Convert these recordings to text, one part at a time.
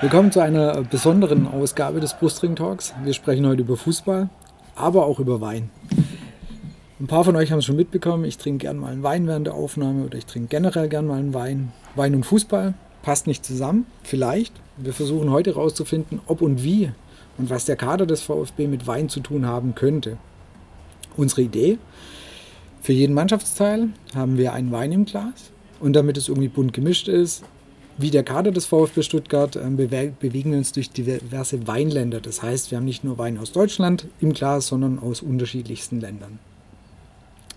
Willkommen zu einer besonderen Ausgabe des Brustring Talks. Wir sprechen heute über Fußball, aber auch über Wein. Ein paar von euch haben es schon mitbekommen. Ich trinke gern mal einen Wein während der Aufnahme oder ich trinke generell gern mal einen Wein. Wein und Fußball passt nicht zusammen, vielleicht. Wir versuchen heute herauszufinden, ob und wie und was der Kader des VfB mit Wein zu tun haben könnte. Unsere Idee: Für jeden Mannschaftsteil haben wir einen Wein im Glas und damit es irgendwie bunt gemischt ist, wie der Kader des VfB Stuttgart ähm, bewegen wir uns durch diverse Weinländer. Das heißt, wir haben nicht nur Wein aus Deutschland im Glas, sondern aus unterschiedlichsten Ländern.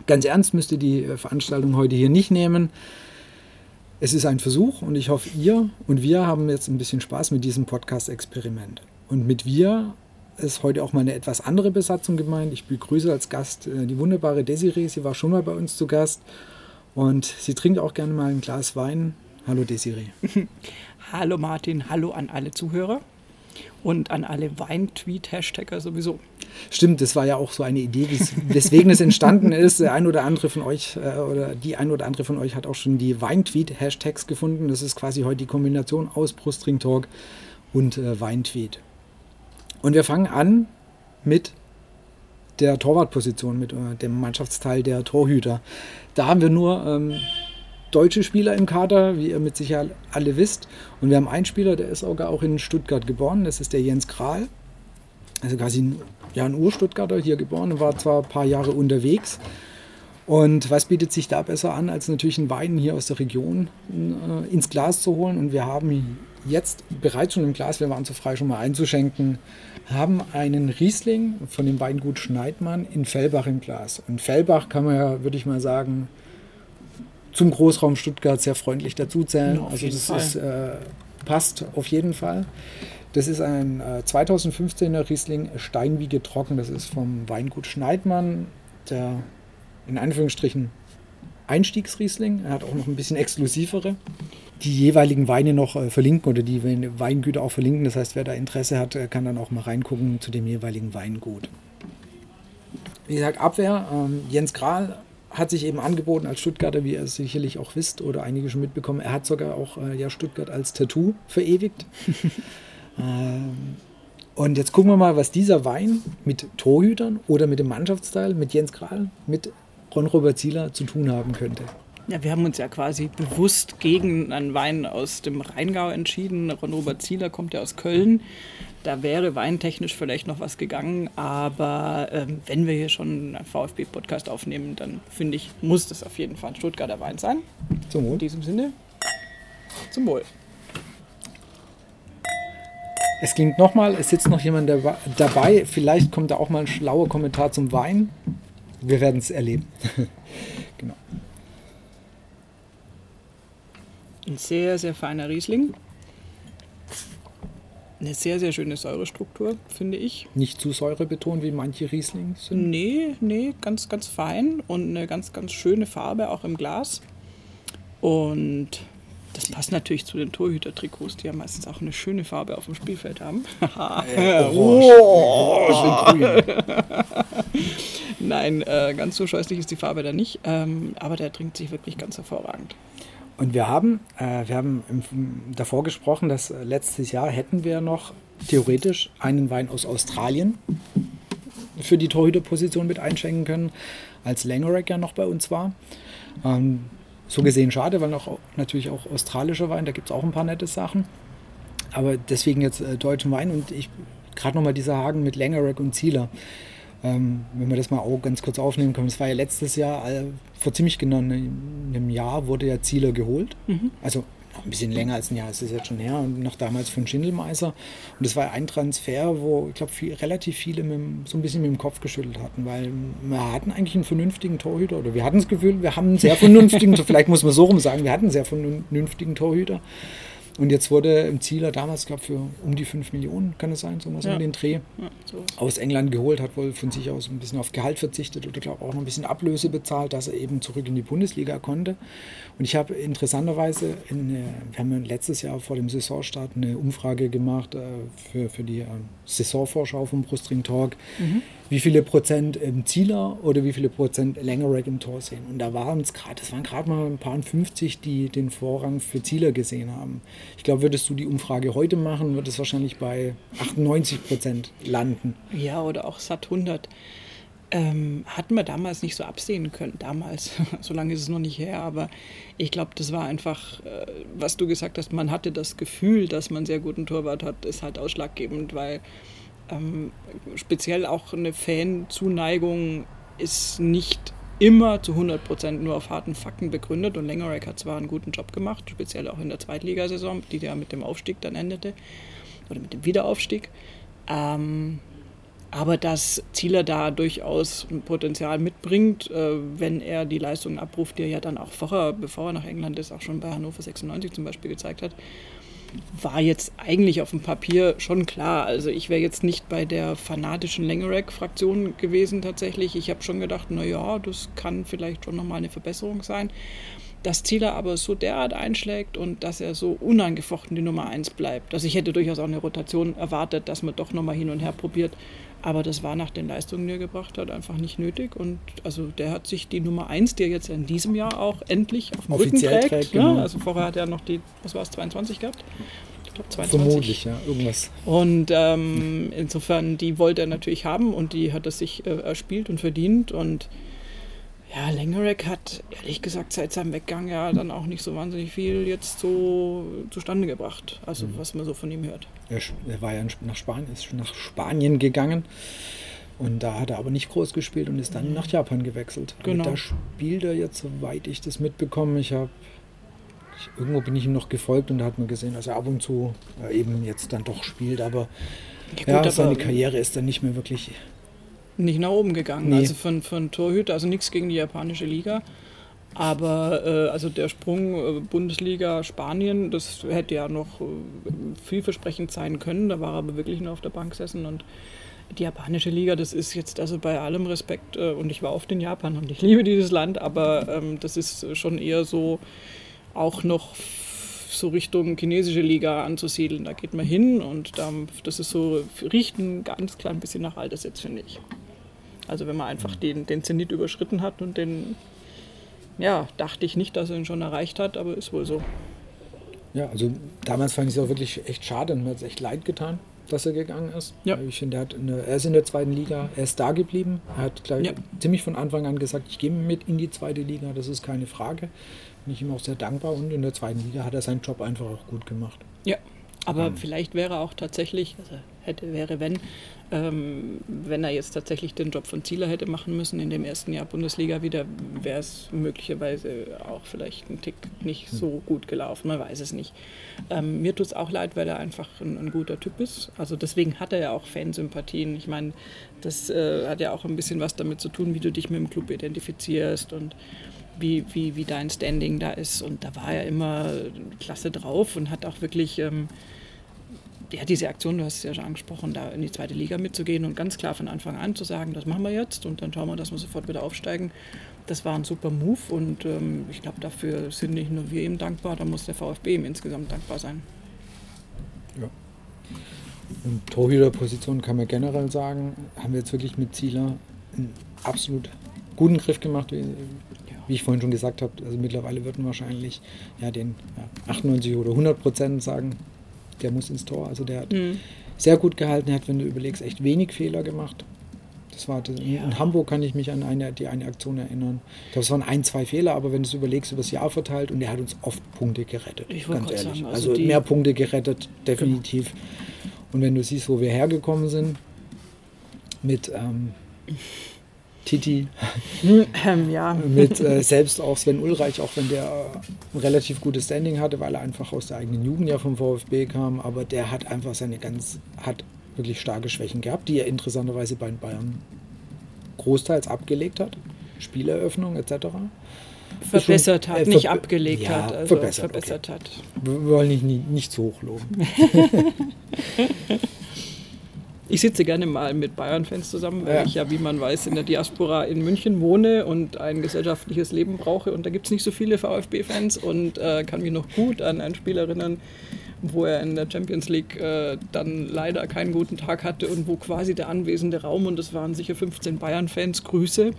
Ganz ernst müsst ihr die äh, Veranstaltung heute hier nicht nehmen. Es ist ein Versuch und ich hoffe, ihr und wir haben jetzt ein bisschen Spaß mit diesem Podcast-Experiment. Und mit wir ist heute auch mal eine etwas andere Besatzung gemeint. Ich begrüße als Gast äh, die wunderbare Desiree. Sie war schon mal bei uns zu Gast und sie trinkt auch gerne mal ein Glas Wein. Hallo Desiree. hallo Martin, hallo an alle Zuhörer und an alle Weintweet-Hashtagger sowieso. Stimmt, das war ja auch so eine Idee, weswegen es entstanden ist. Der ein oder andere von euch äh, oder die ein oder andere von euch hat auch schon die Weintweet-Hashtags gefunden. Das ist quasi heute die Kombination aus Brustring Talk und äh, Weintweet. Und wir fangen an mit der Torwartposition, mit äh, dem Mannschaftsteil der Torhüter. Da haben wir nur ähm, deutsche Spieler im Kader, wie ihr mit Sicherheit alle wisst. Und wir haben einen Spieler, der ist sogar auch in Stuttgart geboren, das ist der Jens Kral. Also quasi ein, ja, ein Ur-Stuttgarter, hier geboren, war zwar ein paar Jahre unterwegs. Und was bietet sich da besser an, als natürlich einen Wein hier aus der Region äh, ins Glas zu holen? Und wir haben jetzt bereits schon im Glas, wir waren zu frei schon mal einzuschenken, haben einen Riesling von dem Weingut Schneidmann in Fellbach im Glas. Und Fellbach kann man ja, würde ich mal sagen, zum Großraum Stuttgart sehr freundlich dazuzählen. Ja, also das ist, äh, passt auf jeden Fall. Das ist ein äh, 2015er Riesling Steinwiege trocken. Das ist vom Weingut Schneidmann, der in Anführungsstrichen Einstiegsriesling. Er hat auch noch ein bisschen exklusivere. Die jeweiligen Weine noch äh, verlinken oder die Weingüter auch verlinken. Das heißt, wer da Interesse hat, äh, kann dann auch mal reingucken zu dem jeweiligen Weingut. Wie gesagt, Abwehr. Ähm, Jens Kral hat sich eben angeboten als Stuttgarter, wie ihr sicherlich auch wisst oder einige schon mitbekommen. Er hat sogar auch äh, ja, Stuttgart als Tattoo verewigt. ähm, und jetzt gucken wir mal, was dieser Wein mit Torhütern oder mit dem Mannschaftsteil, mit Jens Kral, mit Ron-Robert Zieler zu tun haben könnte. Ja, wir haben uns ja quasi bewusst gegen einen Wein aus dem Rheingau entschieden. Ron-Robert Zieler kommt ja aus Köln. Da wäre weintechnisch vielleicht noch was gegangen, aber ähm, wenn wir hier schon einen VfB-Podcast aufnehmen, dann finde ich, muss das auf jeden Fall ein Stuttgarter Wein sein. Zum Wohl. In diesem Sinne, zum Wohl. Es klingt nochmal, es sitzt noch jemand dabei. Vielleicht kommt da auch mal ein schlauer Kommentar zum Wein. Wir werden es erleben. genau. Ein sehr, sehr feiner Riesling eine sehr, sehr schöne Säurestruktur, finde ich. Nicht zu säurebetont wie manche Riesling sind? Nee, nee, ganz, ganz fein und eine ganz, ganz schöne Farbe auch im Glas. Und das passt natürlich zu den Torhüter-Trikots, die ja meistens auch eine schöne Farbe auf dem Spielfeld haben. äh, oh. Nein, äh, ganz so scheußlich ist die Farbe da nicht, ähm, aber der trinkt sich wirklich ganz hervorragend. Und wir haben, äh, wir haben im, davor gesprochen, dass letztes Jahr hätten wir noch theoretisch einen Wein aus Australien für die Torhüterposition mit einschenken können, als Langerack ja noch bei uns war. Ähm, so gesehen schade, weil noch natürlich auch australischer Wein, da gibt es auch ein paar nette Sachen. Aber deswegen jetzt äh, deutschen Wein und ich gerade nochmal dieser Haken mit Langerack und Zieler. Ähm, wenn wir das mal auch ganz kurz aufnehmen können, das war ja letztes Jahr, äh, vor ziemlich genau einem Jahr wurde ja Zieler geholt. Mhm. Also noch ein bisschen länger als ein Jahr ist es jetzt schon her, und noch damals von Schindelmeiser. Und das war ein Transfer, wo ich glaube, viel, relativ viele mit, so ein bisschen mit dem Kopf geschüttelt hatten, weil wir hatten eigentlich einen vernünftigen Torhüter oder wir hatten das Gefühl, wir haben einen sehr vernünftigen, vielleicht muss man so rum sagen, wir hatten einen sehr vernünftigen Torhüter. Und jetzt wurde im Zieler damals, glaube ich, für um die 5 Millionen, kann es sein, so was ja. in den Dreh, ja, aus England geholt, hat wohl von sich aus ein bisschen auf Gehalt verzichtet oder glaube auch noch ein bisschen Ablöse bezahlt, dass er eben zurück in die Bundesliga konnte. Und ich habe interessanterweise, in, äh, wir haben letztes Jahr vor dem Saisonstart eine Umfrage gemacht äh, für, für die äh, Saisonvorschau vom Brustring Talk, mhm. Wie viele Prozent im Zieler oder wie viele Prozent Langerack im Tor sehen. Und da waren es gerade, das waren gerade mal ein paar 50, die den Vorrang für Zieler gesehen haben. Ich glaube, würdest du die Umfrage heute machen, wird es wahrscheinlich bei 98 Prozent landen. Ja, oder auch satt 100. Ähm, hatten wir damals nicht so absehen können. Damals, so lange ist es noch nicht her, aber ich glaube, das war einfach, äh, was du gesagt hast, man hatte das Gefühl, dass man sehr guten Torwart hat, ist halt ausschlaggebend, weil ähm, speziell auch eine Fanzuneigung ist nicht immer zu 100 Prozent nur auf harten Fakten begründet und Längereck hat zwar einen guten Job gemacht, speziell auch in der Zweitligasaison, die ja mit dem Aufstieg dann endete oder mit dem Wiederaufstieg. Ähm, aber dass Zieler da durchaus ein Potenzial mitbringt, äh, wenn er die Leistungen abruft, die er ja dann auch vorher, bevor er nach England ist, auch schon bei Hannover 96 zum Beispiel gezeigt hat, war jetzt eigentlich auf dem Papier schon klar. Also ich wäre jetzt nicht bei der fanatischen Langerack-Fraktion gewesen tatsächlich. Ich habe schon gedacht, naja, das kann vielleicht schon nochmal eine Verbesserung sein. Dass Zieler aber so derart einschlägt und dass er so unangefochten die Nummer 1 bleibt. Also ich hätte durchaus auch eine Rotation erwartet, dass man doch nochmal hin und her probiert. Aber das war nach den Leistungen, die er gebracht hat, einfach nicht nötig. Und also der hat sich die Nummer 1, die er jetzt in diesem Jahr auch endlich auf dem Offiziell Rücken trägt. trägt ne? genau. Also vorher hat er noch die, was war es, 22 gehabt? Ich glaube 22. Vermutlich, ja, irgendwas. Und ähm, insofern, die wollte er natürlich haben und die hat er sich äh, erspielt und verdient. Und ja, Lengerek hat ehrlich gesagt seit seinem Weggang ja dann auch nicht so wahnsinnig viel jetzt so zustande gebracht, also mhm. was man so von ihm hört. Er, er war ja nach Spanien, ist nach Spanien gegangen und da hat er aber nicht groß gespielt und ist dann mhm. nach Japan gewechselt. Genau. Und da spielt er jetzt, soweit ich das mitbekomme, ich habe irgendwo bin ich ihm noch gefolgt und da hat man gesehen, dass er ab und zu äh, eben jetzt dann doch spielt, aber ja, gut, ja seine Karriere ist dann nicht mehr wirklich nicht nach oben gegangen. Nee. Also von, von Torhüter, also nichts gegen die japanische Liga. Aber äh, also der Sprung äh, Bundesliga Spanien, das hätte ja noch äh, vielversprechend sein können. Da war er aber wirklich nur auf der Bank gesessen und die japanische Liga, das ist jetzt also bei allem Respekt äh, und ich war oft in Japan und ich liebe dieses Land, aber ähm, das ist schon eher so auch noch so Richtung chinesische Liga anzusiedeln. Da geht man hin und da, das ist so, riecht ein ganz klein bisschen nach Alters jetzt, finde ich. Also wenn man einfach den, den Zenit überschritten hat und den, ja, dachte ich nicht, dass er ihn schon erreicht hat, aber ist wohl so. Ja, also damals fand ich es auch wirklich echt schade und mir hat es echt leid getan, dass er gegangen ist. Ja. Ich finde, er, er ist in der zweiten Liga, er ist da geblieben. Er hat gleich ja. ziemlich von Anfang an gesagt, ich gehe mit in die zweite Liga, das ist keine Frage. Bin ich ihm auch sehr dankbar und in der zweiten Liga hat er seinen Job einfach auch gut gemacht. Ja, aber ähm. vielleicht wäre er auch tatsächlich, also hätte, wäre wenn, ähm, wenn er jetzt tatsächlich den Job von Zieler hätte machen müssen in dem ersten Jahr Bundesliga wieder, wäre es möglicherweise auch vielleicht ein Tick nicht so hm. gut gelaufen, man weiß es nicht. Ähm, mir tut es auch leid, weil er einfach ein, ein, guter Typ ist. Also deswegen hat er ja auch Fansympathien. Ich meine, das äh, hat ja auch ein bisschen was damit zu tun, wie du dich mit dem Club identifizierst und wie, wie, wie dein Standing da ist. Und da war er immer klasse drauf und hat auch wirklich ähm, ja, diese Aktion, du hast es ja schon angesprochen, da in die zweite Liga mitzugehen und ganz klar von Anfang an zu sagen, das machen wir jetzt und dann schauen wir, dass wir sofort wieder aufsteigen. Das war ein super Move und ähm, ich glaube, dafür sind nicht nur wir ihm dankbar, da muss der VfB ihm insgesamt dankbar sein. Ja. Und Torhüterposition kann man generell sagen, haben wir jetzt wirklich mit Zieler einen absolut guten Griff gemacht, wie, wie ich vorhin schon gesagt habe. Also mittlerweile würden wahrscheinlich ja, den ja, 98 oder 100 Prozent sagen, der muss ins Tor. Also der hat mhm. sehr gut gehalten, er hat, wenn du überlegst, echt wenig Fehler gemacht. Das war das, ja. in Hamburg kann ich mich an eine, die eine Aktion erinnern. Ich glaube, es waren ein, zwei Fehler, aber wenn du es überlegst, über das Jahr verteilt und er hat uns oft Punkte gerettet. Ich ganz ehrlich. Sagen, also, also mehr Punkte gerettet, definitiv. Genau. Und wenn du siehst, wo wir hergekommen sind, mit ähm, Titi. Ähm, ja. Mit äh, selbst auch Sven Ulreich, auch wenn der ein relativ gutes Standing hatte, weil er einfach aus der eigenen Jugend ja vom VfB kam, aber der hat einfach seine ganz, hat wirklich starke Schwächen gehabt, die er interessanterweise bei Bayern großteils abgelegt hat. Spieleröffnung etc. verbessert hat, äh, nicht ver abgelegt ja, hat, also verbessert, verbessert okay. hat. Wir wollen nicht, nicht, nicht zu hoch loben. Ich sitze gerne mal mit Bayern-Fans zusammen, weil Ja. ich ja, wie man weiß, in der Diaspora in München wohne und ein gesellschaftliches Leben brauche. Und da gibt es nicht so viele VfB-Fans und äh, kann mich noch gut an ein Spiel erinnern, wo er in der Champions League äh, dann leider keinen guten Tag hatte und wo quasi der anwesende Raum, und es waren sicher 15 Bayern-Fans, Grüße,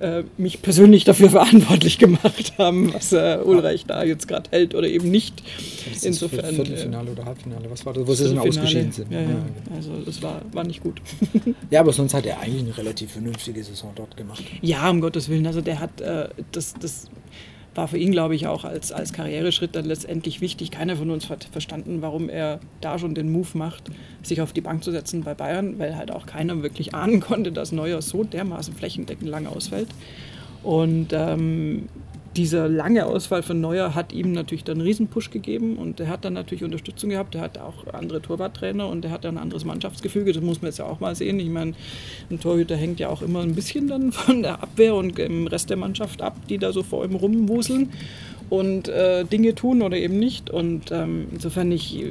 äh, mich persönlich dafür verantwortlich gemacht haben, was äh, Ulreich da jetzt gerade hält oder eben nicht. Das Insofern. Äh, Viertelfinale oder Halbfinale, was war das, wo sie dann ausgeschieden sind? Ja, ja. genau. Also das war, war nicht gut. ja, aber sonst hat er eigentlich eine relativ vernünftige Saison dort gemacht. Ja, um Gottes Willen. Also der hat äh, das, das war für ihn, glaube ich, auch als, als Karriereschritt dann letztendlich wichtig. Keiner von uns hat verstanden, warum er da schon den Move macht, sich auf die Bank zu setzen bei Bayern, weil halt auch keiner wirklich ahnen konnte, dass Neuer so dermaßen flächendeckend lange ausfällt. Und ähm, dieser lange Ausfall von Neuer hat ihm natürlich dann einen Riesenpush gegeben und er hat dann natürlich Unterstützung gehabt. Er hat auch andere Torwarttrainer und er hat dann ein anderes Mannschaftsgefüge. Das muss man jetzt ja auch mal sehen. Ich meine, ein Torhüter hängt ja auch immer ein bisschen dann von der Abwehr und im Rest der Mannschaft ab, die da so vor ihm rumwuseln und äh, Dinge tun oder eben nicht. Und ähm, insofern nicht,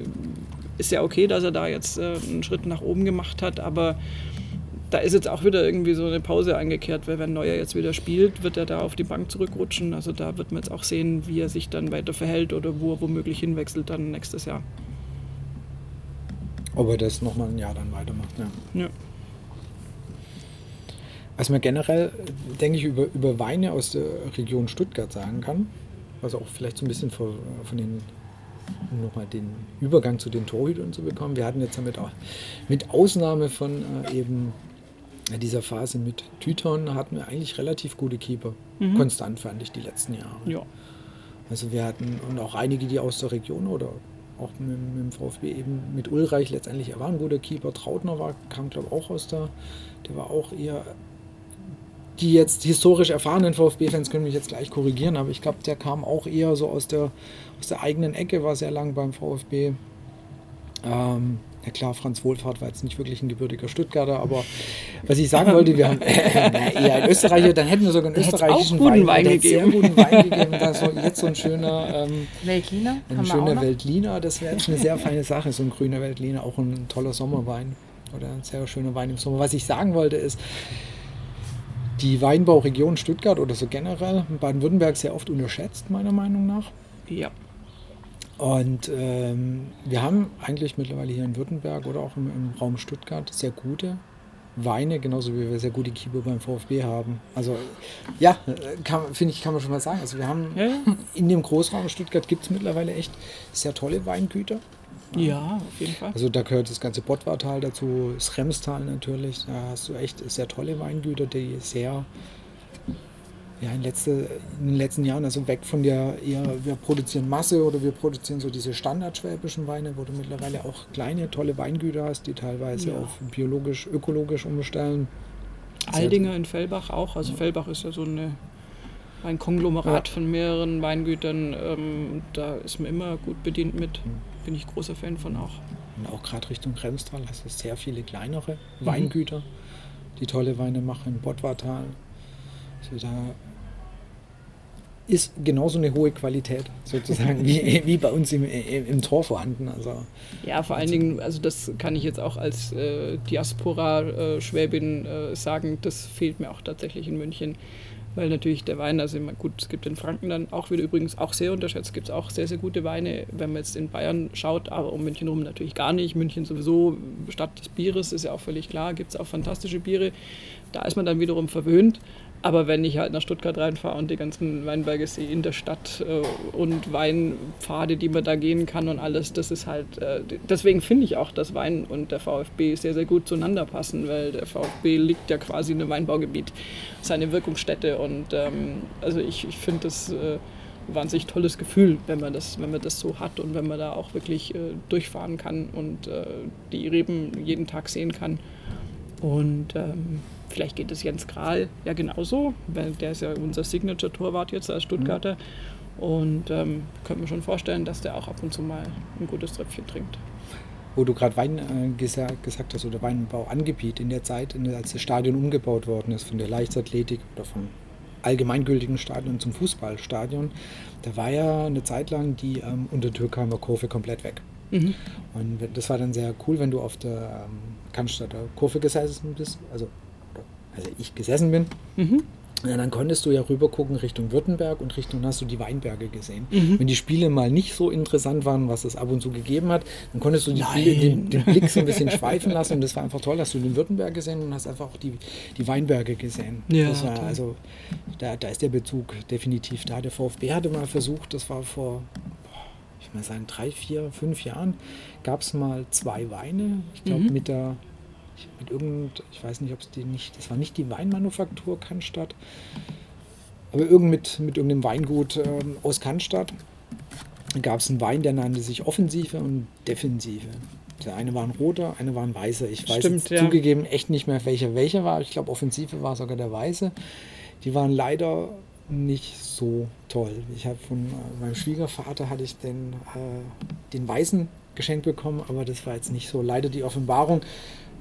ist ja okay, dass er da jetzt äh, einen Schritt nach oben gemacht hat, aber da ist jetzt auch wieder irgendwie so eine Pause eingekehrt, weil wenn Neuer jetzt wieder spielt, wird er da auf die Bank zurückrutschen. Also da wird man jetzt auch sehen, wie er sich dann weiter verhält oder wo er womöglich hinwechselt dann nächstes Jahr. Ob er das nochmal ein Jahr dann weitermacht. Ja. Ja. Was man generell, denke ich, über, über Weine aus der Region Stuttgart sagen kann, also auch vielleicht so ein bisschen von, von den, um nochmal den Übergang zu den Torhütern zu bekommen. Wir hatten jetzt damit auch, mit Ausnahme von äh, eben dieser Phase mit Tyton, hatten wir eigentlich relativ gute Keeper. Konstant fand ich die letzten Jahre. Ja. Also wir hatten und auch einige, die aus der Region oder auch mit, mit dem VfB eben mit Ulreich letztendlich, er war ein guter Keeper. Trautner war, kam glaube ich auch aus der, der war auch eher, die jetzt historisch erfahrenen VfB-Fans können mich jetzt gleich korrigieren, aber ich glaube, der kam auch eher so aus der, aus der eigenen Ecke, war sehr lang beim VfB. Ähm, ja klar, Franz Wohlfahrt war jetzt nicht wirklich ein gebürtiger Stuttgarter, aber was ich sagen wollte, wir haben äh, eher einen Österreicher, dann hätten wir sogar einen Da hätt's österreichischen auch guten Wein, Wein der hätte sehr gegeben. guten Wein gegeben. Da soll jetzt so ein schöner ähm, Weltliner? ein schöner noch? Veltliner, das wäre jetzt eine sehr feine Sache, so ein grüner Veltliner, auch ein toller Sommerwein oder ein sehr schöner Wein im Sommer. Was ich sagen wollte ist, die Weinbauregion Stuttgart oder so generell in Baden-Württemberg sehr oft unterschätzt, meiner Meinung nach. Ja. Und ähm, wir haben eigentlich mittlerweile hier in Württemberg oder auch im, im Raum Stuttgart sehr gute Weine, genauso wie wir sehr gute Keeper beim VfB haben. Also ja, finde ich, kann man schon mal sagen. Also wir haben Ja, ja. in dem Großraum Stuttgart gibt es mittlerweile echt sehr tolle Weingüter. ja, auf jeden Fall. Also da gehört das ganze Bottwartal dazu, das Remstal natürlich. Da hast du echt sehr tolle Weingüter, die sehr ja, in, letzte, in den letzten Jahren, also weg von der eher, wir produzieren Masse oder wir produzieren so diese standardschwäbischen Weine, wo du mittlerweile auch kleine, tolle Weingüter hast, die teilweise Ja. auf biologisch, ökologisch umstellen. Aldinger in Fellbach auch. Also Fellbach ist ja so eine, ein Konglomerat Ja. von mehreren Weingütern. Ähm, da ist man immer gut bedient mit. Mhm. Bin ich großer Fan von auch. Und auch gerade Richtung Remstal hast du sehr viele kleinere Mhm. Weingüter, die tolle Weine machen. Bottwartal. Also da ist genauso eine hohe Qualität sozusagen wie, wie bei uns im, im, Tor vorhanden. Also Ja, vor allen Dingen, also das kann ich jetzt auch als äh, Diaspora-Schwäbin äh, sagen, das fehlt mir auch tatsächlich in München. Weil natürlich der Wein, also gut, es gibt in Franken dann auch wieder übrigens auch sehr unterschätzt, gibt es auch sehr, sehr gute Weine, wenn man jetzt in Bayern schaut, aber um München rum natürlich gar nicht. München sowieso, Stadt des Bieres, ist ja auch völlig klar, gibt es auch fantastische Biere. Da ist man dann wiederum verwöhnt. Aber wenn ich halt nach Stuttgart reinfahre und die ganzen Weinberge sehe in der Stadt äh, und Weinpfade, die man da gehen kann und alles, das ist halt, äh, deswegen finde ich auch, dass Wein und der VfB sehr, sehr gut zueinander passen, weil der VfB liegt ja quasi in einem Weinbaugebiet, seine Wirkungsstätte und ähm, also ich, ich finde das äh, wahnsinnig tolles Gefühl, wenn man, das, wenn man das so hat und wenn man da auch wirklich äh, durchfahren kann und äh, die Reben jeden Tag sehen kann. Und ähm, vielleicht geht es Jens Kral ja genauso, weil der ist ja unser Signature-Torwart jetzt als Stuttgarter. Und ähm, könnte mir schon vorstellen, dass der auch ab und zu mal ein gutes Tröpfchen trinkt. wo du gerade Wein äh, gesa gesagt hast oder Weinbau angebiet in der Zeit, in der, als das Stadion umgebaut worden ist von der Leichtathletik oder von allgemeingültigen Stadion zum Fußballstadion, da war ja eine Zeit lang die ähm, Untertürkheimer Kurve komplett weg. Mhm. Und das war dann sehr cool, wenn du auf der ähm, Cannstatter Kurve gesessen bist, also, also ich gesessen bin. Mhm. Ja, dann konntest du ja rüber gucken Richtung Württemberg und Richtung hast du die Weinberge gesehen. Mhm. Wenn die Spiele mal nicht so interessant waren, was es ab und zu gegeben hat, dann konntest du die Spiele, den, den, Blick so ein bisschen schweifen lassen und das war einfach toll, hast du den Württemberg gesehen und hast einfach auch die, die Weinberge gesehen. Ja, das war, also da, da ist der Bezug definitiv da. Der VfB hatte mal versucht, das war vor, ich mal sagen, drei, vier, fünf Jahren, gab es mal zwei Weine, ich glaube mhm. mit der mit irgend, ich weiß nicht, ob es die nicht, das war nicht die Weinmanufaktur Cannstatt, aber irgend mit, mit irgendeinem Weingut ähm, aus Cannstatt gab es einen Wein, der nannte sich Offensive und Defensive. Der eine war ein roter, eine war ein weißer. Ich weiß Stimmt, ja. zugegeben echt nicht mehr, welcher welcher war. Ich glaube, Offensive war sogar der weiße. Die waren leider nicht so toll. Ich habe von äh, meinem Schwiegervater hatte ich den, äh, den weißen geschenkt bekommen, aber das war jetzt nicht so. Leider die Offenbarung.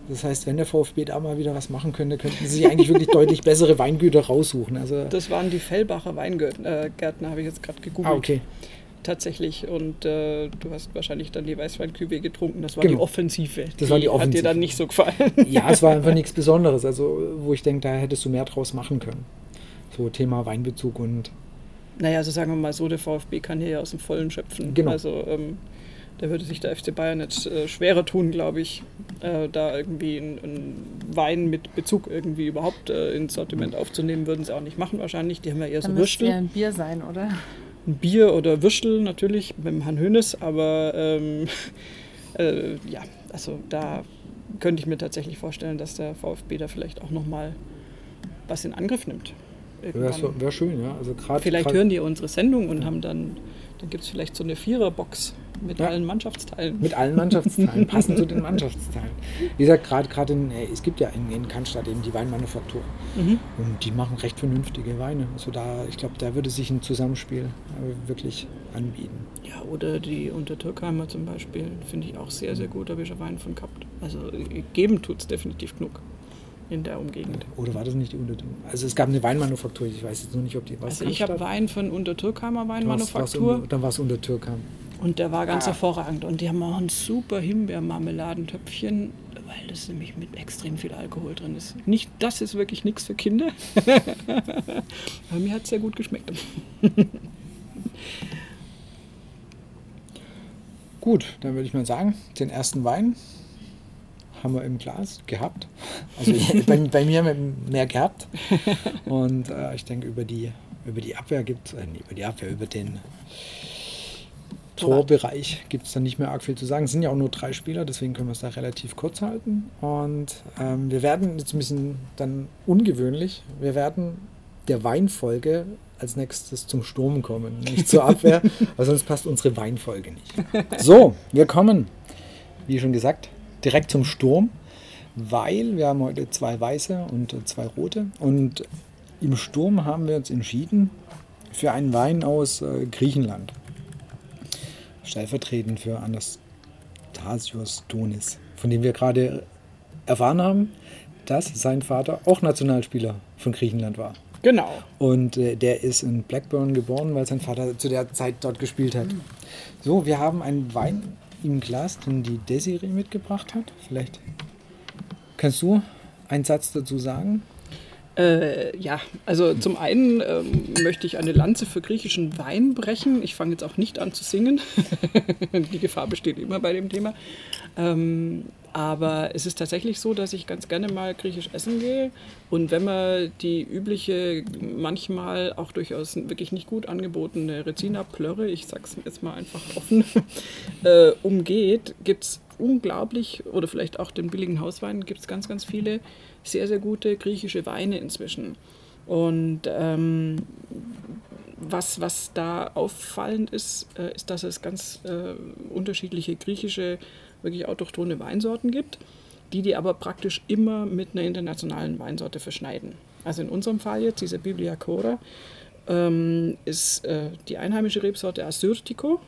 Das heißt, wenn der VfB da mal wieder was machen könnte, könnten sie sich eigentlich wirklich deutlich bessere Weingüter raussuchen. Also das waren die Fellbacher Weingärtner, äh, habe ich jetzt gerade gegoogelt. Ah, okay. Tatsächlich. Und äh, du hast wahrscheinlich dann die Weißweinkübe getrunken. Das war genau. die Offensive. Das war die Offensive. Hat dir dann nicht so gefallen? Ja, es war einfach nichts Besonderes. Also, wo ich denke, da hättest du mehr draus machen können. So Thema Weinbezug und. Naja, also sagen wir mal so, der VfB kann hier ja aus dem Vollen schöpfen. Genau. Also, ähm, da würde sich der FC Bayern jetzt äh, schwerer tun, glaube ich, äh, da irgendwie einen Wein mit Bezug irgendwie überhaupt äh, ins Sortiment aufzunehmen, würden sie auch nicht machen wahrscheinlich. Die haben ja eher Dann so Würstel. ja ein Bier sein, oder? Ein Bier oder Würstel natürlich mit dem Herrn Hönes, aber ähm, äh, ja, also da könnte ich mir tatsächlich vorstellen, dass der VfB da vielleicht auch nochmal was in Angriff nimmt. Wäre wär schön, ja. Also vielleicht hören die unsere Sendung und haben dann, dann gibt es vielleicht so eine Viererbox mit ja. allen Mannschaftsteilen. Mit allen Mannschaftsteilen, passend zu den Mannschaftsteilen. Wie gesagt, gerade in, äh, es gibt ja in, in Cannstatt eben die Weinmanufaktur. Mhm. Und die machen recht vernünftige Weine. Also da, ich glaube, da würde sich ein Zusammenspiel äh, wirklich anbieten. Ja, oder die Untertürkheimer zum Beispiel, finde ich auch sehr, sehr gut, da habe ich schon Wein von gehabt. Also äh, geben tut es definitiv genug in der Umgegend. Oder war das nicht die Untertürkheimer? Also es gab eine Weinmanufaktur, ich weiß jetzt nur nicht, ob die was Also ich habe Wein von Untertürkheimer Weinmanufaktur. dann war es Untertürkheim. Und der war ganz ah. hervorragend. Und die haben auch ein super Himbeermarmeladentöpfchen, weil das nämlich mit extrem viel Alkohol drin ist. Nicht, das ist wirklich nichts für Kinder. Aber mir hat es sehr gut geschmeckt. gut, dann würde ich mal sagen, den ersten Wein haben wir im Glas gehabt. Also bei, bei, mir mehr gehabt. Und äh, ich denke, über die, über die Abwehr gibt es, äh, über die Abwehr, über den Torbereich gibt es dann nicht mehr arg viel zu sagen. Es sind ja auch nur drei Spieler, deswegen können wir es da relativ kurz halten. Und ähm, wir werden jetzt ein bisschen dann ungewöhnlich, wir werden der Weinfolge als nächstes zum Sturm kommen, nicht zur Abwehr, weil sonst passt unsere Weinfolge nicht. So, wir kommen, wie schon gesagt, direkt zum Sturm, weil wir haben heute zwei weiße und zwei rote. Und im Sturm haben wir uns entschieden für einen Wein aus äh, Griechenland stellvertretend für Anastasios Donis, von dem wir gerade erfahren haben, dass sein Vater auch Nationalspieler von Griechenland war. Genau. Und äh, der ist in Blackburn geboren, weil sein Vater zu der Zeit dort gespielt hat. Mhm. So, wir haben einen Wein im Glas, den die Desiree mitgebracht hat. Vielleicht kannst du einen Satz dazu sagen? Äh, ja, also zum einen ähm, möchte ich eine Lanze für griechischen Wein brechen. Ich fange jetzt auch nicht an zu singen. Die Gefahr besteht immer bei dem Thema. Ähm, aber es ist tatsächlich so, dass ich ganz gerne mal griechisch essen gehe. Und wenn man die übliche, manchmal auch durchaus wirklich nicht gut angebotene Rezina-Plörre, ich sag's jetzt mal einfach offen, äh, umgeht, gibt es unglaublich, oder vielleicht auch den billigen Hauswein, gibt es ganz, ganz viele sehr, sehr gute griechische Weine inzwischen. Und ähm, was, was da auffallend ist, äh, ist, dass es ganz äh, unterschiedliche griechische, wirklich autochthone Weinsorten gibt, die die aber praktisch immer mit einer internationalen Weinsorte verschneiden. Also in unserem Fall jetzt, diese Biblia Cora, ähm, ist äh, die einheimische Rebsorte Assyrtiko.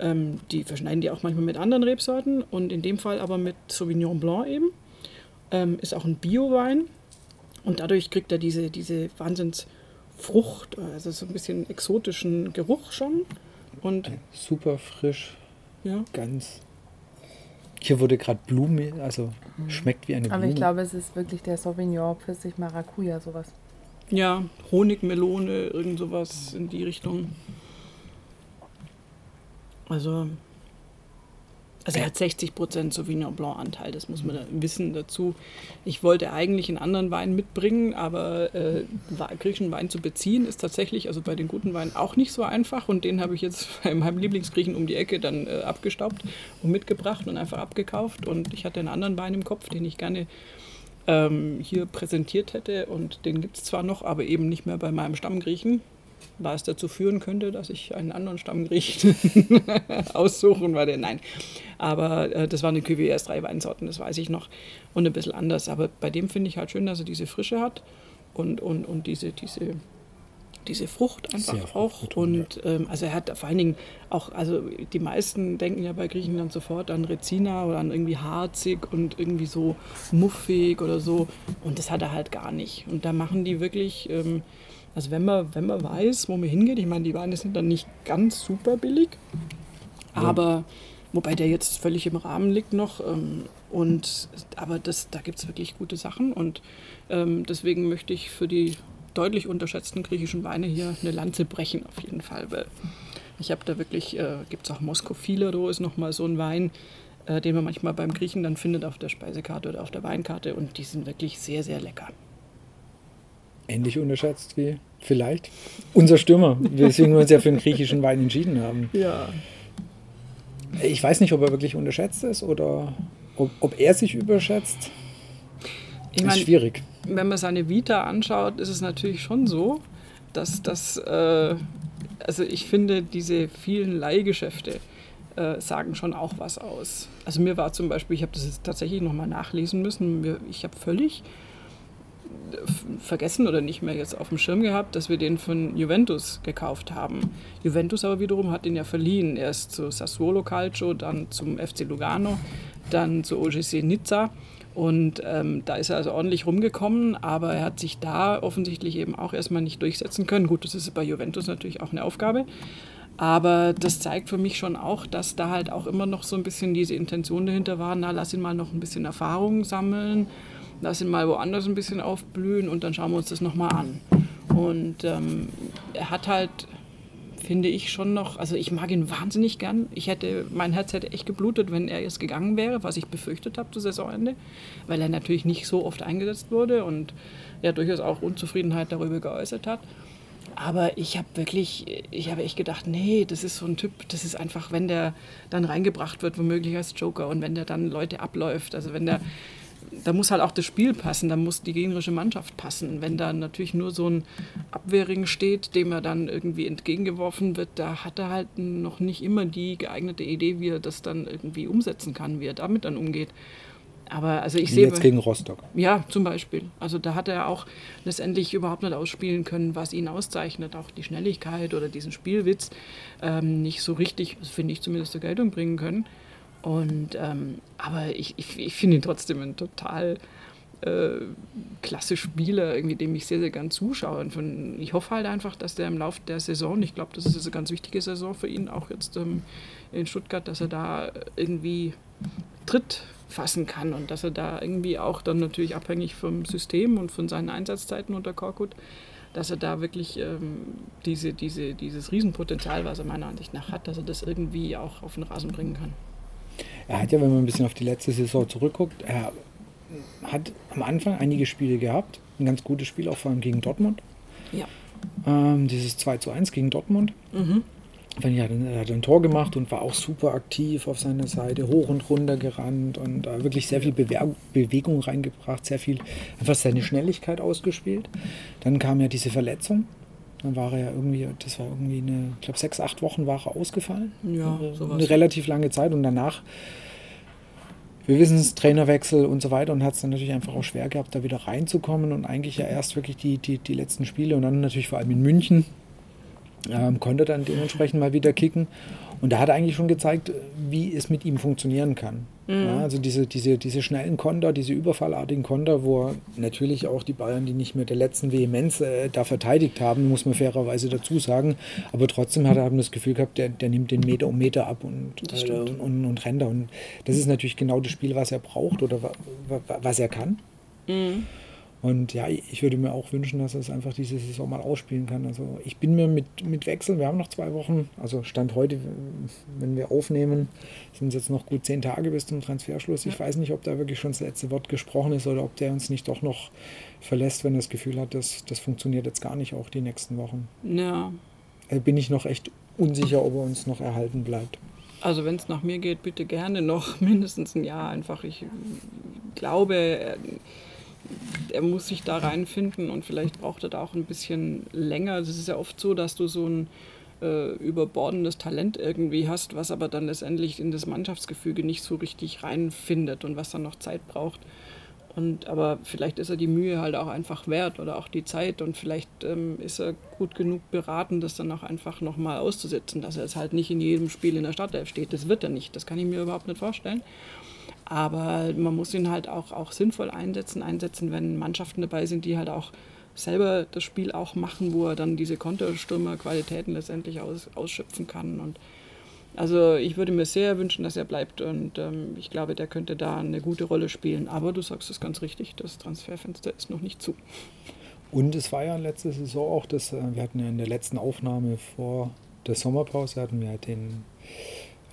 Ähm, die verschneiden die auch manchmal mit anderen Rebsorten und in dem Fall aber mit Sauvignon Blanc eben. Ähm, ist auch ein Bio-Wein und dadurch kriegt er diese, diese wahnsinns Frucht, also so ein bisschen exotischen Geruch schon. Und super frisch, ja. ganz. Hier wurde gerade Blume, also schmeckt wie eine Blume. Aber ich glaube, es ist wirklich der Sauvignon Pfirsich Maracuja, sowas. Ja, Honigmelone, irgend sowas in die Richtung. Also, also er hat 60% Sauvignon Blanc Anteil, das muss man da wissen dazu. Ich wollte eigentlich einen anderen Wein mitbringen, aber äh, griechischen Wein zu beziehen ist tatsächlich, also bei den guten Weinen auch nicht so einfach. Und den habe ich jetzt bei meinem Lieblingsgriechen um die Ecke dann äh, abgestaubt und mitgebracht und einfach abgekauft. Und ich hatte einen anderen Wein im Kopf, den ich gerne ähm, hier präsentiert hätte. Und den gibt es zwar noch, aber eben nicht mehr bei meinem Stammgriechen was dazu führen könnte, dass ich einen anderen Stammgericht aussuchen werde. Nein, aber äh, das waren die QWS drei Weinsorten, das weiß ich noch und ein bisschen anders. Aber bei dem finde ich halt schön, dass er diese Frische hat und, und, und diese, diese, diese Frucht einfach Sehr auch. Und ähm, also er hat vor allen Dingen auch, also die meisten denken ja bei Griechenland sofort an Rezina oder an irgendwie harzig und irgendwie so muffig oder so. Und das hat er halt gar nicht. Und da machen die wirklich. Ähm, also wenn man, wenn man weiß, wo man hingeht, ich meine, die Weine sind dann nicht ganz super billig, ja. aber wobei der jetzt völlig im Rahmen liegt noch. Ähm, und, aber das, da gibt es wirklich gute Sachen und ähm, deswegen möchte ich für die deutlich unterschätzten griechischen Weine hier eine Lanze brechen auf jeden Fall, weil ich habe da wirklich, äh, gibt es auch Moskofiledo ist nochmal so ein Wein, äh, den man manchmal beim Griechen dann findet auf der Speisekarte oder auf der Weinkarte und die sind wirklich sehr, sehr lecker ähnlich unterschätzt wie vielleicht unser Stürmer, weswegen wir uns ja für den griechischen Wein entschieden haben. Ja. Ich weiß nicht, ob er wirklich unterschätzt ist oder ob, ob er sich überschätzt. Ich ist mein, schwierig. Wenn man seine Vita anschaut, ist es natürlich schon so, dass das, äh, also ich finde, diese vielen Leihgeschäfte äh, sagen schon auch was aus. Also mir war zum Beispiel, ich habe das jetzt tatsächlich nochmal nachlesen müssen, ich habe völlig vergessen oder nicht mehr jetzt auf dem Schirm gehabt, dass wir den von Juventus gekauft haben. Juventus aber wiederum hat ihn ja verliehen. Erst zu Sassuolo Calcio, dann zum FC Lugano, dann zu OGC Nizza. Und ähm, da ist er also ordentlich rumgekommen, aber er hat sich da offensichtlich eben auch erstmal nicht durchsetzen können. Gut, das ist bei Juventus natürlich auch eine Aufgabe. Aber das zeigt für mich schon auch, dass da halt auch immer noch so ein bisschen diese Intention dahinter war, na, lass ihn mal noch ein bisschen Erfahrung sammeln lass ihn mal woanders ein bisschen aufblühen und dann schauen wir uns das nochmal an. Und ähm, er hat halt, finde ich, schon noch, also ich mag ihn wahnsinnig gern. Ich hätte, mein Herz hätte echt geblutet, wenn er jetzt gegangen wäre, was ich befürchtet habe zu Saisonende, weil er natürlich nicht so oft eingesetzt wurde und ja durchaus auch Unzufriedenheit darüber geäußert hat. Aber ich habe wirklich, ich habe echt gedacht, nee, das ist so ein Typ, das ist einfach, wenn der dann reingebracht wird, womöglich als Joker und wenn der dann Leute abläuft, also wenn der da muss halt auch das Spiel passen, da muss die gegnerische Mannschaft passen. Wenn da natürlich nur so ein Abwehrring steht, dem er dann irgendwie entgegengeworfen wird, da hat er halt noch nicht immer die geeignete Idee, wie er das dann irgendwie umsetzen kann, wie er damit dann umgeht. Aber also ich Wie sehe. Jetzt gegen Rostock. Ja, zum Beispiel. Also da hat er auch letztendlich überhaupt nicht ausspielen können, was ihn auszeichnet. Auch die Schnelligkeit oder diesen Spielwitz ähm, nicht so richtig, finde ich zumindest zur Geltung bringen können. Und, ähm, aber ich, ich, ich finde ihn trotzdem ein total äh, klasse Spieler, irgendwie, dem ich sehr, sehr gern zuschaue. Und von, ich hoffe halt einfach, dass der im Laufe der Saison, ich glaube, das ist eine ganz wichtige Saison für ihn, auch jetzt ähm, in Stuttgart, dass er da irgendwie Tritt fassen kann und dass er da irgendwie auch dann natürlich abhängig vom System und von seinen Einsatzzeiten unter Korkut, dass er da wirklich ähm, diese, diese, dieses Riesenpotenzial, was er meiner Ansicht nach hat, dass er das irgendwie auch auf den Rasen bringen kann. Er hat ja, wenn man ein bisschen auf die letzte Saison zurückguckt, er hat am Anfang einige Spiele gehabt. Ein ganz gutes Spiel, auch vor allem gegen Dortmund. Ja. Ähm, dieses 2 zu 1 gegen Dortmund. Mhm. Er hat, er hat ein Tor gemacht und war auch super aktiv auf seiner Seite, hoch und runter gerannt und äh, wirklich sehr viel Bewe Bewegung reingebracht, sehr viel einfach seine Schnelligkeit ausgespielt. Dann kam ja diese Verletzung dann war er ja irgendwie, das war irgendwie eine, ich glaube, sechs, acht Wochen war er ausgefallen. Ja, äh, sowas. Eine relativ lange Zeit und danach, wir wissen es, Trainerwechsel und so weiter und hat es dann natürlich einfach auch schwer gehabt, da wieder reinzukommen und eigentlich ja erst wirklich die, die, die letzten Spiele und dann natürlich vor allem in München ähm, konnte dann dementsprechend mal wieder kicken. Und da hat er eigentlich schon gezeigt, wie es mit ihm funktionieren kann. Mhm. Ja, also diese, diese, diese schnellen Konter, diese überfallartigen Konter, wo natürlich auch die Bayern, die nicht mehr der letzten Vehemenz äh, da verteidigt haben, muss man fairerweise dazu sagen. Aber trotzdem hat er das Gefühl gehabt, der, der nimmt den Meter um Meter ab und, äh, und, und, und rennt. Und das ist natürlich genau das Spiel, was er braucht oder was er kann. Mhm. Und ja, ich würde mir auch wünschen, dass er es einfach diese Saison mal ausspielen kann. Also ich bin mir mit, mit Wechsel, wir haben noch zwei Wochen, also Stand heute, wenn wir aufnehmen, sind es jetzt noch gut zehn Tage bis zum Transferschluss. Ich weiß nicht, ob da wirklich schon das letzte Wort gesprochen ist oder ob der uns nicht doch noch verlässt, wenn er das Gefühl hat, dass das funktioniert jetzt gar nicht auch die nächsten Wochen. Ja. Also bin ich noch echt unsicher, ob er uns noch erhalten bleibt. Also wenn es nach mir geht, bitte gerne noch mindestens ein Jahr einfach. Ich glaube, er muss sich da reinfinden und vielleicht braucht er da auch ein bisschen länger. Es ist ja oft so, dass du so ein äh, überbordendes Talent irgendwie hast, was aber dann letztendlich in das Mannschaftsgefüge nicht so richtig reinfindet und was dann noch Zeit braucht. Und, aber vielleicht ist er die Mühe halt auch einfach wert oder auch die Zeit und vielleicht ähm, ist er gut genug beraten, das dann auch einfach nochmal auszusetzen, dass er jetzt halt nicht in jedem Spiel in der Startelf steht. Das wird er nicht, das kann ich mir überhaupt nicht vorstellen. Aber man muss ihn halt auch, auch sinnvoll einsetzen, einsetzen, wenn Mannschaften dabei sind, die halt auch selber das Spiel auch machen, wo er dann diese Konterstürmer-Qualitäten letztendlich aus, ausschöpfen kann. Und also ich würde mir sehr wünschen, dass er bleibt und ähm, ich glaube, der könnte da eine gute Rolle spielen. Aber du sagst es ganz richtig, das Transferfenster ist noch nicht zu. Und es war ja letzte Saison auch, dass äh, wir hatten ja in der letzten Aufnahme vor der Sommerpause hatten wir den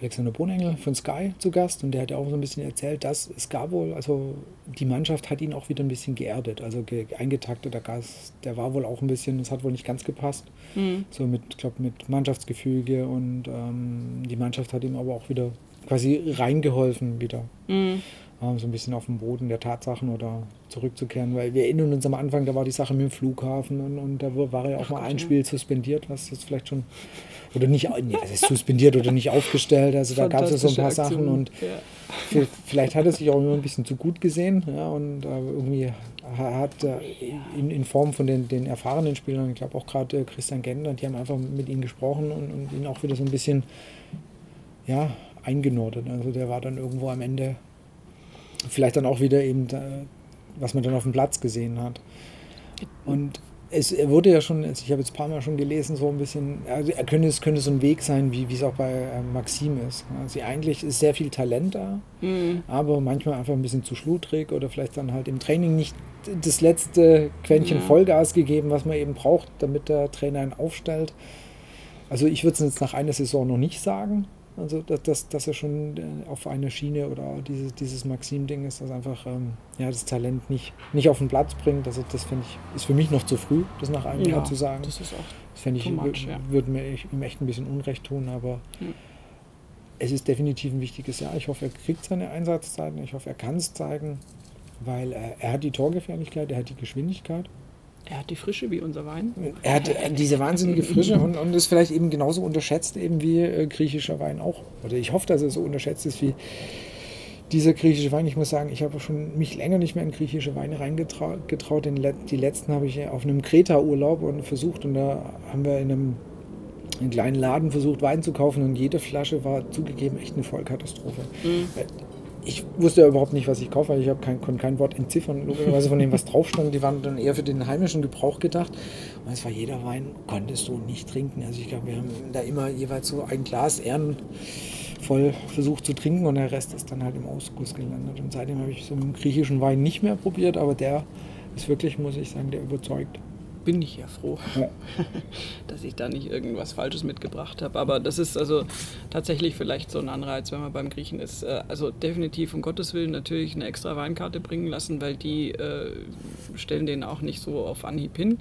Alexander Bonengel von Sky zu Gast und der hat ja auch so ein bisschen erzählt, dass es gab wohl, also die Mannschaft hat ihn auch wieder ein bisschen geerdet, also ge eingetakteter Gast, der war wohl auch ein bisschen, das hat wohl nicht ganz gepasst, mhm. so mit, ich glaube, mit Mannschaftsgefüge und ähm, die Mannschaft hat ihm aber auch wieder quasi reingeholfen wieder. Mhm so ein bisschen auf den Boden der Tatsachen oder zurückzukehren, weil wir erinnern uns am Anfang, da war die Sache mit dem Flughafen und, und da war ja auch Ach mal Gott, ein Spiel suspendiert, was jetzt vielleicht schon, oder nicht, nee, das ist suspendiert oder nicht aufgestellt, also da gab es ja so ein paar Aktion. Sachen und ja. vielleicht hat er sich auch immer ein bisschen zu gut gesehen ja, und äh, irgendwie hat äh, in, in Form von den, den erfahrenen Spielern, ich glaube auch gerade äh, Christian Gender, die haben einfach mit ihm gesprochen und, und ihn auch wieder so ein bisschen, ja, eingenordet. Also der war dann irgendwo am Ende vielleicht dann auch wieder eben, da, was man dann auf dem Platz gesehen hat. Und es wurde ja schon, also ich habe jetzt ein paar Mal schon gelesen, so ein bisschen, also er könnte, es könnte so ein Weg sein, wie, wie es auch bei äh, Maxim ist. Also eigentlich ist sehr viel Talent da, mhm. aber manchmal einfach ein bisschen zu schludrig oder vielleicht dann halt im Training nicht das letzte Quäntchen ja. Vollgas gegeben, was man eben braucht, damit der Trainer ihn aufstellt. Also ich würde es jetzt nach einer Saison noch nicht sagen, also, dass, dass, dass er schon äh, auf einer Schiene oder dieses, dieses Maxim-Ding ist, dass einfach ähm, ja, das Talent nicht, nicht auf den Platz bringt. Also, das finde ich, ist für mich noch zu früh, das nach einem ja, Jahr zu sagen. Das ist auch. Das fände ich, much, ja. würde mir ihm echt ein bisschen Unrecht tun, aber hm. es ist definitiv ein wichtiges Jahr. Ich hoffe, er kriegt seine Einsatzzeiten. Ich hoffe, er kann es zeigen, weil er, er hat die Torgefährlichkeit, er hat die Geschwindigkeit. Er hat die Frische wie unser Wein. Er hat äh, diese wahnsinnige Frische und, und ist vielleicht eben genauso unterschätzt eben wie äh, griechischer Wein auch. Oder ich hoffe, dass er so unterschätzt ist wie dieser griechische Wein. Ich muss sagen, ich habe schon mich länger nicht mehr in griechische Weine reingetraut. Die letzten habe ich auf einem Kreta-Urlaub und versucht und da haben wir in einem, in einem kleinen Laden versucht, Wein zu kaufen und jede Flasche war zugegeben echt eine Vollkatastrophe. Mhm ich wusste ja überhaupt nicht, was ich kaufe, weil ich kein, konnte kein Wort entziffern, logischerweise von dem, was drauf stand. Die waren dann eher für den heimischen Gebrauch gedacht. Und es war jeder Wein, konntest du nicht trinken. Also ich glaube, wir haben da immer jeweils so ein Glas ehrenvoll versucht zu trinken und der Rest ist dann halt im Ausguss gelandet. Und seitdem habe ich so einen griechischen Wein nicht mehr probiert, aber der ist wirklich, muss ich sagen, der überzeugt bin ich ja froh, dass ich da nicht irgendwas Falsches mitgebracht habe. Aber das ist also tatsächlich vielleicht so ein Anreiz, wenn man beim Griechen ist. Äh, also definitiv um Gottes Willen natürlich eine extra Weinkarte bringen lassen, weil die äh, stellen den auch nicht so auf Anhieb hin.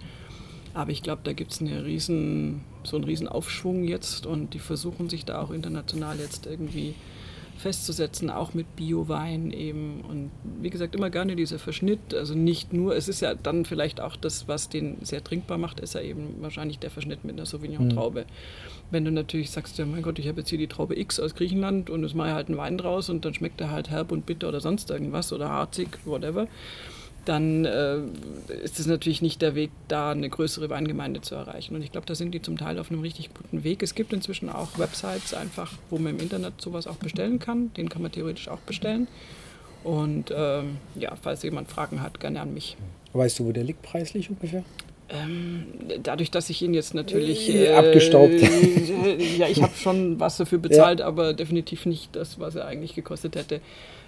Aber ich glaube, da gibt es so einen riesen Aufschwung jetzt und die versuchen sich da auch international jetzt irgendwie festzusetzen, auch mit Biowein eben. Und wie gesagt, immer gerne dieser Verschnitt. Also nicht nur, es ist ja dann vielleicht auch das, was den sehr trinkbar macht, ist ja eben wahrscheinlich der Verschnitt mit einer Sauvignon-Traube. Mhm. Wenn du natürlich sagst, ja mein Gott, ich habe jetzt hier die Traube X aus Griechenland und es mache halt einen Wein draus und dann schmeckt er halt herb und bitter oder sonst irgendwas oder harzig, whatever dann äh, ist es natürlich nicht der Weg, da eine größere Weingemeinde zu erreichen. Und ich glaube, da sind die zum Teil auf einem richtig guten Weg. Es gibt inzwischen auch Websites einfach, wo man im Internet sowas auch bestellen kann. Den kann man theoretisch auch bestellen. Und ähm, ja, falls jemand Fragen hat, gerne an mich. Weißt du, wo der liegt preislich ungefähr? Ähm, dadurch, dass ich ihn jetzt natürlich äh, abgestaubt. Äh, ja, ich habe schon was dafür bezahlt, ja. aber definitiv nicht das, was er eigentlich gekostet hätte.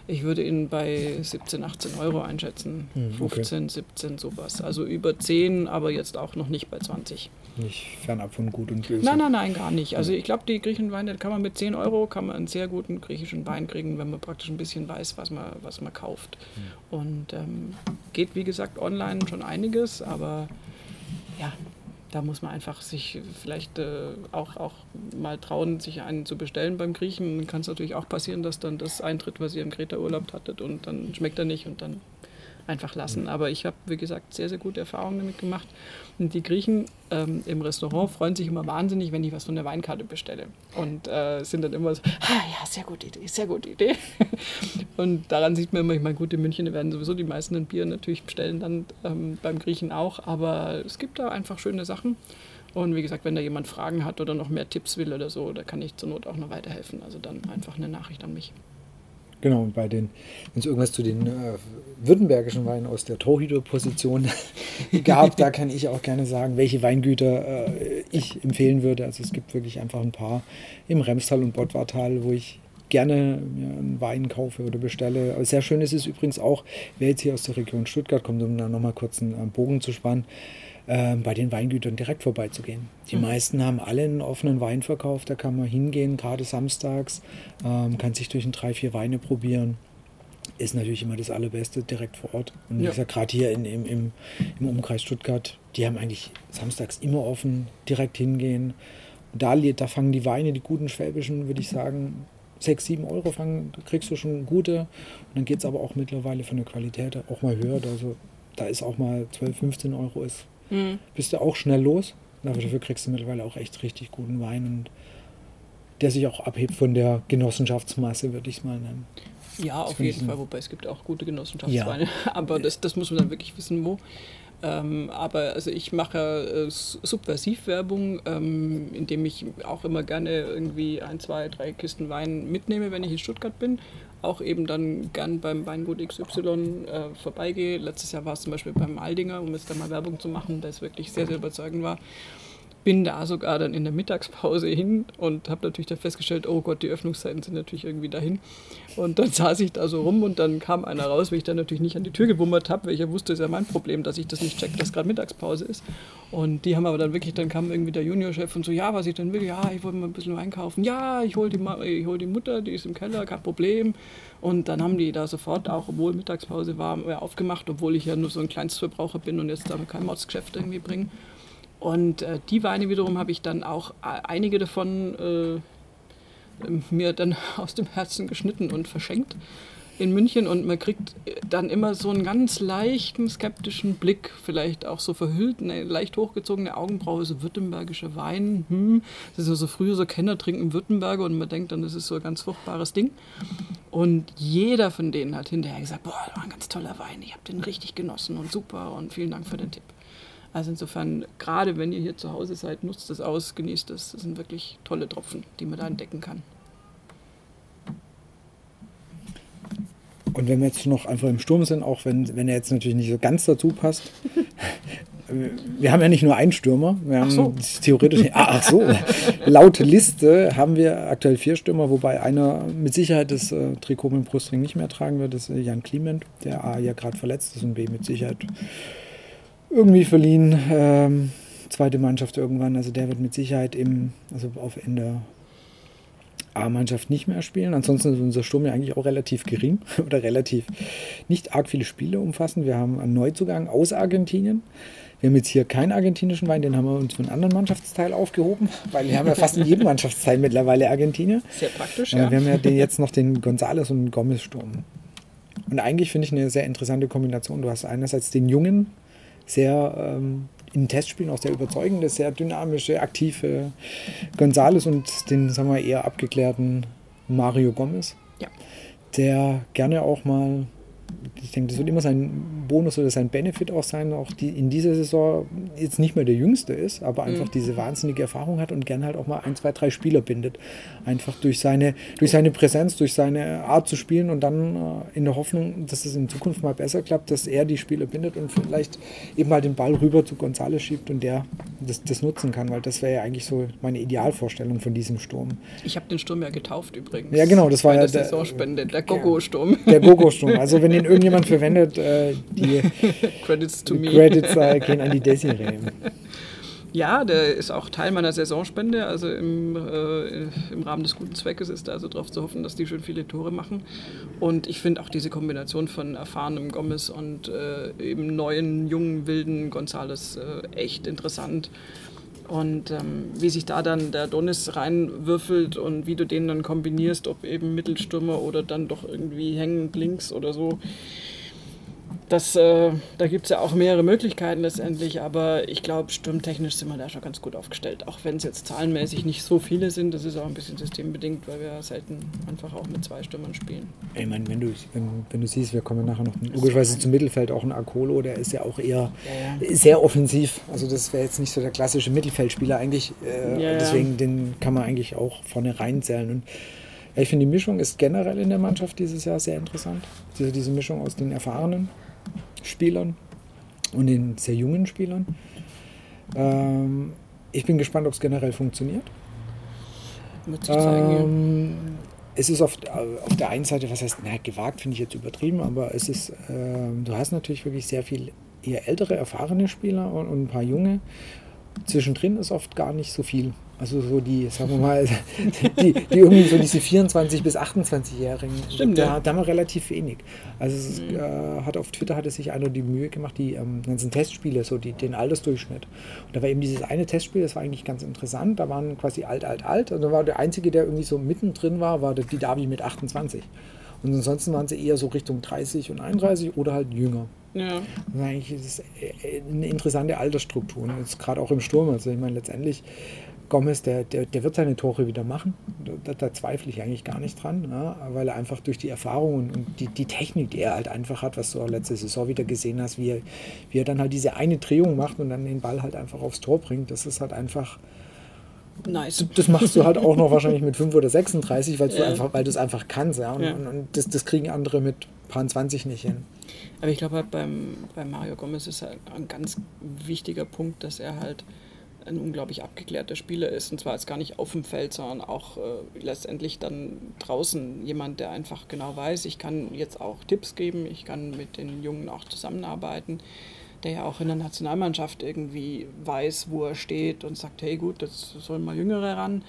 Ich würde ihn bei 17, 18 Euro einschätzen. Hm, 15, 17, sowas. Also über 10, aber jetzt auch noch nicht bei 20. Nicht fernab von gut und böse. Nein, nein, nein, gar nicht. Also ich glaube, die Griechenweine, kann man mit 10 Euro kann man einen sehr guten griechischen Wein kriegen, wenn man praktisch ein bisschen weiß, was man, was man kauft. Hm. Und ähm, geht, wie gesagt, online schon einiges, aber ja, da muss man einfach sich vielleicht äh, auch, auch mal trauen, sich einen zu bestellen beim Griechen. Dann kann es natürlich auch passieren, dass dann das eintritt, was ihr im Kreta-Urlaub hattet und dann schmeckt er nicht und dann einfach lassen. Aber ich habe, wie gesagt, sehr, sehr gute Erfahrungen damit gemacht. Und die Griechen ähm, im Restaurant freuen sich immer wahnsinnig, wenn ich was von der Weinkarte bestelle. Und äh, sind dann immer so, ah ja, sehr gute Idee, sehr gute Idee. und daran sieht man immer, ich meine, gut, in München werden sowieso die meisten ein Bier natürlich bestellen, dann ähm, beim Griechen auch. Aber es gibt da einfach schöne Sachen. Und wie gesagt, wenn da jemand Fragen hat oder noch mehr Tipps will oder so, da kann ich zur Not auch noch weiterhelfen. Also dann einfach eine Nachricht an mich. Genau, und bei den, wenn es irgendwas zu den äh, württembergischen Weinen aus der Torhüterposition gab, da kann ich auch gerne sagen, welche Weingüter äh, ich empfehlen würde. Also es gibt wirklich einfach ein paar im Remstal und Bottwartal, wo ich gerne mir einen Wein kaufe oder bestelle. Aber sehr schön ist es übrigens auch, wer jetzt hier aus der Region Stuttgart kommt, um da nochmal kurz einen Bogen zu spannen, äh, bei den Weingütern direkt vorbeizugehen. Die mhm. meisten haben alle einen offenen Weinverkauf, da kann man hingehen, gerade samstags, ähm, kann sich durch ein drei, vier Weine probieren. Ist natürlich immer das Allerbeste direkt vor Ort. Und wie ja. gesagt, gerade hier in, im, im, im Umkreis Stuttgart, die haben eigentlich samstags immer offen, direkt hingehen. da, da fangen die Weine, die guten schwäbischen, würde ich sagen, 6, 7 Euro fangen, kriegst du schon gute. Und dann geht es aber auch mittlerweile von der Qualität auch mal höher. Also da ist auch mal 12, 15 Euro ist mhm. bist du auch schnell los. Aber dafür kriegst du mittlerweile auch echt richtig guten Wein und der sich auch abhebt von der Genossenschaftsmasse, würde ich es mal nennen. Ja, auf jeden Fall, wobei es gibt auch gute Genossenschaftsweine, ja. aber das, das muss man dann wirklich wissen, wo. Ähm, aber also ich mache äh, Subversivwerbung, ähm, indem ich auch immer gerne irgendwie ein, zwei, drei Kisten Wein mitnehme, wenn ich in Stuttgart bin auch eben dann gern beim Weingut XY äh, vorbeigehe. Letztes Jahr war es zum Beispiel beim Aldinger, um jetzt da mal Werbung zu machen, es wirklich sehr, sehr überzeugend war bin da sogar dann in der Mittagspause hin und habe natürlich dann festgestellt, oh Gott, die Öffnungszeiten sind natürlich irgendwie dahin. Und dann saß ich da so rum und dann kam einer raus, weil ich dann natürlich nicht an die Tür gewummert habe, weil ich ja wusste, es ist ja mein Problem, dass ich das nicht check, dass gerade Mittagspause ist. Und die haben aber dann wirklich, dann kam irgendwie der Juniorchef und so, ja, was ich dann will, ja, ich wollte mal ein bisschen einkaufen, ja, ich hole die, hol die Mutter, die ist im Keller, kein Problem. Und dann haben die da sofort, auch obwohl Mittagspause war, aufgemacht, obwohl ich ja nur so ein Kleinstverbraucher bin und jetzt da kein Mordsgeschäft irgendwie bringe. Und äh, die Weine wiederum habe ich dann auch äh, einige davon äh, mir dann aus dem Herzen geschnitten und verschenkt in München und man kriegt dann immer so einen ganz leichten skeptischen Blick, vielleicht auch so verhüllt, eine leicht hochgezogene Augenbraue, so württembergischer Wein. Hm. Das ist ja so früher so Kenner trinken Württemberger und man denkt dann, das ist so ein ganz fruchtbares Ding. Und jeder von denen hat hinterher gesagt, boah, das war ein ganz toller Wein, ich habe den richtig genossen und super und vielen Dank für den Tipp. Also insofern, gerade wenn ihr hier zu Hause seid, nutzt es aus, genießt es. Das sind wirklich tolle Tropfen, die man da entdecken kann. Und wenn wir jetzt noch einfach im Sturm sind, auch wenn, wenn er jetzt natürlich nicht so ganz dazu passt, wir haben ja nicht nur einen Stürmer, wir haben ach so. theoretisch, ach so, laut Liste haben wir aktuell vier Stürmer, wobei einer mit Sicherheit das äh, Trikot mit dem Brustring nicht mehr tragen wird, das ist Jan Kliment, der A ja gerade verletzt ist und B mit Sicherheit irgendwie verliehen. Ähm, zweite Mannschaft irgendwann. Also der wird mit Sicherheit im, also auf in der A-Mannschaft nicht mehr spielen. Ansonsten ist unser Sturm ja eigentlich auch relativ gering oder relativ nicht arg viele Spiele umfassen. Wir haben einen Neuzugang aus Argentinien. Wir haben jetzt hier keinen argentinischen Wein, den haben wir uns für einen anderen Mannschaftsteil aufgehoben, weil wir haben ja fast in jedem Mannschaftsteil mittlerweile Argentinier. Sehr praktisch, ja. Wir haben ja den, jetzt noch den Gonzales und Gomez Sturm. Und eigentlich finde ich eine sehr interessante Kombination. Du hast einerseits den jungen sehr ähm, in Testspielen auch sehr überzeugende, sehr dynamische, aktive Gonzales und den, sagen wir, eher abgeklärten Mario Gomez. Ja. Der gerne auch mal ich denke, das wird immer sein Bonus oder sein Benefit auch sein, auch die in dieser Saison jetzt nicht mehr der Jüngste ist, aber einfach mhm. diese wahnsinnige Erfahrung hat und gerne halt auch mal ein, zwei, drei Spieler bindet. Einfach durch seine, durch seine Präsenz, durch seine Art zu spielen und dann äh, in der Hoffnung, dass es in Zukunft mal besser klappt, dass er die Spieler bindet und vielleicht eben mal den Ball rüber zu González schiebt und der das, das nutzen kann, weil das wäre ja eigentlich so meine Idealvorstellung von diesem Sturm. Ich habe den Sturm ja getauft übrigens. Ja, genau, das war ja der Saisonspende, der Gogo-Sturm. Der Gogo-Sturm. Also wenn ihn irgendjemand verwendet, äh, die Credits to me. Credits äh, gehen an die Desiree. Ja, der ist auch Teil meiner Saisonspende. Also im, äh, im Rahmen des guten Zweckes ist da also darauf zu hoffen, dass die schön viele Tore machen. Und ich finde auch diese Kombination von erfahrenem Gomez und äh, eben neuen, jungen, wilden Gonzales äh, echt interessant. Und ähm, wie sich da dann der Donis reinwürfelt und wie du den dann kombinierst, ob eben Mittelstürmer oder dann doch irgendwie hängend links oder so das, äh, da gibt es ja auch mehrere Möglichkeiten letztendlich, aber ich glaube, sturmtechnisch sind wir da schon ganz gut aufgestellt. Auch wenn es jetzt zahlenmäßig nicht so viele sind, das ist auch ein bisschen systembedingt, weil wir selten einfach auch mit zwei Stürmern spielen. Ich meine, wenn du, wenn, wenn du siehst, wir kommen nachher noch logischerweise zum Mittelfeld, auch ein Akolo, der ist ja auch eher ja, ja. sehr offensiv. Also das wäre jetzt nicht so der klassische Mittelfeldspieler eigentlich. Äh, ja, deswegen den kann man eigentlich auch vorne reinzählen. Und ich finde, die Mischung ist generell in der Mannschaft dieses Jahr sehr interessant. Diese, diese Mischung aus den Erfahrenen Spielern und den sehr jungen Spielern. Ähm, ich bin gespannt, ob es generell funktioniert. Ähm, es ist auf, auf der einen Seite, was heißt, na, gewagt finde ich jetzt übertrieben, aber es ist, äh, du hast natürlich wirklich sehr viel eher ältere, erfahrene Spieler und, und ein paar junge. Zwischendrin ist oft gar nicht so viel. Also so die, sagen wir mal, die, die irgendwie so diese 24- bis 28-Jährigen, Stimmt, da, ja. da haben wir relativ wenig. Also es mhm. äh, hat auf Twitter hatte sich einer die Mühe gemacht, die ähm, ganzen Testspiele, so die, den Altersdurchschnitt. Und da war eben dieses eine Testspiel, das war eigentlich ganz interessant. Da waren quasi alt, alt, alt. Und dann war der Einzige, der irgendwie so mittendrin war, war die Davi mit 28. Und ansonsten waren sie eher so Richtung 30 und 31 oder halt jünger. Ja. Das ist eigentlich ist eine interessante Altersstruktur. jetzt gerade auch im Sturm. Also ich meine, letztendlich Gomez, der, der, der wird seine Tore wieder machen. Da, da zweifle ich eigentlich gar nicht dran, ja, weil er einfach durch die Erfahrung und, und, die, die Technik, die er halt einfach hat, was du auch letzte Saison wieder gesehen hast, wie er, wie er dann halt diese eine Drehung macht und dann den Ball halt einfach aufs Tor bringt, das ist halt einfach. Nice. Das machst du halt auch noch wahrscheinlich mit 5 oder 36, weil du einfach, weil du es einfach kannst. Ja? Und, Ja. und, und das, das kriegen andere mit paar 20 nicht hin. Aber ich glaube halt beim, bei Mario Gomez ist halt ein ganz wichtiger Punkt, dass er halt ein unglaublich abgeklärter Spieler ist. Und zwar jetzt gar nicht auf dem Feld, sondern auch äh, letztendlich dann draußen jemand, der einfach genau weiß, ich kann jetzt auch Tipps geben, ich kann mit den Jungen auch zusammenarbeiten, der ja auch in der Nationalmannschaft irgendwie weiß, wo er steht und sagt, hey gut, das sollen mal Jüngere ran.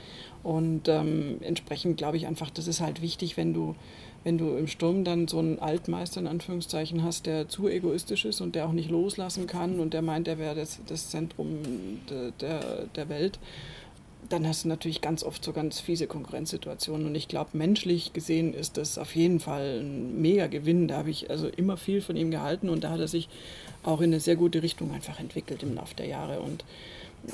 Und ähm, entsprechend glaube ich einfach, das ist halt wichtig, wenn du wenn du im Sturm dann so einen Altmeister in Anführungszeichen hast, der zu egoistisch ist und der auch nicht loslassen kann und der meint, er wäre das, das Zentrum de, der, der Welt, dann hast du natürlich ganz oft so ganz fiese Konkurrenzsituationen. Und ich glaube, menschlich gesehen ist das auf jeden Fall ein mega Gewinn. Da habe ich also immer viel von ihm gehalten und da hat er sich auch in eine sehr gute Richtung einfach entwickelt im Laufe der Jahre. Und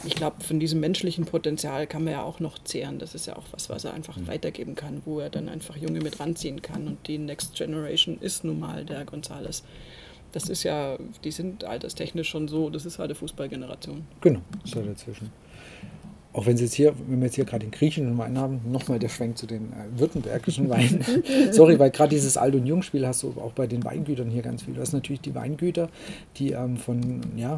ich glaube, von diesem menschlichen Potenzial kann man ja auch noch zehren. Das ist ja auch was, was er einfach weitergeben kann, wo er dann einfach Junge mit ranziehen kann. Und die Next Generation ist nun mal der Gonzales. Das ist ja, die sind alterstechnisch schon so, das ist halt eine Fußballgeneration. Genau, so dazwischen. Auch wenn Sie jetzt hier, wenn wir jetzt hier gerade den griechischen Wein haben, nochmal der Schwenk zu den äh, württembergischen Weinen. Sorry, weil gerade dieses Alt- und Jungspiel hast du auch bei den Weingütern hier ganz viel. Du hast natürlich die Weingüter, die ähm, von, ja,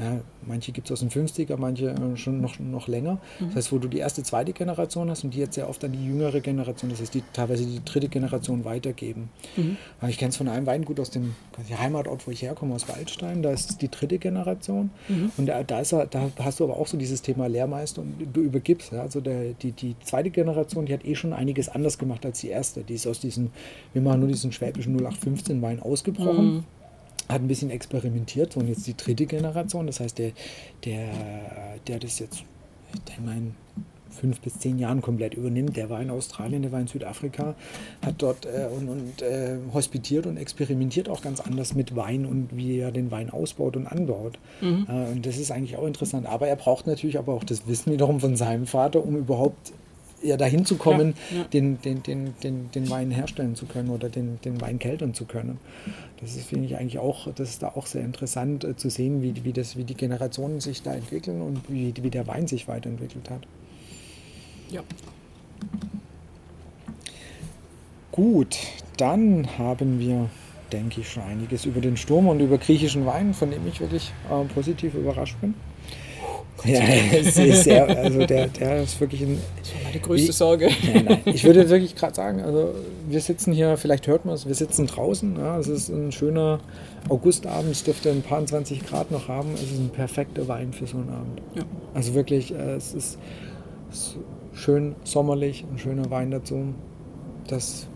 ja, manche gibt es aus den 50er, manche äh, schon noch, noch länger. Mhm. Das heißt, wo du die erste, zweite Generation hast und die jetzt sehr oft an die jüngere Generation, das heißt, die teilweise die dritte Generation weitergeben. Mhm. Ich kenne es von einem Weingut aus dem Heimatort, wo ich herkomme, aus Waldstein, da ist es die dritte Generation. Mhm. Und da, da, ist da hast du aber auch so dieses Thema Lehrmeister und du übergibst. Ja? Also der, die, die zweite Generation, die hat eh schon einiges anders gemacht als die erste. Die ist aus diesem, wir machen nur diesen schwäbischen 0815 Wein ausgebrochen Mhm. Hat ein bisschen experimentiert und jetzt die dritte Generation, das heißt, der, der, der das jetzt in meinen fünf bis zehn Jahren komplett übernimmt, der war in Australien, der war in Südafrika, hat dort äh, und, und äh, hospitiert und experimentiert auch ganz anders mit Wein und wie er den Wein ausbaut und anbaut. Mhm. Äh, und das ist eigentlich auch interessant. Aber er braucht natürlich aber auch das Wissen wiederum von seinem Vater, um überhaupt ja dahin zu kommen, Ja, ja. Den, den, den, den, den Wein herstellen zu können oder den, den Wein keltern zu können. Das ist, finde ich, eigentlich auch, das ist da auch sehr interessant äh, zu sehen, wie, wie, das, wie die Generationen sich da entwickeln und wie, wie der Wein sich weiterentwickelt hat. Ja. Gut, dann haben wir, denke ich, schon einiges über den Sturm und über griechischen Wein, von dem ich wirklich äh, positiv überrascht bin. Ja, sehr, also der, der ist wirklich ein. Das war meine größte Wie- Sorge. Nein, nein. Ich würde wirklich gerade sagen, also wir sitzen hier, vielleicht hört man es, wir sitzen draußen. Ja, es ist ein schöner Augustabend, es dürfte ein paar 20 Grad noch haben. Es ist ein perfekter Wein für so einen Abend. Ja. Also wirklich, äh, es ist, es ist schön sommerlich, ein schöner Wein dazu. Das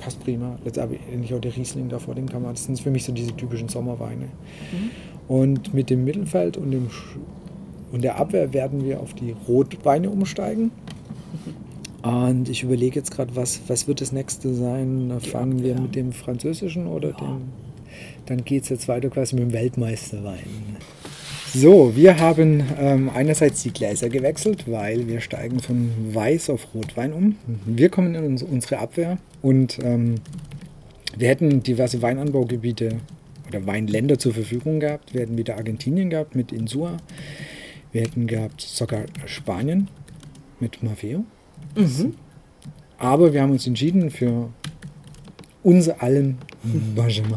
passt prima. Letztendlich auch der Riesling davor, den kann man, das sind für mich so diese typischen Sommerweine. Und mit dem Mittelfeld und, dem und der Abwehr werden wir auf die Rotweine umsteigen. Und ich überlege jetzt gerade, was, was wird das nächste sein? Da Fangen wir mit dem französischen oder dem. Dann geht es jetzt weiter quasi mit dem Weltmeisterwein. So, wir haben ähm, einerseits die Gläser gewechselt, weil wir steigen von Weiß auf Rotwein um. Wir kommen in uns, unsere Abwehr und ähm, wir hätten diverse Weinanbaugebiete oder Weinländer zur Verfügung gehabt. Wir hätten wieder Argentinien gehabt mit Insua. Wir hätten gehabt sogar Spanien mit Maveo. Aber wir haben uns entschieden für unser allen Benjamin.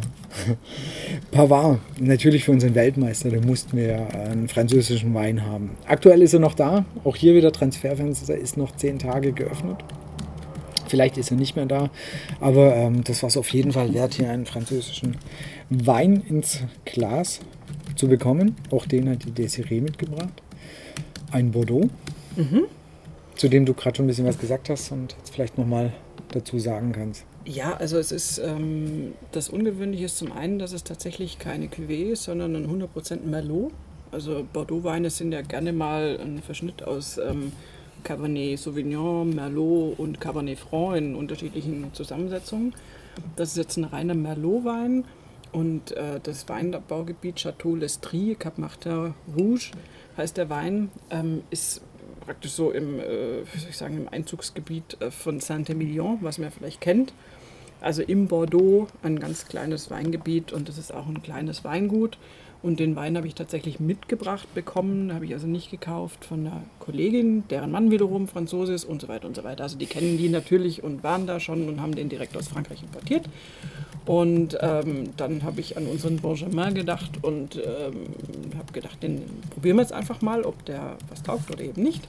Pavard, natürlich für unseren Weltmeister, da mussten wir einen französischen Wein haben. Aktuell ist er noch da, auch hier wieder Transferfenster ist noch zehn Tage geöffnet. Vielleicht ist er nicht mehr da, aber ähm, das war es auf jeden Fall wert, hier einen französischen Wein ins Glas zu bekommen. Auch den hat die Desiree mitgebracht. Ein Bordeaux, zu dem du gerade schon ein bisschen was gesagt hast und jetzt vielleicht nochmal dazu sagen kannst. Ja, also es ist ähm, das Ungewöhnliche ist zum einen, dass es tatsächlich keine Cuvée ist, sondern ein 100% Merlot. Also Bordeaux-Weine sind ja gerne mal ein Verschnitt aus ähm, Cabernet Sauvignon, Merlot und Cabernet Franc in unterschiedlichen Zusammensetzungen. Das ist jetzt ein reiner Merlot-Wein und äh, das Weinbaugebiet Château Lestrie, Cap Martin Rouge heißt der Wein, ähm, ist praktisch so im, äh, wie soll ich sagen, im Einzugsgebiet äh, von Saint-Emilion, was man vielleicht kennt. Also im Bordeaux ein ganz kleines Weingebiet und das ist auch ein kleines Weingut. Und den Wein habe ich tatsächlich mitgebracht bekommen, habe ich also nicht gekauft von einer Kollegin, deren Mann wiederum Franzose ist und so weiter und so weiter. Also die kennen die natürlich und waren da schon und haben den direkt aus Frankreich importiert. Und ähm, dann habe ich an unseren Benjamin gedacht und ähm, habe gedacht, den probieren wir jetzt einfach mal, ob der was taugt oder eben nicht.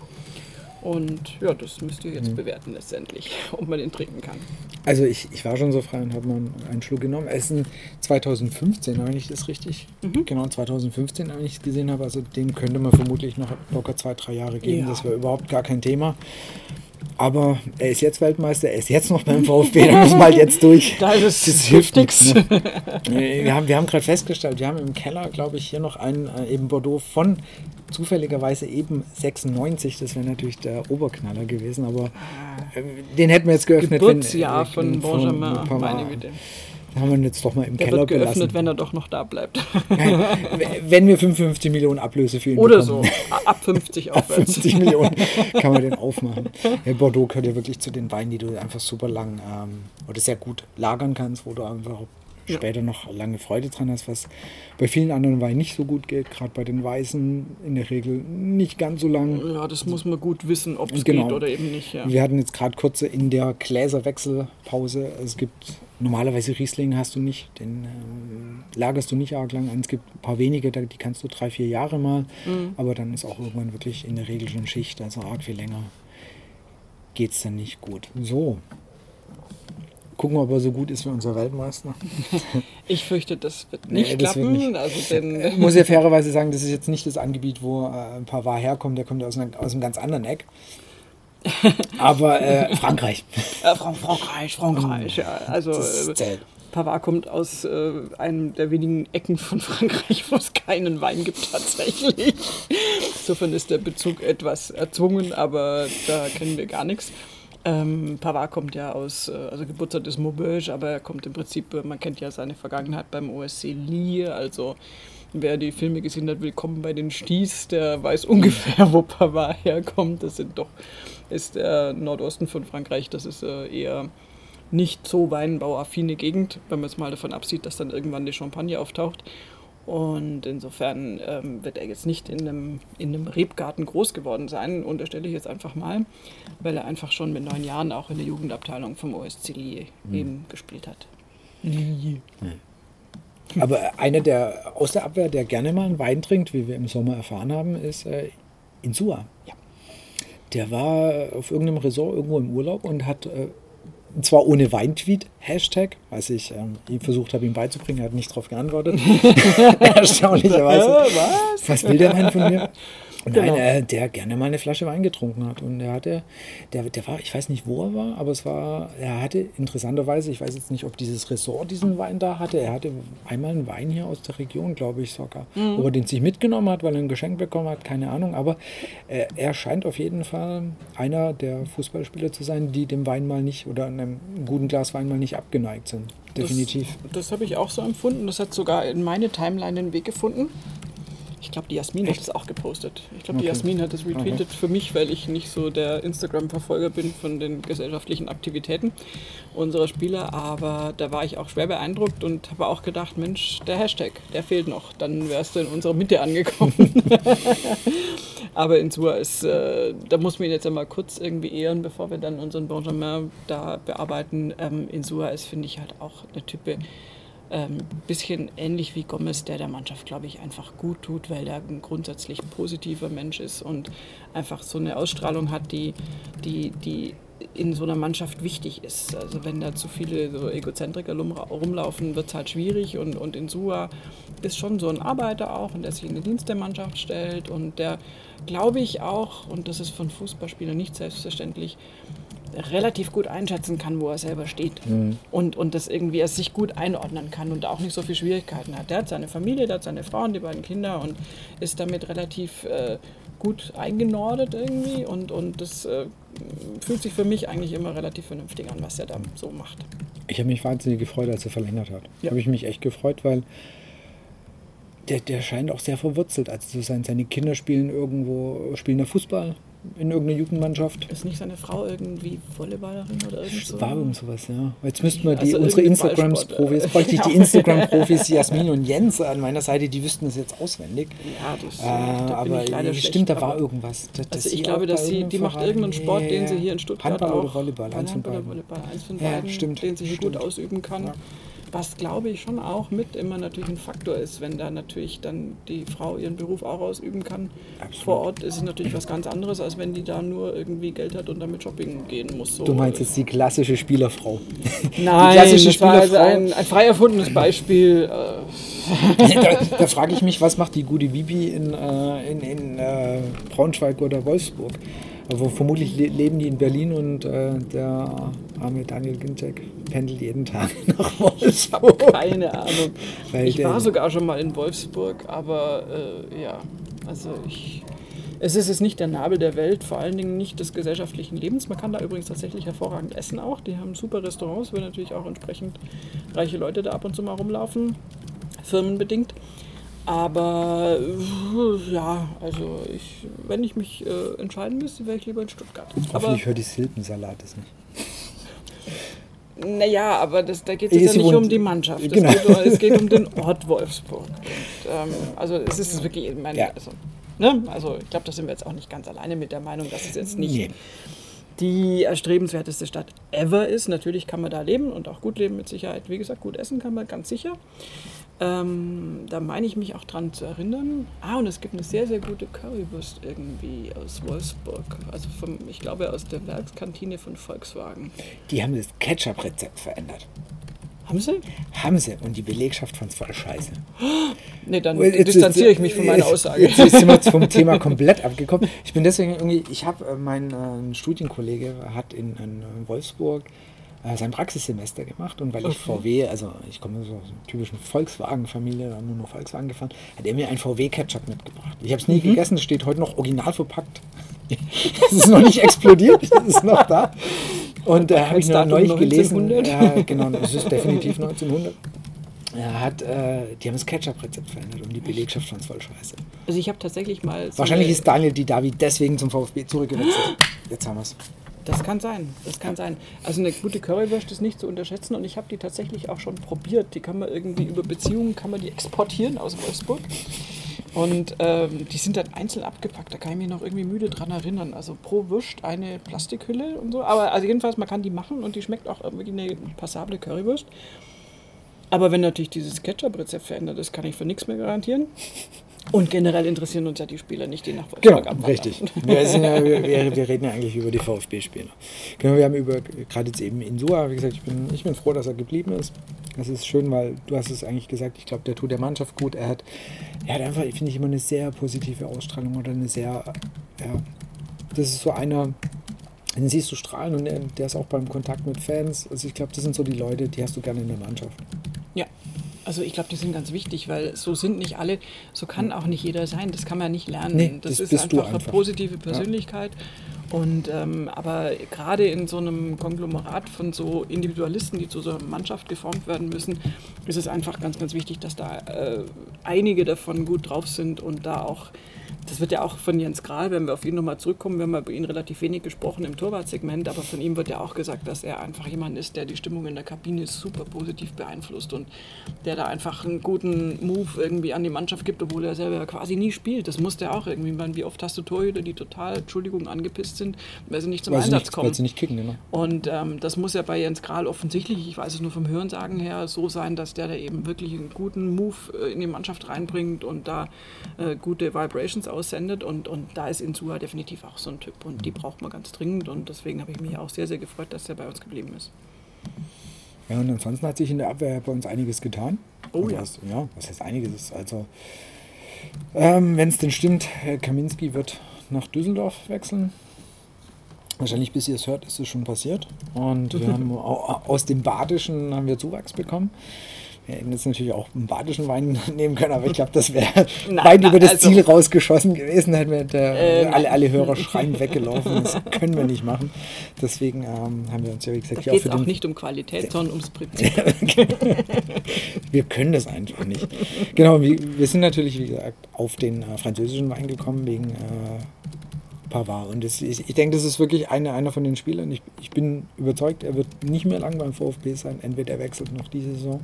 Und ja, das müsst ihr jetzt bewerten letztendlich, ob man den trinken kann. Also ich, ich war schon so frei und habe mal einen Schluck genommen. Es ist ein 2015, wenn ich das richtig, genau 2015, wenn ich es gesehen habe. Also den könnte man vermutlich noch locker zwei, drei Jahre geben. Ja. Das wäre überhaupt gar kein Thema. Aber er ist jetzt Weltmeister, er ist jetzt noch beim VfB, da müssen wir halt jetzt durch. Da ist Das hilft nichts. Ne? Wir haben, wir haben gerade festgestellt, wir haben im Keller, glaube ich, hier noch einen äh, eben Bordeaux von zufälligerweise eben 96. Das wäre natürlich der Oberknaller gewesen, aber äh, den hätten wir jetzt geöffnet. wenn- Geburtsjahr äh, von Benjamin, meine Güte. Den haben wir ihn jetzt doch mal im Der Keller wird geöffnet, gelassen. wenn er doch noch da bleibt. Wenn wir 55 Millionen Ablöse für ihn Oder so. bekommen. Ab 50 Ab aufwärts. 50 Millionen kann man den aufmachen. Ja, Bordeaux gehört ja wirklich zu den Weinen, die du einfach super lang ähm, oder sehr gut lagern kannst, wo du einfach später noch lange Freude dran hast, was bei vielen anderen Weinen nicht so gut geht. Gerade bei den Weißen in der Regel nicht ganz so lang. Ja, das muss man gut wissen, ob es Genau. geht oder eben nicht. Ja. Wir hatten jetzt gerade kurze in der Gläserwechselpause. Es gibt normalerweise Riesling hast du nicht, den ähm, lagerst du nicht arg lang an. Es gibt ein paar wenige, die kannst du drei, vier Jahre mal, Mhm. aber dann ist auch irgendwann wirklich in der Regel schon Schicht, also arg viel länger geht es dann nicht gut. So. Gucken wir, ob er so gut ist wie unser Weltmeister. Ich fürchte, das wird Nee, nicht das wird klappen. nicht. Also Ich muss ja fairerweise sagen, das ist jetzt nicht das Angebiet, wo äh, ein Pavard herkommt, der kommt ja aus, einer, aus einem ganz anderen Eck. Aber äh, Frankreich. äh, Fran- Frankreich, Frankreich. Ja. Also äh. Pavard kommt aus äh, einem der wenigen Ecken von Frankreich, wo es keinen Wein gibt tatsächlich. Insofern ist der Bezug etwas erzwungen, aber da kennen wir gar nichts. Ähm, Pavard kommt ja aus, äh, also Geburtsort ist Maubeuge, aber er kommt im Prinzip, äh, man kennt ja seine Vergangenheit beim OSC Lille, also wer die Filme gesehen hat, Willkommen bei den Sties, der weiß ungefähr, wo Pavard herkommt. Das sind doch, ist der Nordosten von Frankreich, das ist äh, eher nicht so weinbauaffine Gegend, wenn man es mal davon absieht, dass dann irgendwann die Champagne auftaucht. Und insofern ähm, wird er jetzt nicht in einem, in einem Rebgarten groß geworden sein, unterstelle ich jetzt einfach mal, weil er einfach schon mit neun Jahren auch in der Jugendabteilung vom OSC Lie mhm. eben gespielt hat. Lie. Aber einer der aus der Abwehr, der gerne mal einen Wein trinkt, wie wir im Sommer erfahren haben, ist äh, Insua. Ja. Der war auf irgendeinem Resort irgendwo im Urlaub und hat äh, und zwar ohne Weintweet, Hashtag, was ich ähm, versucht habe, ihm beizubringen. Er hat nicht darauf geantwortet. Erstaunlicherweise. was? was will der Mann von mir? Genau. Nein, äh, der gerne mal eine Flasche Wein getrunken hat. Und er hatte, der, der war, ich weiß nicht, wo er war, aber es war, er hatte interessanterweise, ich weiß jetzt nicht, ob dieses Ressort diesen Wein da hatte, er hatte einmal einen Wein hier aus der Region, glaube ich sogar. Mhm. Ob er den sich mitgenommen hat, weil er ein Geschenk bekommen hat, keine Ahnung. Aber äh, er scheint auf jeden Fall einer der Fußballspieler zu sein, die dem Wein mal nicht oder einem guten Glas Wein mal nicht abgeneigt sind. Definitiv. Das, das habe ich auch so empfunden. Das hat sogar in meine Timeline den Weg gefunden. Ich glaube, die Jasmin hat es auch gepostet. Ich glaube, okay. die Jasmin hat es retweetet okay. für mich, weil ich nicht so der Instagram-Verfolger bin von den gesellschaftlichen Aktivitäten unserer Spieler. Aber da war ich auch schwer beeindruckt und habe auch gedacht, Mensch, der Hashtag, der fehlt noch. Dann wärst du in unserer Mitte angekommen. aber in Sua ist, äh, da muss man ihn jetzt einmal kurz irgendwie ehren, bevor wir dann unseren Benjamin da bearbeiten. Ähm, in Sua ist, finde ich, halt auch eine Type ein ähm, bisschen ähnlich wie Gomez, der der Mannschaft, glaube ich, einfach gut tut, weil er ein grundsätzlich positiver Mensch ist und einfach so eine Ausstrahlung hat, die, die, die in so einer Mannschaft wichtig ist. Also wenn da zu viele so Egozentriker rumlaufen, wird es halt schwierig und, und Insua ist schon so ein Arbeiter auch und der sich in den Dienst der Mannschaft stellt und der, glaube ich auch, und das ist von Fußballspielern nicht selbstverständlich, relativ gut einschätzen kann, wo er selber steht. Mhm. Und, und das irgendwie er sich gut einordnen kann und auch nicht so viele Schwierigkeiten hat. Der hat seine Familie, der hat seine Frau und die beiden Kinder und ist damit relativ äh, gut eingenordet irgendwie und, und das äh, fühlt sich für mich eigentlich immer relativ vernünftig an, was er da so macht. Ich habe mich wahnsinnig gefreut, als er verlängert hat. Ja. Habe ich mich echt gefreut, weil der, der scheint auch sehr verwurzelt. Also zu sein. Seine Kinder spielen irgendwo, spielen da Fußball in irgendeiner Jugendmannschaft. Ist nicht seine Frau irgendwie Volleyballerin oder irgend so? War irgend sowas, ja. Jetzt müssten wir die, also unsere Instagrams-Profis, bräuchte ich die Instagram-Profis Jasmin und Jens an meiner Seite, die wüssten das jetzt auswendig. Ja, das äh, da aber leider stimmt, da war irgendwas. Das, also ich glaube, dass sie, die macht irgendeinen Sport, nee. den sie hier in Stuttgart Handball auch, oder Volleyball, eins von beiden. Volleyball, eins von beiden, ja, stimmt. den sie hier stimmt. gut ausüben kann. Ja. Was glaube ich schon auch mit immer natürlich ein Faktor ist, wenn da natürlich dann die Frau ihren Beruf auch ausüben kann. Absolut. Vor Ort ist es natürlich was ganz anderes, als wenn die da nur irgendwie Geld hat und damit shopping gehen muss. So. Du meinst jetzt die klassische Spielerfrau? Nein, klassische das war also ein, ein frei erfundenes Beispiel. Äh. da, da frage ich mich, was macht die gute Bibi in, äh, in, in äh, Braunschweig oder Wolfsburg? Also vermutlich leben die in Berlin und äh, der arme Daniel Ginczek pendelt jeden Tag nach Wolfsburg. Keine Ahnung. Weil ich war sogar schon mal in Wolfsburg, aber äh, ja, also ich. Es ist jetzt nicht der Nabel der Welt, vor allen Dingen nicht des gesellschaftlichen Lebens. Man kann da übrigens tatsächlich hervorragend essen auch. Die haben super Restaurants, weil natürlich auch entsprechend reiche Leute da ab und zu mal rumlaufen, firmenbedingt. Aber äh, ja, also ich, wenn ich mich äh, entscheiden müsste, wäre ich lieber in Stuttgart. Hoffentlich hört die Silpensalat es nicht. Naja, aber das, da geht es ja nicht um die Mannschaft. Genau. Es, geht, es, geht, um den Ort Wolfsburg. Und, ähm, also es ist wirklich, meine, ja. also, ne? also ich glaube, da sind wir jetzt auch nicht ganz alleine mit der Meinung, dass es jetzt nicht nee. die erstrebenswerteste Stadt ever ist. Natürlich kann man da leben und auch gut leben mit Sicherheit. Wie gesagt, gut essen kann man ganz sicher. Ähm, da meine ich mich auch dran zu erinnern. Ah, und es gibt eine sehr, sehr gute Currywurst irgendwie aus Wolfsburg. Also vom, ich glaube aus der Werkskantine von Volkswagen. Die haben das Ketchup-Rezept verändert. Haben sie? Haben sie. Und die Belegschaft fand es voll scheiße. Nee, dann jetzt, distanziere ich mich von meiner Aussage. Jetzt sind wir vom Thema komplett abgekommen. Ich bin deswegen irgendwie, ich habe, äh, mein äh, Studienkollege hat in, in Wolfsburg sein Praxissemester gemacht und weil ich VW, also ich komme aus einer typischen Volkswagen-Familie, da nur noch Volkswagen gefahren, hat er mir einen VW-Ketchup mitgebracht. Ich habe es nie gegessen, es steht heute noch original verpackt. Es ist noch nicht explodiert, es ist noch da. Und da habe ich Datum neulich gelesen, 1900. ja, genau, es ist definitiv 1900. Er hat, äh, die haben das Ketchup-Rezept verändert und die Belegschaft fand es voll scheiße. Also ich habe tatsächlich mal. so Wahrscheinlich ist Daniel Didavi deswegen zum VfB zurückgewechselt. Jetzt haben wir es. Das kann sein, das kann sein. Also eine gute Currywurst ist nicht zu unterschätzen und ich habe die tatsächlich auch schon probiert. Die kann man irgendwie über Beziehungen, kann man die exportieren aus Wolfsburg. Und ähm, die sind dann einzeln abgepackt, da kann ich mich noch irgendwie müde dran erinnern. Also pro Wurst eine Plastikhülle und so. Aber also jedenfalls, man kann die machen und die schmeckt auch wirklich eine passable Currywurst. Aber wenn natürlich dieses Ketchup-Rezept verändert ist, kann ich für nichts mehr garantieren. Und generell interessieren uns ja die Spieler nicht, die nach Wolfsburg Genau, richtig. Wir, ja, wir, wir reden ja eigentlich über die VfB-Spieler. Genau, wir haben über, gerade jetzt eben Insua, wie gesagt, ich bin, ich bin froh, dass er geblieben ist. Das ist schön, weil du hast es eigentlich gesagt, ich glaube, der tut der Mannschaft gut. Er hat, er hat einfach, finde ich, immer eine sehr positive Ausstrahlung oder eine sehr, ja, das ist so einer, den siehst du strahlen und der, der ist auch beim Kontakt mit Fans. Also ich glaube, das sind so die Leute, die hast du gerne in der Mannschaft. Ja, also ich glaube, die sind ganz wichtig, weil so sind nicht alle, so kann auch nicht jeder sein. Das kann man nicht lernen. Nee, das, das ist einfach, einfach. eine positive Persönlichkeit. Und ähm, aber gerade in so einem Konglomerat von so Individualisten, die zu so einer Mannschaft geformt werden müssen, ist es einfach ganz, ganz wichtig, dass da äh, einige davon gut drauf sind und da auch das wird ja auch von Jens Grahl, wenn wir auf ihn nochmal zurückkommen, wir haben über ihn relativ wenig gesprochen im Torwartsegment, aber von ihm wird ja auch gesagt, dass er einfach jemand ist, der die Stimmung in der Kabine super positiv beeinflusst und der da einfach einen guten Move irgendwie an die Mannschaft gibt, obwohl er selber quasi nie spielt. Das muss der auch irgendwie. Meine, wie oft hast du Torhüter, die total, Entschuldigung, angepisst sind, weil sie nicht zum Weil Einsatz nicht, kommen. weil sie nicht kicken, genau. Und ähm, das muss ja bei Jens Grahl offensichtlich, ich weiß es nur vom Hörensagen her, so sein, dass der da eben wirklich einen guten Move äh, in die Mannschaft reinbringt und da äh, gute Vibrations aussendet. Und, und da ist Insua definitiv auch so ein Typ. Und die braucht man ganz dringend. Und deswegen habe ich mich auch sehr, sehr gefreut, dass er bei uns geblieben ist. Ja, und ansonsten hat sich in der Abwehr bei uns einiges getan. Oh Also ja. Was, ja, was heißt einiges? Also, ähm, wenn es denn stimmt, Herr Kaminski wird nach Düsseldorf wechseln. Wahrscheinlich, bis ihr es hört, ist es schon passiert. Und wir haben au- aus dem Badischen haben wir Zuwachs bekommen. Wir hätten jetzt natürlich auch einen badischen Wein nehmen können, aber ich glaube, das wäre weit über das also- Ziel rausgeschossen gewesen. Da hätten wir der, Äh, alle, alle Hörer schreien weggelaufen. Das können wir nicht machen. Deswegen ähm, haben wir uns ja, wie gesagt, hier geht es für auch den nicht um Qualität, sondern ums Prinzip. wir können das einfach nicht. Genau, wir, wir sind natürlich, wie gesagt, auf den äh, französischen Wein gekommen wegen äh, Pavard. Und das, ich, ich denke, das ist wirklich eine, einer von den Spielern. Ich, ich bin überzeugt, er wird nicht mehr lang beim VfB sein. Entweder er wechselt noch diese Saison,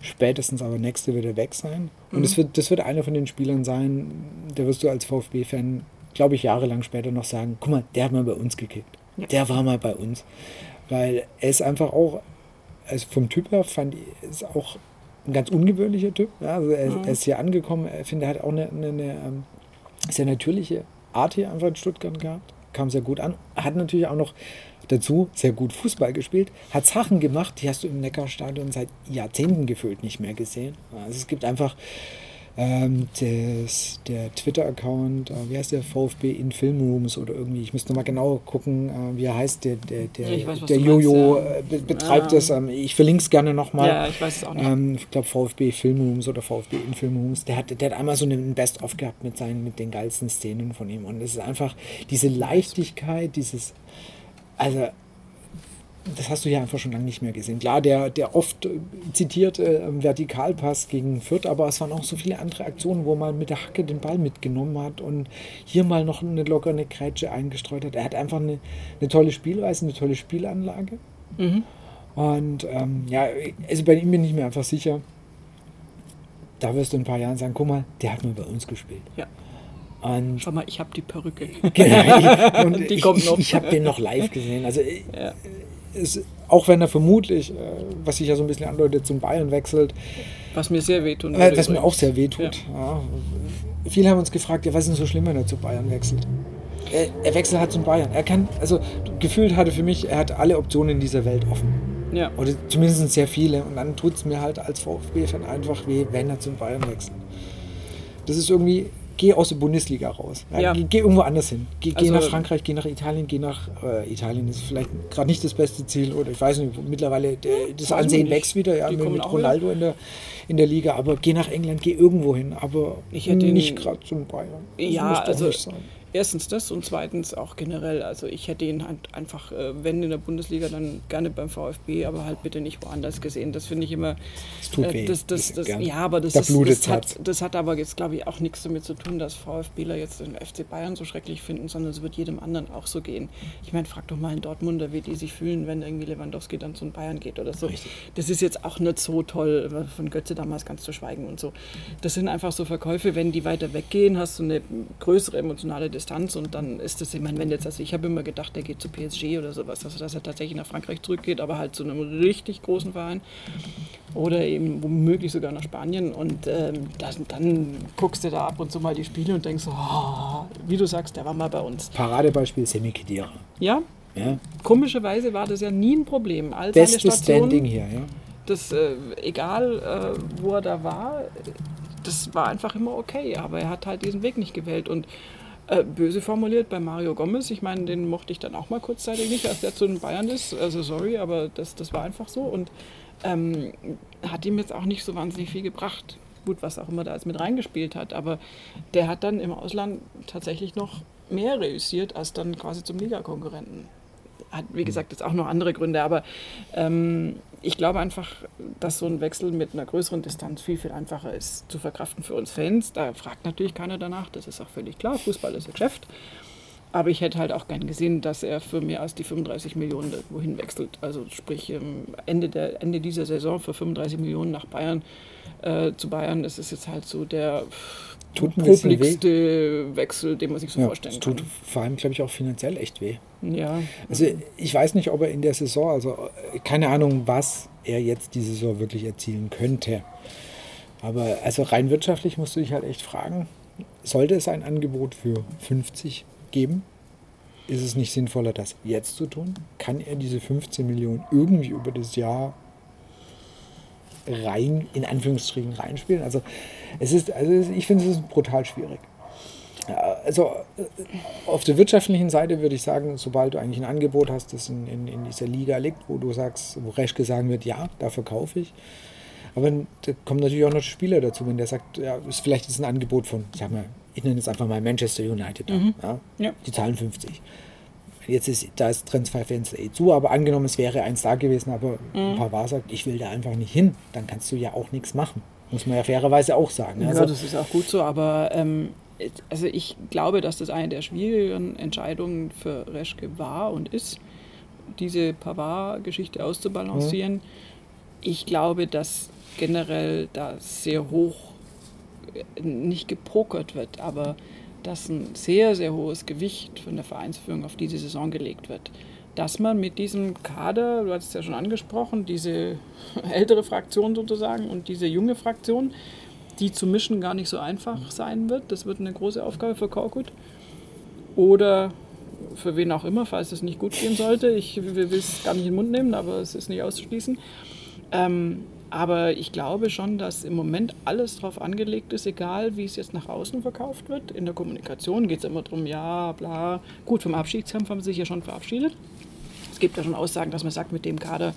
spätestens aber nächste wird er weg sein. Und das, wird, das wird einer von den Spielern sein, der wirst du als VfB-Fan, glaube ich, jahrelang später noch sagen, guck mal, der hat mal bei uns gekickt. Ja. Der war mal bei uns. Weil er ist einfach auch, also vom Typ her fand ich, ist auch ein ganz ungewöhnlicher Typ. Ja, also er, er ist hier angekommen, ich finde, er hat auch eine, eine, eine ähm, sehr natürliche Art hier einfach in Stuttgart gehabt. Kam sehr gut an. Hat natürlich auch noch dazu sehr gut Fußball gespielt. Hat Sachen gemacht, die hast du im Neckarstadion seit Jahrzehnten gefühlt nicht mehr gesehen. Also es gibt einfach ähm, das, der Twitter-Account, äh, wie heißt der VfB in Filmrooms oder irgendwie, ich müsste mal genau gucken, äh, wie er heißt, der, der, der, Ja, weiß, der du meinst, Jojo ja. äh, be betreibt Ah. das. Ähm, ich verlinke es gerne nochmal. ja, ich weiß es auch nicht. Ähm, ich glaube VfB Filmrooms oder VfB in Filmrooms, der hat, der hat einmal so einen Best-of gehabt mit seinen, mit den geilsten Szenen von ihm. Und es ist einfach diese Leichtigkeit, dieses, also das hast du hier einfach schon lange nicht mehr gesehen. Klar, der, der oft äh, zitierte ähm, Vertikalpass gegen Fürth, aber es waren auch so viele andere Aktionen, wo man mit der Hacke den Ball mitgenommen hat und hier mal noch eine lockere Kreitsche eingestreut hat. Er hat einfach eine, eine tolle Spielweise, eine tolle Spielanlage. Mhm. Und ähm, ja, also bei ihm bin ich mir einfach sicher, da wirst du in ein paar Jahren sagen, guck mal, der hat mal bei uns gespielt. Ja. Und, Schau mal, ich habe die Perücke. genau, und Die ich, kommt ich, noch. ich habe den noch live gesehen. Also ich- Ja. Es, auch wenn er vermutlich, äh, was sich ja so ein bisschen andeutet, zum Bayern wechselt, Was mir sehr wehtun äh, was mir auch sehr weh tut. Ja. Viele haben uns gefragt, ja, was ist denn so schlimm, wenn er zu Bayern wechselt? Er, er wechselt halt zum Bayern. Er kann, also gefühlt hatte für mich, er hat alle Optionen dieser Welt offen. Ja. Oder zumindest sehr viele. Und dann tut es mir halt als VfB-Fan einfach weh, wenn er zum Bayern wechselt. Das ist irgendwie, geh aus der Bundesliga raus. Ja, Ja. Geh, geh irgendwo anders hin. Geh, geh Also- nach Frankreich, geh nach Italien, geh nach äh, Italien ist vielleicht gerade nicht das beste Ziel oder ich weiß nicht, mittlerweile der, das Ansehen wächst wieder ja, mit, mit Ronaldo in der, in der Liga, aber geh nach England, geh irgendwo hin, aber Ich hätte nicht gerade zum Bayern. Das Ja, also- nicht sein. Erstens das und zweitens auch generell. Also ich hätte ihn halt einfach, äh, wenn in der Bundesliga, dann gerne beim VfB, aber halt bitte nicht woanders gesehen. Das finde ich immer. Es tut äh, weh. Das, das, das, ja, aber das, Da ist, das, hat, das hat aber jetzt, glaube ich, auch nichts damit zu tun, dass VfBler jetzt den FC Bayern so schrecklich finden, sondern es wird jedem anderen auch so gehen. Ich meine, frag doch mal einen Dortmunder, wie die sich fühlen, wenn irgendwie Lewandowski dann zu den Bayern geht oder so. Richtig. Das ist jetzt auch nicht so toll, äh, von Götze damals ganz zu schweigen und so. Das sind einfach so Verkäufe, wenn die weiter weggehen, hast du eine größere emotionale Distanz und dann ist das, ich meine, wenn jetzt, also ich habe immer gedacht, der geht zu PSG oder sowas, also dass er tatsächlich nach Frankreich zurückgeht, aber halt zu einem richtig großen Verein oder eben womöglich sogar nach Spanien und ähm, das, dann guckst du da ab und zu mal die Spiele und denkst, oh, wie du sagst, der war mal bei uns. Paradebeispiel Semi Khedira. Ja, Ja. komischerweise war das ja nie ein Problem. All Bestes Stationen- Standing hier, ja. das, äh, egal äh, wo er da war, das war einfach immer okay. Aber er hat halt diesen Weg nicht gewählt. Und äh, böse formuliert bei Mario Gomez, ich meine, den mochte ich dann auch mal kurzzeitig nicht, als der zu den Bayern ist. Also sorry, aber das, das war einfach so. Und ähm, hat ihm jetzt auch nicht so wahnsinnig viel gebracht. Gut, was auch immer da jetzt mit reingespielt hat. Aber der hat dann im Ausland tatsächlich noch mehr reüssiert als dann quasi zum Ligakonkurrenten hat, wie gesagt, jetzt auch noch andere Gründe, aber ähm, ich glaube einfach, dass so ein Wechsel mit einer größeren Distanz viel, viel einfacher ist zu verkraften für uns Fans. Da fragt natürlich keiner danach, das ist auch völlig klar. Fußball ist ein Geschäft. Aber ich hätte halt auch gern gesehen, dass er für mehr als die 35 Millionen wohin wechselt. Also sprich, ähm, Ende, der, Ende dieser Saison für 35 Millionen nach Bayern äh, zu Bayern, das ist jetzt halt so der Tut ein publikste Wechsel, den man sich so ja vorstellen es tut kann. vor allem, glaube ich, auch finanziell echt weh. Ja, Also ich weiß nicht, ob er in der Saison, also keine Ahnung, was er jetzt die Saison wirklich erzielen könnte. Aber also rein wirtschaftlich musst du dich halt echt fragen, sollte es ein Angebot für 50 geben? Ist es nicht sinnvoller, das jetzt zu tun? Kann er diese 15 Millionen irgendwie über das Jahr rein, in Anführungsstrichen, reinspielen? Also es ist, also ich finde es ist brutal schwierig. Also äh, auf der wirtschaftlichen Seite würde ich sagen, sobald du eigentlich ein Angebot hast, das in, in, in dieser Liga liegt, wo du sagst, wo Reschke sagen wird, ja, dafür kaufe ich. Aber da kommen natürlich auch noch Spieler dazu, wenn der sagt, ja, ist vielleicht ist ein Angebot von, ich sag mal, ich nenne jetzt einfach mal Manchester United. da, Ja, Ja. Die zahlen 50. Jetzt ist da ist Transferfenster eh zu, aber angenommen, es wäre eins da gewesen, aber ein paar war sagt, ich will da einfach nicht hin, dann kannst du ja auch nichts machen. Muss man ja fairerweise auch sagen. Ja, Also, das ist auch gut so, aber ähm, also ich glaube, dass das eine der schwierigeren Entscheidungen für Reschke war und ist, diese Pavard-Geschichte auszubalancieren. Ich glaube, dass generell da sehr hoch äh, nicht gepokert wird, aber dass ein sehr, sehr hohes Gewicht von der Vereinsführung auf diese Saison gelegt wird. Dass man mit diesem Kader, du hast es ja schon angesprochen, diese ältere Fraktion sozusagen und diese junge Fraktion, die zu mischen gar nicht so einfach sein wird. Das wird eine große Aufgabe für Korkut. Oder für wen auch immer, falls es nicht gut gehen sollte. Ich will es gar nicht in den Mund nehmen, aber es ist nicht auszuschließen. Ähm, aber ich glaube schon, dass im Moment alles darauf angelegt ist, egal wie es jetzt nach außen verkauft wird. In der Kommunikation geht es immer darum, ja, bla. Gut, vom Abschiedskampf haben sie sich ja schon verabschiedet. Es gibt ja schon Aussagen, dass man sagt, mit dem Kader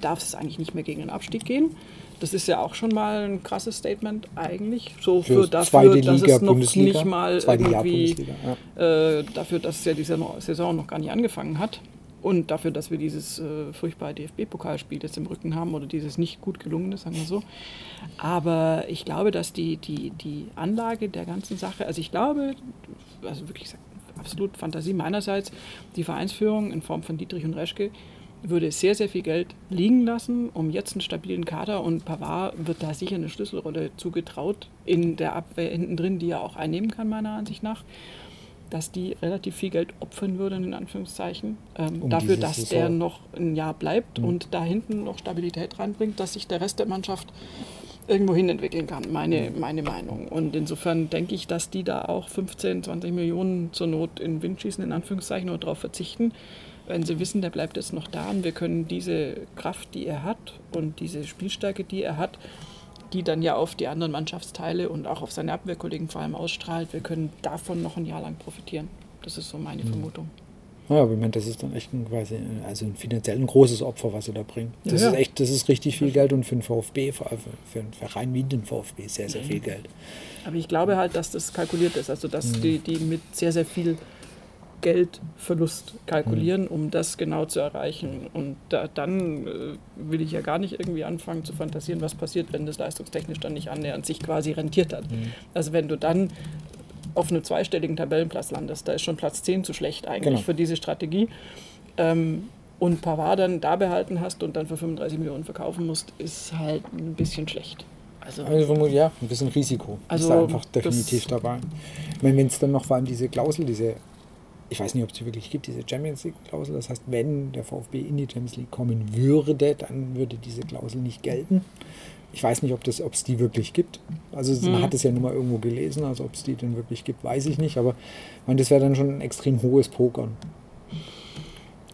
darf es eigentlich nicht mehr gegen den Abstieg gehen. Das ist ja auch schon mal ein krasses Statement eigentlich. So für, Für dafür, zweite dass Liga, es noch Bundesliga. nicht mal irgendwie Bundesliga, äh, dafür, dass ja diese Saison noch gar nicht angefangen hat und dafür, dass wir dieses äh, furchtbare DFB-Pokalspiel jetzt im Rücken haben oder dieses nicht gut gelungene, sagen wir so. Aber ich glaube, dass die, die, die Anlage der ganzen Sache, also ich glaube, also wirklich absolut Fantasie meinerseits, die Vereinsführung in Form von Dietrich und Reschke würde sehr, sehr viel Geld liegen lassen, um jetzt einen stabilen Kader und Pavard wird da sicher eine Schlüsselrolle zugetraut in der Abwehr hinten drin, die er auch einnehmen kann, meiner Ansicht nach, dass die relativ viel Geld opfern würden, in Anführungszeichen, ähm, Um dafür, dass Saison. der noch ein Jahr bleibt Mhm. und da hinten noch Stabilität reinbringt, dass sich der Rest der Mannschaft irgendwo hin entwickeln kann, meine, meine Meinung. Und insofern denke ich, dass die da auch 15, 20 Millionen zur Not in Wind schießen, in Anführungszeichen, oder darauf verzichten, wenn sie wissen, der bleibt jetzt noch da und wir können diese Kraft, die er hat und diese Spielstärke, die er hat, die dann ja auf die anderen Mannschaftsteile und auch auf seine Abwehrkollegen vor allem ausstrahlt. Wir können davon noch ein Jahr lang profitieren. Das ist so meine mhm. Ja, aber ich meine, das ist dann echt ein, quasi, also ein finanziell ein großes Opfer, was sie da bringen. Das ja, ist echt, das ist richtig viel Geld und für den VfB, für, für einen Verein wie den VfB sehr, sehr viel Geld. Aber ich glaube halt, dass das kalkuliert ist, also dass mhm. die, die mit sehr, sehr viel Geldverlust kalkulieren, mhm. um das genau zu erreichen. Und da, dann äh, will ich ja gar nicht irgendwie anfangen zu fantasieren, was passiert, wenn das leistungstechnisch dann nicht annähernd sich quasi rentiert hat. Mhm. Also wenn du dann auf einem zweistelligen Tabellenplatz landest. Da ist schon Platz 10 zu schlecht eigentlich genau. für diese Strategie. Ähm, und Pavard dann da behalten hast und dann für 35 Millionen verkaufen musst, ist halt ein bisschen schlecht. Also, also ja, ein bisschen Risiko also ist da einfach definitiv dabei. Ich meine, wenn es dann noch vor allem diese Klausel, diese, ich weiß nicht, ob es sie wirklich gibt, diese Champions League-Klausel, das heißt, wenn der VfB in die Champions League kommen würde, dann würde diese Klausel nicht gelten. Ich weiß nicht, ob es die wirklich gibt. Also mhm. man hat es ja nur mal irgendwo gelesen, also ob es die denn wirklich gibt, weiß ich nicht. Aber ich meine, das wäre dann schon ein extrem hohes Pokern.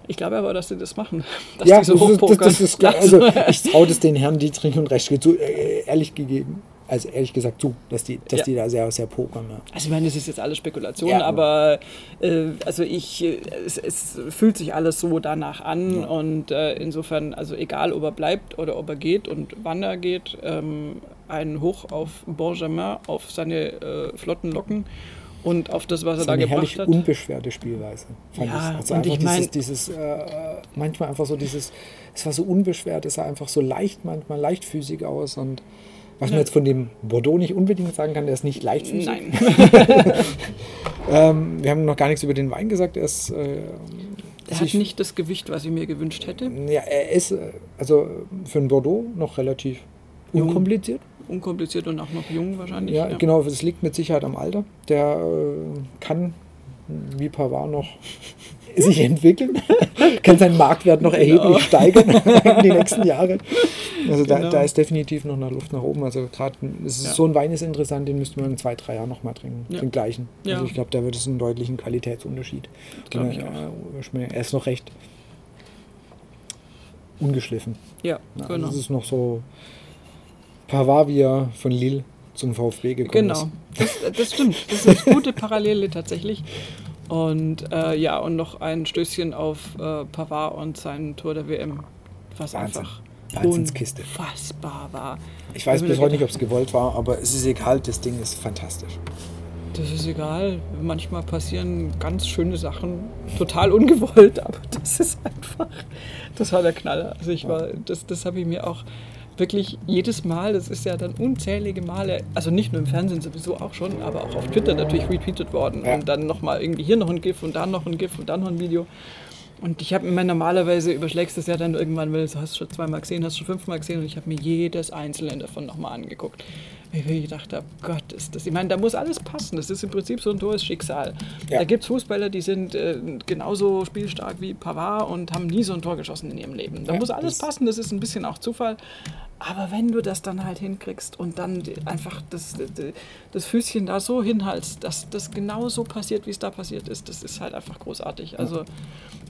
Ich glaube aber, dass sie das machen. Dass ja, die so das, das, das ist, also ich traue das den Herren Dietrich und Reschke zu, äh, ehrlich gegeben also ehrlich gesagt zu, dass die, dass ja. die da sehr, sehr pokern. Ja. Also ich meine, das ist jetzt alles Spekulation, ja, aber äh, also ich, äh, es, es, fühlt sich alles so danach an und äh, insofern, also egal ob er bleibt oder ob er geht und wann er geht, ähm, ein Hoch auf Benjamin, auf seine äh, flotten Locken und auf das, was er da gebracht herrlich hat. unbeschwerte Spielweise, fand ja, ich. Also und ich mein, dieses, dieses äh, manchmal einfach so dieses, es war so unbeschwert, es sah einfach so leicht, manchmal leichtfüßig aus und was man jetzt von dem Bordeaux nicht unbedingt sagen kann, der ist nicht leichtfüßig. Nein. ähm, wir haben noch gar nichts über den Wein gesagt. Er ist. Äh, er hat nicht das Gewicht, was ich mir gewünscht hätte. Ja, er ist äh, also für ein Bordeaux noch relativ unkompliziert. Unkompliziert und auch noch jung wahrscheinlich. Ja, ja. genau, das liegt mit Sicherheit am Alter. Der äh, kann wie Pavard noch sich entwickeln, kann seinen Marktwert noch genau. erheblich steigern in den nächsten Jahren. Also genau. da, da, ist definitiv noch eine Luft nach oben. Also gerade ja. so ein Wein ist interessant, den müsste man in zwei, drei Jahren noch mal trinken. Ja. Den gleichen. Ja. Also ich glaube, da wird es einen deutlichen Qualitätsunterschied. Glaube ich auch. Er ist noch recht ungeschliffen. Ja, also genau. Das ist noch so Pavavia von Lille zum VfB gekommen genau. ist. Genau, das, das stimmt. Das ist eine gute Parallele tatsächlich. Und äh, ja, und noch ein Stößchen auf äh, Pavard und sein Tor der WM, was Wahnsinn. einfach Wahnsinnskiste. unfassbar war. Ich weiß bis heute nicht, ob es gewollt war, aber es ist egal, das Ding ist fantastisch. Das ist egal. Manchmal passieren ganz schöne Sachen, total ungewollt, aber das ist einfach, das war der Knaller. Also ich war, das, das habe ich mir auch wirklich jedes Mal, das ist ja dann unzählige Male, also nicht nur im Fernsehen sowieso auch schon, aber auch auf Twitter natürlich repeated worden. Ja. Und dann nochmal irgendwie hier noch ein GIF und dann noch ein GIF und dann noch ein Video. Und ich habe mir normalerweise überschlägst es ja dann irgendwann, weil du hast schon zweimal gesehen, hast schon fünfmal gesehen und ich habe mir jedes einzelne davon nochmal angeguckt. Ich gedacht habe, Gott, ist das. Ich meine, da muss alles passen. Das ist im Prinzip so ein Tor Schicksal. Ja. Da gibt es Fußballer, die sind äh, genauso spielstark wie Pavard und haben nie so ein Tor geschossen in ihrem Leben. Da ja, muss alles passen, das ist ein bisschen auch Zufall. Aber wenn du das dann halt hinkriegst und dann einfach das, das Füßchen da so hinhaltst, dass das genau so passiert, wie es da passiert ist, das ist halt einfach großartig. Also,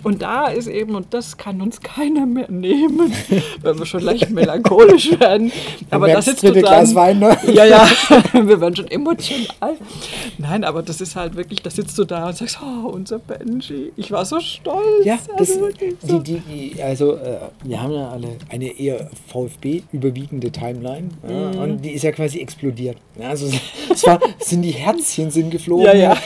und da ist eben, und das kann uns keiner mehr nehmen, wenn wir schon leicht melancholisch werden. Aber das du dann, Glas Wein, ne? Ja, ja, wir werden schon emotional. Nein, aber das ist halt wirklich, da sitzt du da und sagst, oh, unser Benji, ich war so stolz. Ja, das, also, so. Die, die, also äh, wir haben ja alle eine eher VfB überwiegende Timeline ja, mhm. und die ist ja quasi explodiert. Ja, also es war, sind die Herzchen sind geflogen. Ja, ja.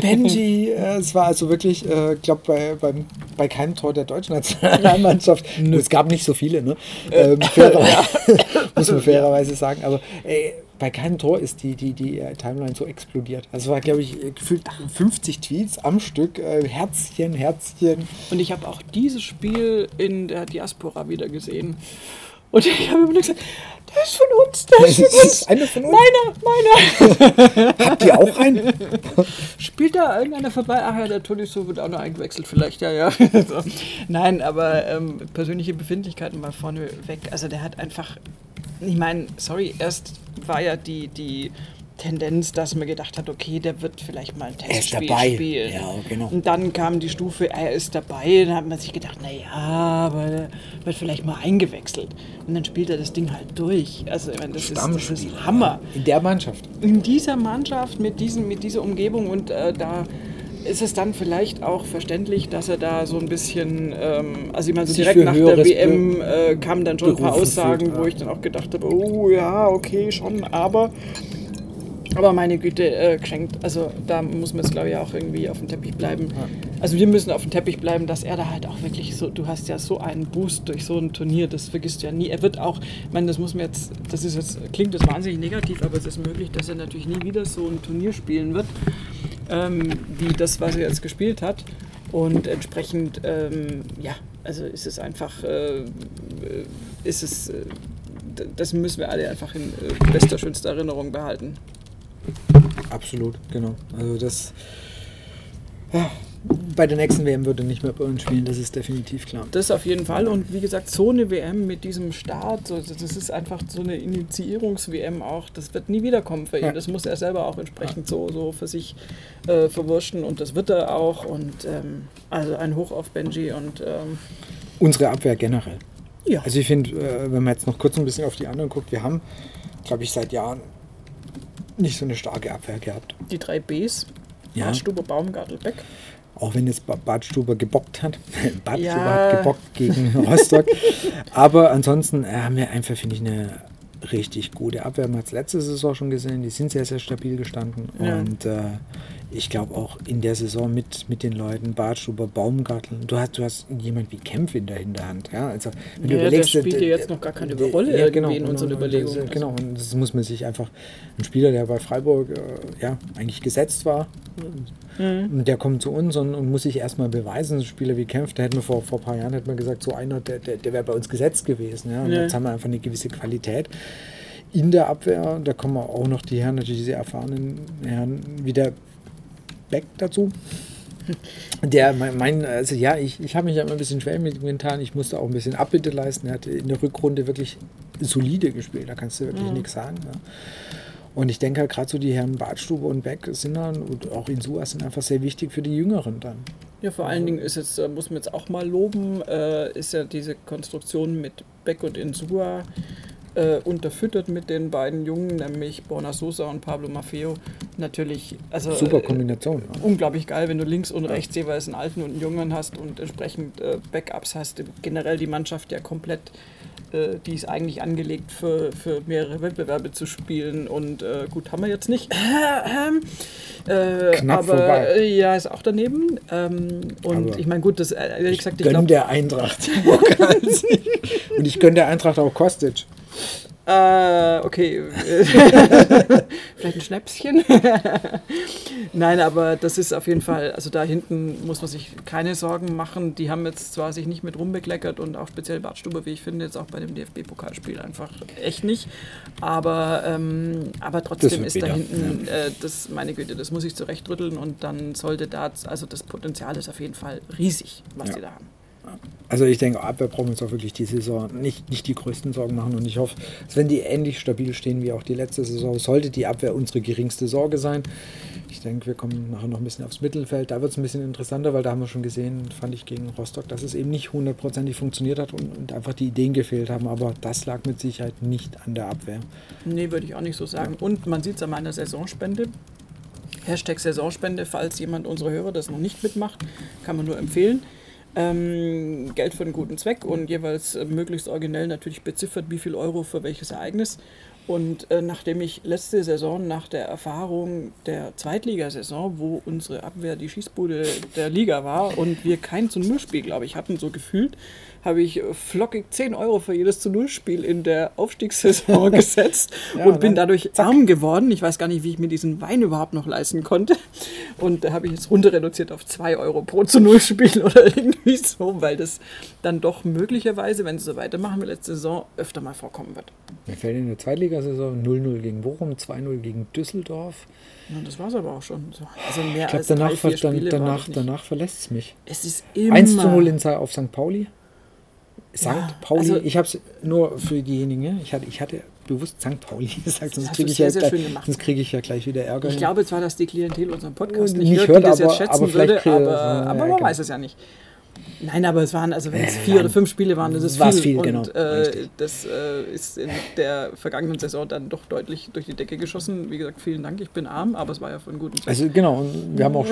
Benji, äh, es war also wirklich, äh, ich glaube bei, beim, bei keinem Tor der deutschen Nationalmannschaft, es gab nicht so viele, ne? Ähm, fairerweise, muss man fairerweise sagen, aber ey, bei keinem Tor ist die, die, die äh, Timeline so explodiert. Also war, glaube ich, äh, gefühlt 50 Tweets am Stück. Äh, Herzchen, Herzchen. Und ich habe auch dieses Spiel in der Diaspora wieder gesehen. Und ich habe immer gesagt, der ist von uns, der ist von uns. Einer von uns? Meiner, meiner. Habt ihr auch einen? Spielt da irgendeiner vorbei? Ach ja, der Toni so wird auch noch eingewechselt, vielleicht, ja, ja. so. Nein, aber ähm, persönliche Befindlichkeiten mal vorne weg. Also der hat einfach, ich meine, sorry, erst war ja die, die Tendenz, dass man gedacht hat, okay, der wird vielleicht mal ein Er ist Testspiel dabei. spielen. Ja, genau. Und dann kam die Stufe, er ist dabei. Dann hat man sich gedacht, naja, aber der wird vielleicht mal eingewechselt. Und dann spielt er das Ding halt durch. Also ich meine, das, ist, das ist. Hammer. In der Mannschaft. In dieser Mannschaft, mit, diesen, mit dieser Umgebung und äh, da ist es dann vielleicht auch verständlich, dass er da so ein bisschen, ähm, also ich meine, so direkt nach der WM äh, kamen dann schon ein paar Aussagen, wo ich dann auch gedacht habe, oh ja, okay, schon, aber aber meine Güte, äh, geschenkt. Also da muss man es, glaube ich, auch irgendwie auf dem Teppich bleiben. Also wir müssen auf dem Teppich bleiben, dass er da halt auch wirklich so, du hast ja so einen Boost durch so ein Turnier, das vergisst du ja nie. Er wird auch, ich meine, das muss man jetzt, das ist jetzt, klingt das wahnsinnig negativ, aber es ist möglich, dass er natürlich nie wieder so ein Turnier spielen wird, ähm, wie das, was er jetzt gespielt hat. Und entsprechend, ähm, ja, also ist es einfach, äh, ist es, äh, das müssen wir alle einfach in äh, bester, schönster Erinnerung behalten. Absolut, genau. Also das. Ja, bei der nächsten WM würde er nicht mehr bei uns spielen, das ist definitiv klar. Das auf jeden Fall. Und wie gesagt, so eine WM mit diesem Start, so, das ist einfach so eine Initiierungs-WM auch, das wird nie wiederkommen für ihn. Ja. Das muss er selber auch entsprechend so, so für sich äh, verwurschen und das wird er auch. Und ähm, also ein Hoch auf Benji und ähm, Unsere Abwehr generell. ja. Also ich finde, äh, wenn man jetzt noch kurz ein bisschen auf die anderen guckt, wir haben, glaube ich, seit Jahren nicht so eine starke Abwehr gehabt. die drei Bs, Ja. Badstuber, Baumgartel, Beck. Auch wenn jetzt Ba- Badstuber gebockt hat. Badstuber Ja. hat gebockt gegen Rostock. Aber ansonsten äh, haben wir einfach, finde ich, eine richtig gute Abwehr. Man hat es letzte Saison schon gesehen. Die sind sehr, sehr stabil gestanden. Ja. Und äh, ich glaube auch in der Saison mit, mit den Leuten, Badstuber, Baumgartel, du hast, du hast jemand wie Kempf in der Hinterhand. Ja, also, wenn Ja, du der überlegst, spielt ja jetzt noch gar keine Rolle ja, irgendwie in und- unseren und- und Überlegungen. Das, genau, und das muss man sich einfach, ein Spieler, der bei Freiburg äh, ja, eigentlich gesetzt war, Mhm. und der kommt zu uns und, und muss sich erstmal beweisen. Ein Spieler wie Kempf, da hätten wir vor, vor ein paar Jahren hätten wir gesagt, so einer, der, der, der wäre bei uns gesetzt gewesen. Ja? Und Ja. jetzt haben wir einfach eine gewisse Qualität in der Abwehr. Da kommen auch noch die Herren, natürlich diese erfahrenen Herren, wie der Beck dazu. Der, mein, mein also ja, ich, ich habe mich ja immer ein bisschen schwer mit ihm getan. Ich musste auch ein bisschen Abbitte leisten. Er hat in der Rückrunde wirklich solide gespielt. Da kannst du wirklich Mhm. nichts sagen. Ja. Und ich denke halt gerade so die Herren Badstube und Beck sind dann und auch Insua sind einfach sehr wichtig für die Jüngeren dann. Ja, vor allen Dingen ist jetzt, äh, muss man jetzt auch mal loben, äh, ist ja diese Konstruktion mit Beck und Insua äh, unterfüttert mit den beiden Jungen, nämlich Borna Sosa und Pablo Maffeo. Natürlich, also Super äh, Kombination. Ja. unglaublich geil, wenn du links und rechts jeweils einen alten und einen jungen hast und entsprechend äh, Backups hast. Generell die Mannschaft ja komplett, äh, die ist eigentlich angelegt für, für mehrere Wettbewerbe zu spielen und äh, gut, haben wir jetzt nicht. äh, Knapp aber vorbei. äh, ja, ist auch daneben. Ähm, und Aber ich meine, gut, das, äh, ehrlich gesagt, ich Gönn glaube, der Eintracht. und ich gönne der Eintracht auch Kostic. Äh, okay. Vielleicht ein Schnäpschen. Nein, aber das ist auf jeden Fall, also da hinten muss man sich keine Sorgen machen. Die haben jetzt zwar sich nicht mit rumbekleckert und auch speziell Bartstube, wie ich finde, jetzt auch bei dem DFB-Pokalspiel einfach echt nicht. Aber, ähm, aber trotzdem ist da hinten, äh, das, meine Güte, das muss ich zurechtrütteln und dann sollte da, also das Potenzial ist auf jeden Fall riesig, was Ja. die da haben. Also ich denke, Abwehr brauchen wir uns auch wirklich die Saison nicht, nicht die größten Sorgen machen. Und ich hoffe, dass wenn die ähnlich stabil stehen wie auch die letzte Saison, sollte die Abwehr unsere geringste Sorge sein. Ich denke, wir kommen nachher noch ein bisschen aufs Mittelfeld. Da wird es ein bisschen interessanter, weil da haben wir schon gesehen, fand ich gegen Rostock, dass es eben nicht hundertprozentig funktioniert hat und, und einfach die Ideen gefehlt haben. Aber das lag mit Sicherheit nicht an der Abwehr. Nee, würde ich auch nicht so sagen. Und man sieht es an meiner Saisonspende. Hashtag Saisonspende, falls jemand unserer Hörer das noch nicht mitmacht, kann man nur empfehlen. Ähm, Geld für einen guten Zweck und jeweils äh, möglichst originell natürlich beziffert, wie viel Euro für welches Ereignis. Und äh, nachdem ich letzte Saison nach der Erfahrung der Zweitligasaison, wo unsere Abwehr die Schießbude der Liga war und wir kein zu Null glaube ich, hatten, so gefühlt, habe ich flockig 10 Euro für jedes zu Null Spiel in der Aufstiegssaison gesetzt Ja, und bin dadurch arm geworden. Ich weiß gar nicht, wie ich mir diesen Wein überhaupt noch leisten konnte. Und da habe ich jetzt runter reduziert auf 2 Euro pro zu Null Spiel oder irgendwie so, weil das dann doch möglicherweise, wenn sie so weitermachen wie letzte Saison, öfter mal vorkommen wird. Mir fällt in der Zweitligasaison 0-0 gegen Bochum, 2-0 gegen Düsseldorf. Ja, das war es aber auch schon. So. Also mehr Ich glaube, danach, drei, danach, das nicht. danach verlässt es mich. Es ist immer 1 zu 0 in, Sa- auf St. Pauli. St. Ja, Pauli, also- ich habe es nur für diejenigen, ich hatte, ich hatte bewusst St. Pauli gesagt, sonst kriege ich, ja krieg ich ja gleich wieder Ärger. Ich glaube zwar, dass die Klientel unseren Podcast nicht, nicht hört, hört, die das aber- jetzt schätzen aber würde, aber, aber ja, man genau. weiß es ja nicht. Nein, aber es waren, also wenn es Äh, vier oder fünf Spiele waren, das ist viel. viel, und genau. äh, das äh, ist in der vergangenen Saison dann doch deutlich durch die Decke geschossen. Wie gesagt, vielen Dank, ich bin arm, aber es war ja von guten Zweck. Also genau, und wir haben auch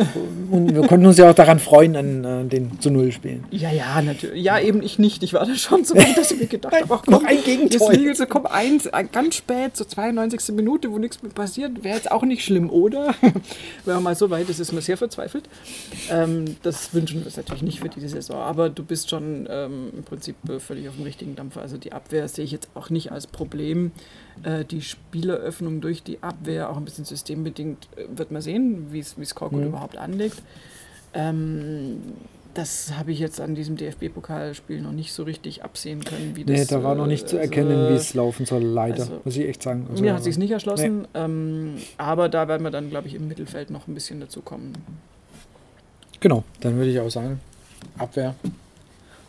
und wir konnten uns ja auch daran freuen an äh, den zu Null spielen. Ja, ja, natürlich. Ja, eben ich nicht. Ich war da schon so weit, dass ich mir gedacht habe, ach, Noch komm, ein Gegentor. Jetzt sie, komm, eins, ein, ganz spät, so 92. Minute, wo nichts mehr passiert, wäre jetzt auch nicht schlimm, oder? Wenn man mal so weit ist, ist man sehr verzweifelt. Ähm, das wünschen wir uns natürlich nicht für diese Saison, aber du bist schon ähm, im Prinzip äh, völlig auf dem richtigen Dampfer. Also die Abwehr sehe ich jetzt auch nicht als Problem. Äh, die Spieleröffnung durch die Abwehr, auch ein bisschen systembedingt, äh, wird man sehen, wie es Korkut Mhm. überhaupt anlegt. Ähm, das habe ich jetzt an diesem DFB-Pokalspiel noch nicht so richtig absehen können, wie das. Nee, da war noch nicht zu äh, erkennen, also, wie es laufen soll, leider, also, muss ich echt sagen. Also, Mir hat sich nicht erschlossen, ähm, aber da werden wir dann, glaube ich, im Mittelfeld noch ein bisschen dazu kommen. Genau, dann würde ich auch sagen, Abwehr,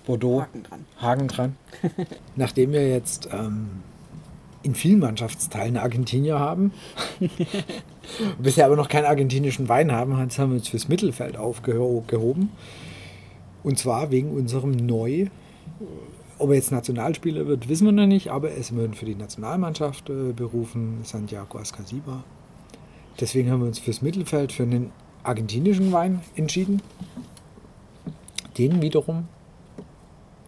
Bordeaux, Haken dran. Hagen dran. Nachdem wir jetzt ähm, in vielen Mannschaftsteilen Argentinier haben, bisher aber noch keinen argentinischen Wein haben, haben wir uns fürs Mittelfeld aufgehoben. Und zwar wegen unserem Neu. Ob er jetzt Nationalspieler wird, wissen wir noch nicht, aber es werden für die Nationalmannschaft äh, berufen, Santiago Ascasiba. Deswegen haben wir uns fürs Mittelfeld für einen argentinischen Wein entschieden, den wiederum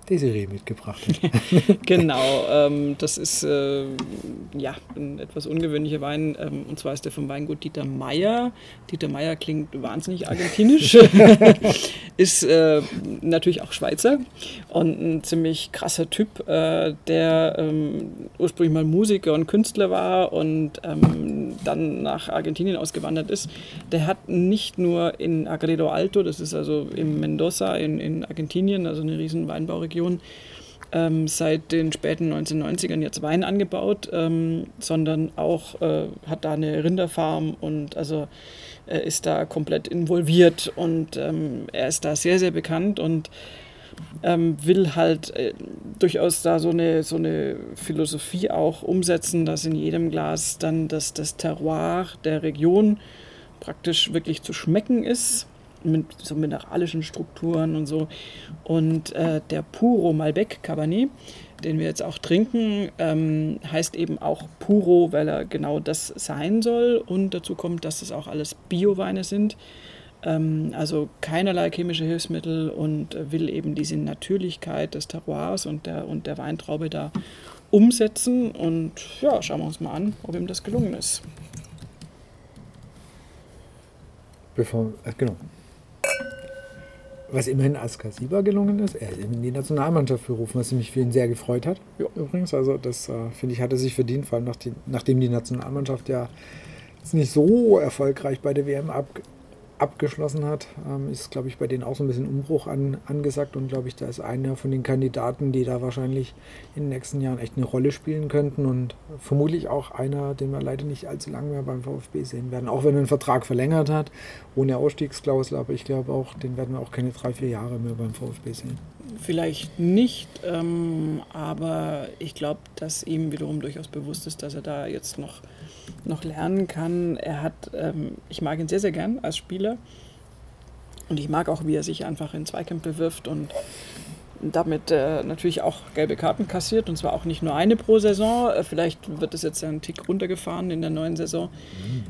Desiree mitgebracht hat. Genau, ähm, das ist äh, ja ein etwas ungewöhnlicher Wein. Ähm, und zwar ist der vom Weingut Dieter Meier. Dieter Meier klingt wahnsinnig argentinisch, ist äh, natürlich auch Schweizer und ein ziemlich krasser Typ, äh, der ähm, ursprünglich mal Musiker und Künstler war und ähm, dann nach Argentinien ausgewandert ist. Der hat nicht nur in Agredo Alto, das ist also in Mendoza in, in Argentinien, also eine riesen Weinbauregion, ähm, seit den späten 1990ern jetzt Wein angebaut, ähm, sondern auch äh, hat da eine Rinderfarm und also äh, ist da komplett involviert und ähm, er ist da sehr, sehr bekannt und ähm, will halt äh, durchaus da so eine, so eine Philosophie auch umsetzen, dass in jedem Glas dann das, das Terroir der Region praktisch wirklich zu schmecken ist mit so mineralischen Strukturen und so. Und äh, der Puro Malbec Cabernet, den wir jetzt auch trinken, ähm, heißt eben auch Puro, weil er genau das sein soll. Und dazu kommt, dass das auch alles Bioweine sind. Ähm, also keinerlei chemische Hilfsmittel und will eben diese Natürlichkeit des Terroirs und der, und der Weintraube da umsetzen. Und ja, schauen wir uns mal an, ob ihm das gelungen ist. Bevor, äh, genau. Was immerhin Askasiba gelungen ist, er ist in die Nationalmannschaft berufen, was mich für ihn sehr gefreut hat. Ja. Übrigens, also das äh, finde ich, hat er sich verdient, vor allem nachdem die Nationalmannschaft ja jetzt nicht so erfolgreich bei der WM ab, abgeschlossen hat, ähm, ist, glaube ich, bei denen auch so ein bisschen Umbruch an, angesagt und glaube ich, da ist einer von den Kandidaten, die da wahrscheinlich in den nächsten Jahren echt eine Rolle spielen könnten und vermutlich auch einer, den wir leider nicht allzu lange mehr beim VfB sehen werden, auch wenn er einen Vertrag verlängert hat, ohne Ausstiegsklausel, aber ich glaube auch, den werden wir auch keine drei, vier Jahre mehr beim VfB sehen. Vielleicht nicht, ähm, aber ich glaube, dass ihm wiederum durchaus bewusst ist, dass er da jetzt noch, noch lernen kann. Er hat, ähm, ich mag ihn sehr, sehr gern als Spieler und ich mag auch, wie er sich einfach in Zweikämpfe wirft und damit äh, natürlich auch gelbe Karten kassiert und zwar auch nicht nur eine pro Saison. Äh, vielleicht wird es jetzt einen Tick runtergefahren in der neuen Saison.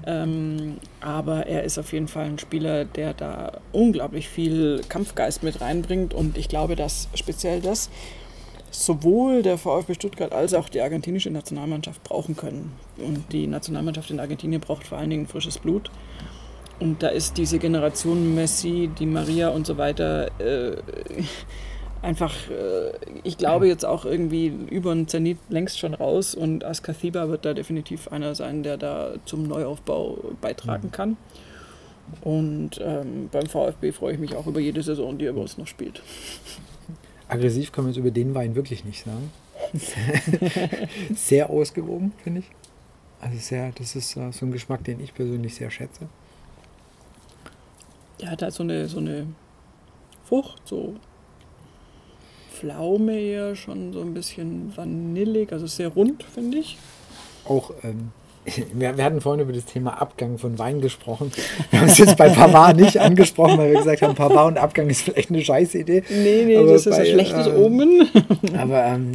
Ähm, aber er ist auf jeden Fall ein Spieler, der da unglaublich viel Kampfgeist mit reinbringt und ich glaube, dass speziell das sowohl der VfB Stuttgart als auch die argentinische Nationalmannschaft brauchen können. Und die Nationalmannschaft in Argentinien braucht vor allen Dingen frisches Blut. Und da ist diese Generation Messi, die Maria und so weiter äh, einfach, äh, ich glaube jetzt auch irgendwie über den Zenit längst schon raus und Askathiba wird da definitiv einer sein, der da zum Neuaufbau beitragen kann. Und ähm, beim VfB freue ich mich auch über jede Saison, die er bei uns noch spielt. Aggressiv kann man jetzt über den Wein wirklich nicht sagen. sehr ausgewogen, finde ich. Also sehr, das ist äh, so ein Geschmack, den ich persönlich sehr schätze. Der hat halt so eine, so eine Frucht, so Pflaume eher, schon so ein bisschen vanillig, also sehr rund, finde ich. auch ähm, wir, wir, hatten vorhin über das Thema Abgang von Wein gesprochen. Wir haben es jetzt bei Pavard nicht angesprochen, weil wir gesagt haben, Pavard und Abgang ist vielleicht eine scheiß Idee. Nee, nee, aber das ist ein schlechtes äh, Omen. aber ähm,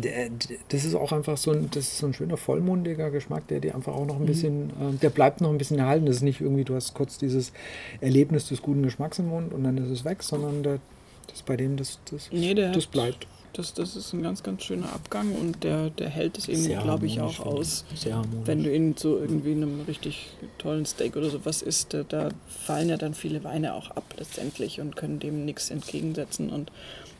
das ist auch einfach so ein, das ist so ein schöner vollmundiger Geschmack, der dir einfach auch noch ein mhm. bisschen, äh, der bleibt noch ein bisschen erhalten. Das ist nicht irgendwie, du hast kurz dieses Erlebnis des guten Geschmacks im Mund und dann ist es weg, sondern der, das bei dem, das, das, nee, das bleibt. Das, das ist ein ganz, ganz schöner Abgang und der, der hält es eben, glaube ich, auch aus. Sehr Wenn du ihn zu irgendwie einem richtig tollen Steak oder sowas isst, da, da fallen ja dann viele Weine auch ab letztendlich und können dem nichts entgegensetzen. Und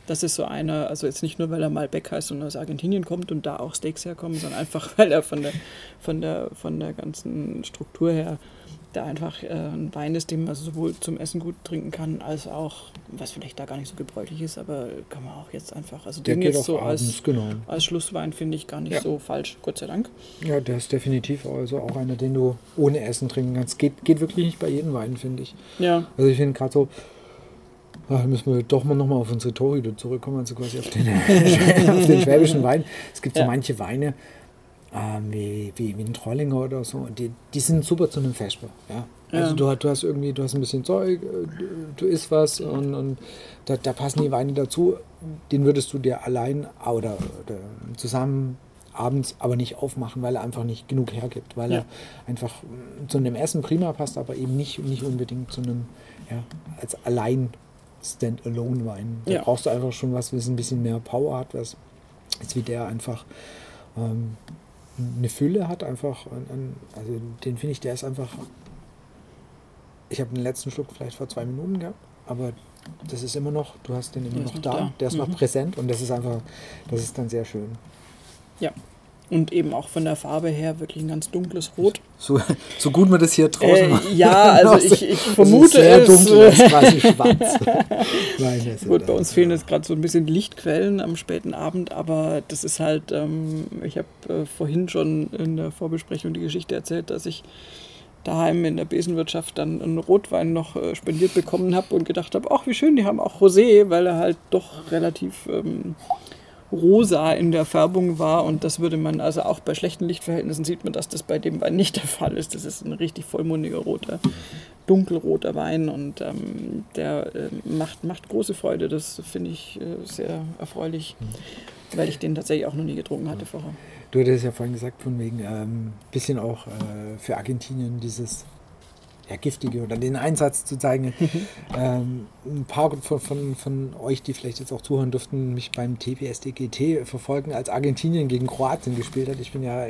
das ist so einer, also jetzt nicht nur, weil er Malbec heißt und aus Argentinien kommt und da auch Steaks herkommen, sondern einfach, weil er von der, von der, von der ganzen Struktur her da einfach äh, ein Wein ist, den man sowohl zum Essen gut trinken kann, als auch, was vielleicht da gar nicht so gebräuchlich ist, aber kann man auch jetzt einfach, also der den jetzt so abends, als, genau. als Schlusswein finde ich gar nicht ja. so falsch, Gott sei Dank. Ja, der ist definitiv also auch einer, den du ohne Essen trinken kannst. Geht, geht wirklich nicht bei jedem Wein, finde ich. Ja. Also ich finde gerade so, Ach, müssen wir doch mal nochmal auf unsere Torhüte zurückkommen, also quasi auf den, auf den schwäbischen Wein. Es gibt ja. so manche Weine, ähm, wie, wie, wie ein Trollinger oder so, die, die sind super zu einem Vesper. Ja? Also ja. du, du hast irgendwie, du hast ein bisschen Zeug, äh, du isst was und, und da, da passen die Weine dazu. Den würdest du dir allein oder, oder zusammen abends aber nicht aufmachen, weil er einfach nicht genug hergibt, weil ja. er einfach zu einem Essen prima passt, aber eben nicht, nicht unbedingt zu einem, ja, als allein Standalone-Wein. Da ja. brauchst du einfach schon was, was ein bisschen mehr Power hat, was jetzt wie der einfach ähm, eine Fülle hat, einfach, also den finde ich, der ist einfach ich habe den letzten Schluck vielleicht vor zwei Minuten gehabt, aber das ist immer noch, du hast den immer noch, noch, da, da. der ist mhm. noch präsent und das ist einfach, das ist dann sehr schön. Ja. Und eben auch von der Farbe her wirklich ein ganz dunkles Rot. So, so gut man das hier draußen äh, macht. Ja, also ich, ich vermute sehr es. dunkel, ist quasi schwarz. Nein, gut, bei uns fehlen jetzt gerade so ein bisschen Lichtquellen am späten Abend, aber das ist halt, ähm, ich habe äh, vorhin schon in der Vorbesprechung die Geschichte erzählt, dass ich daheim in der Besenwirtschaft dann einen Rotwein noch äh, spendiert bekommen habe und gedacht habe, ach wie schön, die haben auch Rosé, weil er halt doch relativ ähm, rosa in der Färbung war und das würde man also auch bei schlechten Lichtverhältnissen sieht man, dass das bei dem Wein nicht der Fall ist. Das ist ein richtig vollmundiger roter, dunkelroter Wein und ähm, der äh, macht, macht große Freude. Das finde ich äh, sehr erfreulich, weil ich den tatsächlich auch noch nie getrunken hatte vorher. Du hattest ja vorhin gesagt, von wegen ein ähm, bisschen auch äh, für Argentinien dieses ja, Giftige oder den Einsatz zu zeigen. ähm, ein paar von, von, von, euch, die vielleicht jetzt auch zuhören dürften, mich beim TPSDGT verfolgen, als Argentinien gegen Kroatien gespielt hat. Ich bin ja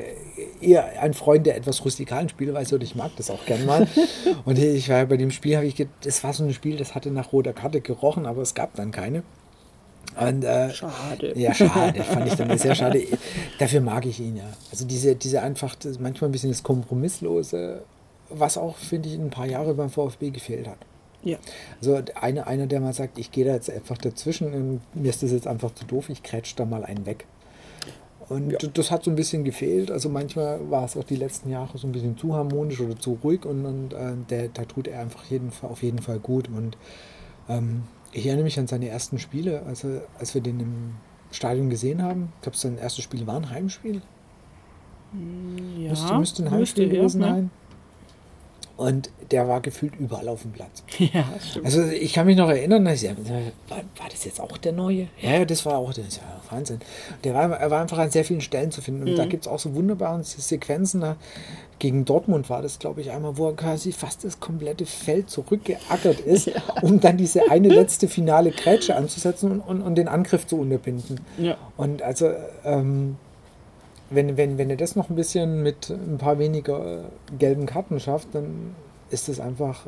eher ein Freund der etwas rustikalen Spielweise und ich mag das auch gern mal. und ich war bei dem Spiel, habe ich, das war so ein Spiel, das hatte nach roter Karte gerochen, aber es gab dann keine. Und, äh, schade. Ja, schade. Fand ich dann sehr schade. Dafür mag ich ihn ja. Also diese, diese einfach, manchmal ein bisschen das Kompromisslose, was auch, finde ich, ein paar Jahre beim VfB gefehlt hat. Ja. Also eine, einer, der mal sagt, ich gehe da jetzt einfach dazwischen mir ist das jetzt einfach zu doof, ich kretsch da mal einen weg. Und ja. das hat so ein bisschen gefehlt. Also manchmal war es auch die letzten Jahre so ein bisschen zu harmonisch oder zu ruhig und, und äh, der, da tut er einfach jeden Fall, auf jeden Fall gut. Und ähm, ich erinnere mich an seine ersten Spiele, also als wir den im Stadion gesehen haben. Ich glaube, sein erstes Spiel war ein Heimspiel. Ja, müsste, müsste ein Heimspiel gewesen sein. Und der war gefühlt überall auf dem Platz. Ja, stimmt. Also ich kann mich noch erinnern, dass ich, war, war das jetzt auch der Neue? Ja, das war auch der. Das ja Wahnsinn. Der war, er war einfach an sehr vielen Stellen zu finden. Und mhm. da gibt es auch so wunderbare Sequenzen. Da, gegen Dortmund war das, glaube ich, einmal, wo er quasi fast das komplette Feld zurückgeackert ist, ja. um dann diese eine letzte finale Grätsche anzusetzen und, und, und den Angriff zu unterbinden. Ja. Und also, ähm, wenn, wenn, wenn er das noch ein bisschen mit ein paar weniger äh, gelben Karten schafft, dann ist das einfach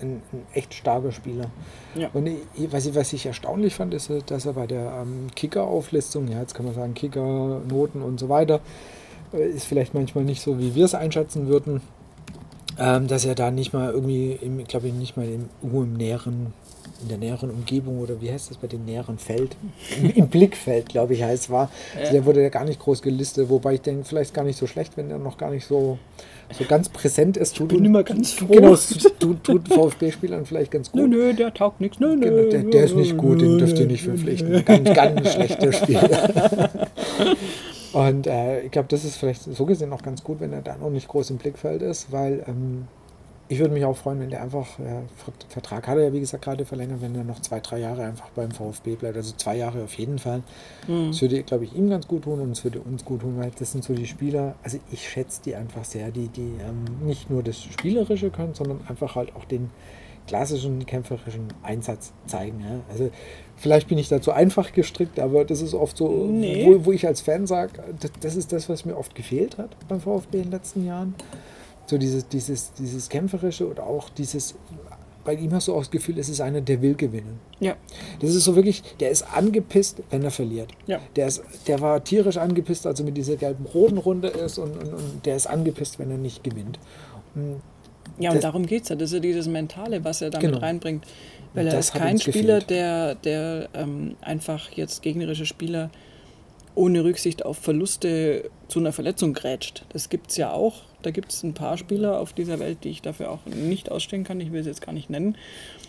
ein, ein, echt starker Spieler. Ja. Und ich, was, ich, was ich erstaunlich fand, ist, dass er bei der ähm, Kicker-Auflistung, ja, jetzt kann man sagen Kicker, Noten und so weiter, äh, ist vielleicht manchmal nicht so, wie wir es einschätzen würden, ähm, dass er da nicht mal irgendwie, ich glaube nicht mal im, im näheren, in der näheren Umgebung oder wie heißt das bei dem näheren Feld, im, Blickfeld, glaube ich, heißt es war. Ja. Also der wurde ja gar nicht groß gelistet, wobei ich denke, vielleicht gar nicht so schlecht, wenn er noch gar nicht so, so ganz präsent ist. Tut ich bin immer ganz froh. Genau, tut, tut VfB-Spielern vielleicht ganz gut. Nö, nö, der taugt nichts. Nö, nö, genau, der, der ist nicht gut, den dürft ihr nicht verpflichten. Ganz, ganz schlechter Spieler. Und äh, ich glaube, das ist vielleicht so gesehen auch ganz gut, wenn er da noch nicht groß im Blickfeld ist, weil ähm, ich würde mich auch freuen, wenn der einfach, ja, Vertrag hat er ja wie gesagt gerade verlängert, wenn er noch zwei, drei Jahre einfach beim VfB bleibt. Also zwei Jahre auf jeden Fall. Mhm. Das würde, glaube ich, ihm ganz gut tun und es würde uns gut tun, weil das sind so die Spieler, also ich schätze die einfach sehr, die, die ähm, nicht nur das Spielerische können, sondern einfach halt auch den klassischen kämpferischen Einsatz zeigen. Ja? Also vielleicht bin ich da zu einfach gestrickt, aber das ist oft so, nee. wo, wo ich als Fan sage, das, das ist das, was mir oft gefehlt hat beim VfB in den letzten Jahren so dieses, dieses, dieses Kämpferische oder auch dieses, bei ihm hast du auch das Gefühl, es ist einer, der will gewinnen. Ja. Das ist so wirklich, der ist angepisst, wenn er verliert. Ja. Der, ist, der war tierisch angepisst, als er mit dieser gelben roten Runde ist und, und, und der ist angepisst, wenn er nicht gewinnt. Und ja, und darum geht es ja. Das ist ja dieses Mentale, was er damit genau. reinbringt. Weil er ist kein Spieler, gefehlt. der, der ähm, einfach jetzt gegnerische Spieler ohne Rücksicht auf Verluste zu einer Verletzung grätscht. Das gibt es ja auch. Da gibt es ein paar Spieler auf dieser Welt, die ich dafür auch nicht ausstehen kann. Ich will sie jetzt gar nicht nennen.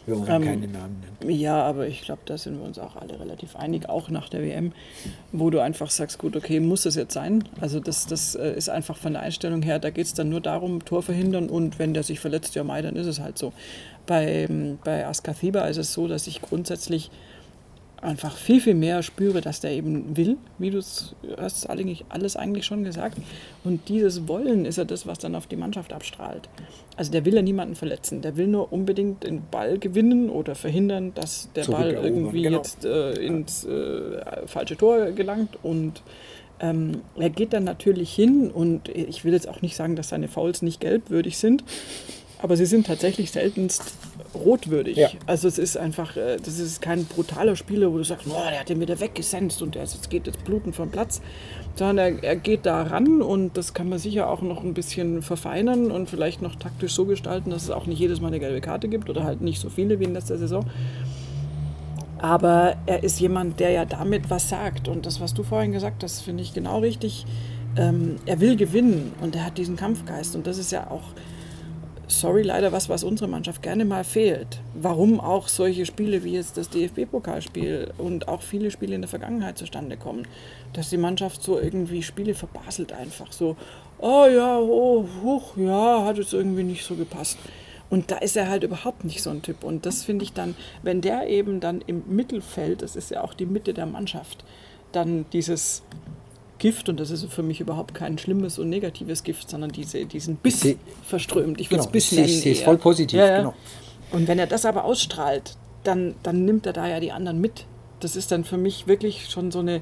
Wir wollen ähm, keine Namen nennen. Ja, aber ich glaube, da sind wir uns auch alle relativ einig, auch nach der WM, wo du einfach sagst, gut, okay, muss das jetzt sein? Also das, das äh, ist einfach von der Einstellung her, da geht es dann nur darum, Tor verhindern und wenn der sich verletzt, ja mei, dann ist es halt so. Bei, bei Askathiba ist es so, dass ich grundsätzlich einfach viel, viel mehr spüre, dass der eben will, wie du es hast eigentlich alles eigentlich schon gesagt. Und dieses Wollen ist ja das, was dann auf die Mannschaft abstrahlt. Also der will ja niemanden verletzen, der will nur unbedingt den Ball gewinnen oder verhindern, dass der Ball irgendwie genau. jetzt äh, ins äh, falsche Tor gelangt. Und ähm, er geht dann natürlich hin und ich will jetzt auch nicht sagen, dass seine Fouls nicht gelbwürdig sind, aber sie sind tatsächlich seltenst rotwürdig. Ja. Also es ist einfach, äh, das ist kein brutaler Spieler, wo du sagst, boah, der hat den wieder weggesenzt und der ist, jetzt geht jetzt blutend vom Platz. Sondern er, er geht da ran und das kann man sicher auch noch ein bisschen verfeinern und vielleicht noch taktisch so gestalten, dass es auch nicht jedes Mal eine gelbe Karte gibt oder halt nicht so viele wie in letzter Saison. Aber er ist jemand, der ja damit was sagt. Und das, was du vorhin gesagt hast, finde ich genau richtig. Ähm, er will gewinnen und er hat diesen Kampfgeist. Und das ist ja auch sorry, leider was, was unserer Mannschaft gerne mal fehlt. Warum auch solche Spiele wie jetzt das DFB-Pokalspiel und auch viele Spiele in der Vergangenheit zustande kommen. Dass die Mannschaft so irgendwie Spiele verbaselt einfach. So, oh ja, oh, huch, ja, hat es irgendwie nicht so gepasst. Und da ist er halt überhaupt nicht so ein Typ. Und das finde ich dann, wenn der eben dann im Mittelfeld, das ist ja auch die Mitte der Mannschaft, dann dieses Gift und das ist für mich überhaupt kein schlimmes und negatives Gift, sondern diese, diesen Biss seh, verströmt. Ich würde es genau, Biss nennen. Ich sehe es voll positiv, ja, ja. genau. Und wenn er das aber ausstrahlt, dann, dann nimmt er da ja die anderen mit. Das ist dann für mich wirklich schon so, eine,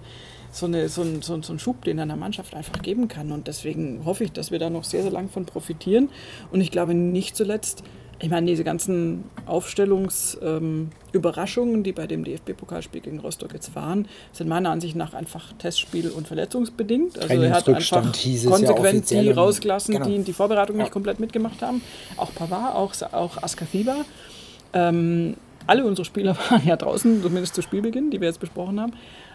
so, eine, so, ein, so, ein, so ein Schub, den er einer Mannschaft einfach geben kann. Und deswegen hoffe ich, dass wir da noch sehr, sehr lang von profitieren. Und ich glaube nicht zuletzt, ich meine, diese ganzen Aufstellungsüberraschungen, ähm, die bei dem DFB-Pokalspiel gegen Rostock jetzt waren, sind meiner Ansicht nach einfach Testspiel- und verletzungsbedingt. Also er hat einfach konsequent ja die rausgelassen, genau. die die Vorbereitung ja. nicht komplett mitgemacht haben. Auch Pavard, auch, auch Askafiba. Ähm, alle unsere Spieler waren ja draußen, zumindest zu Spielbeginn, die wir jetzt besprochen haben.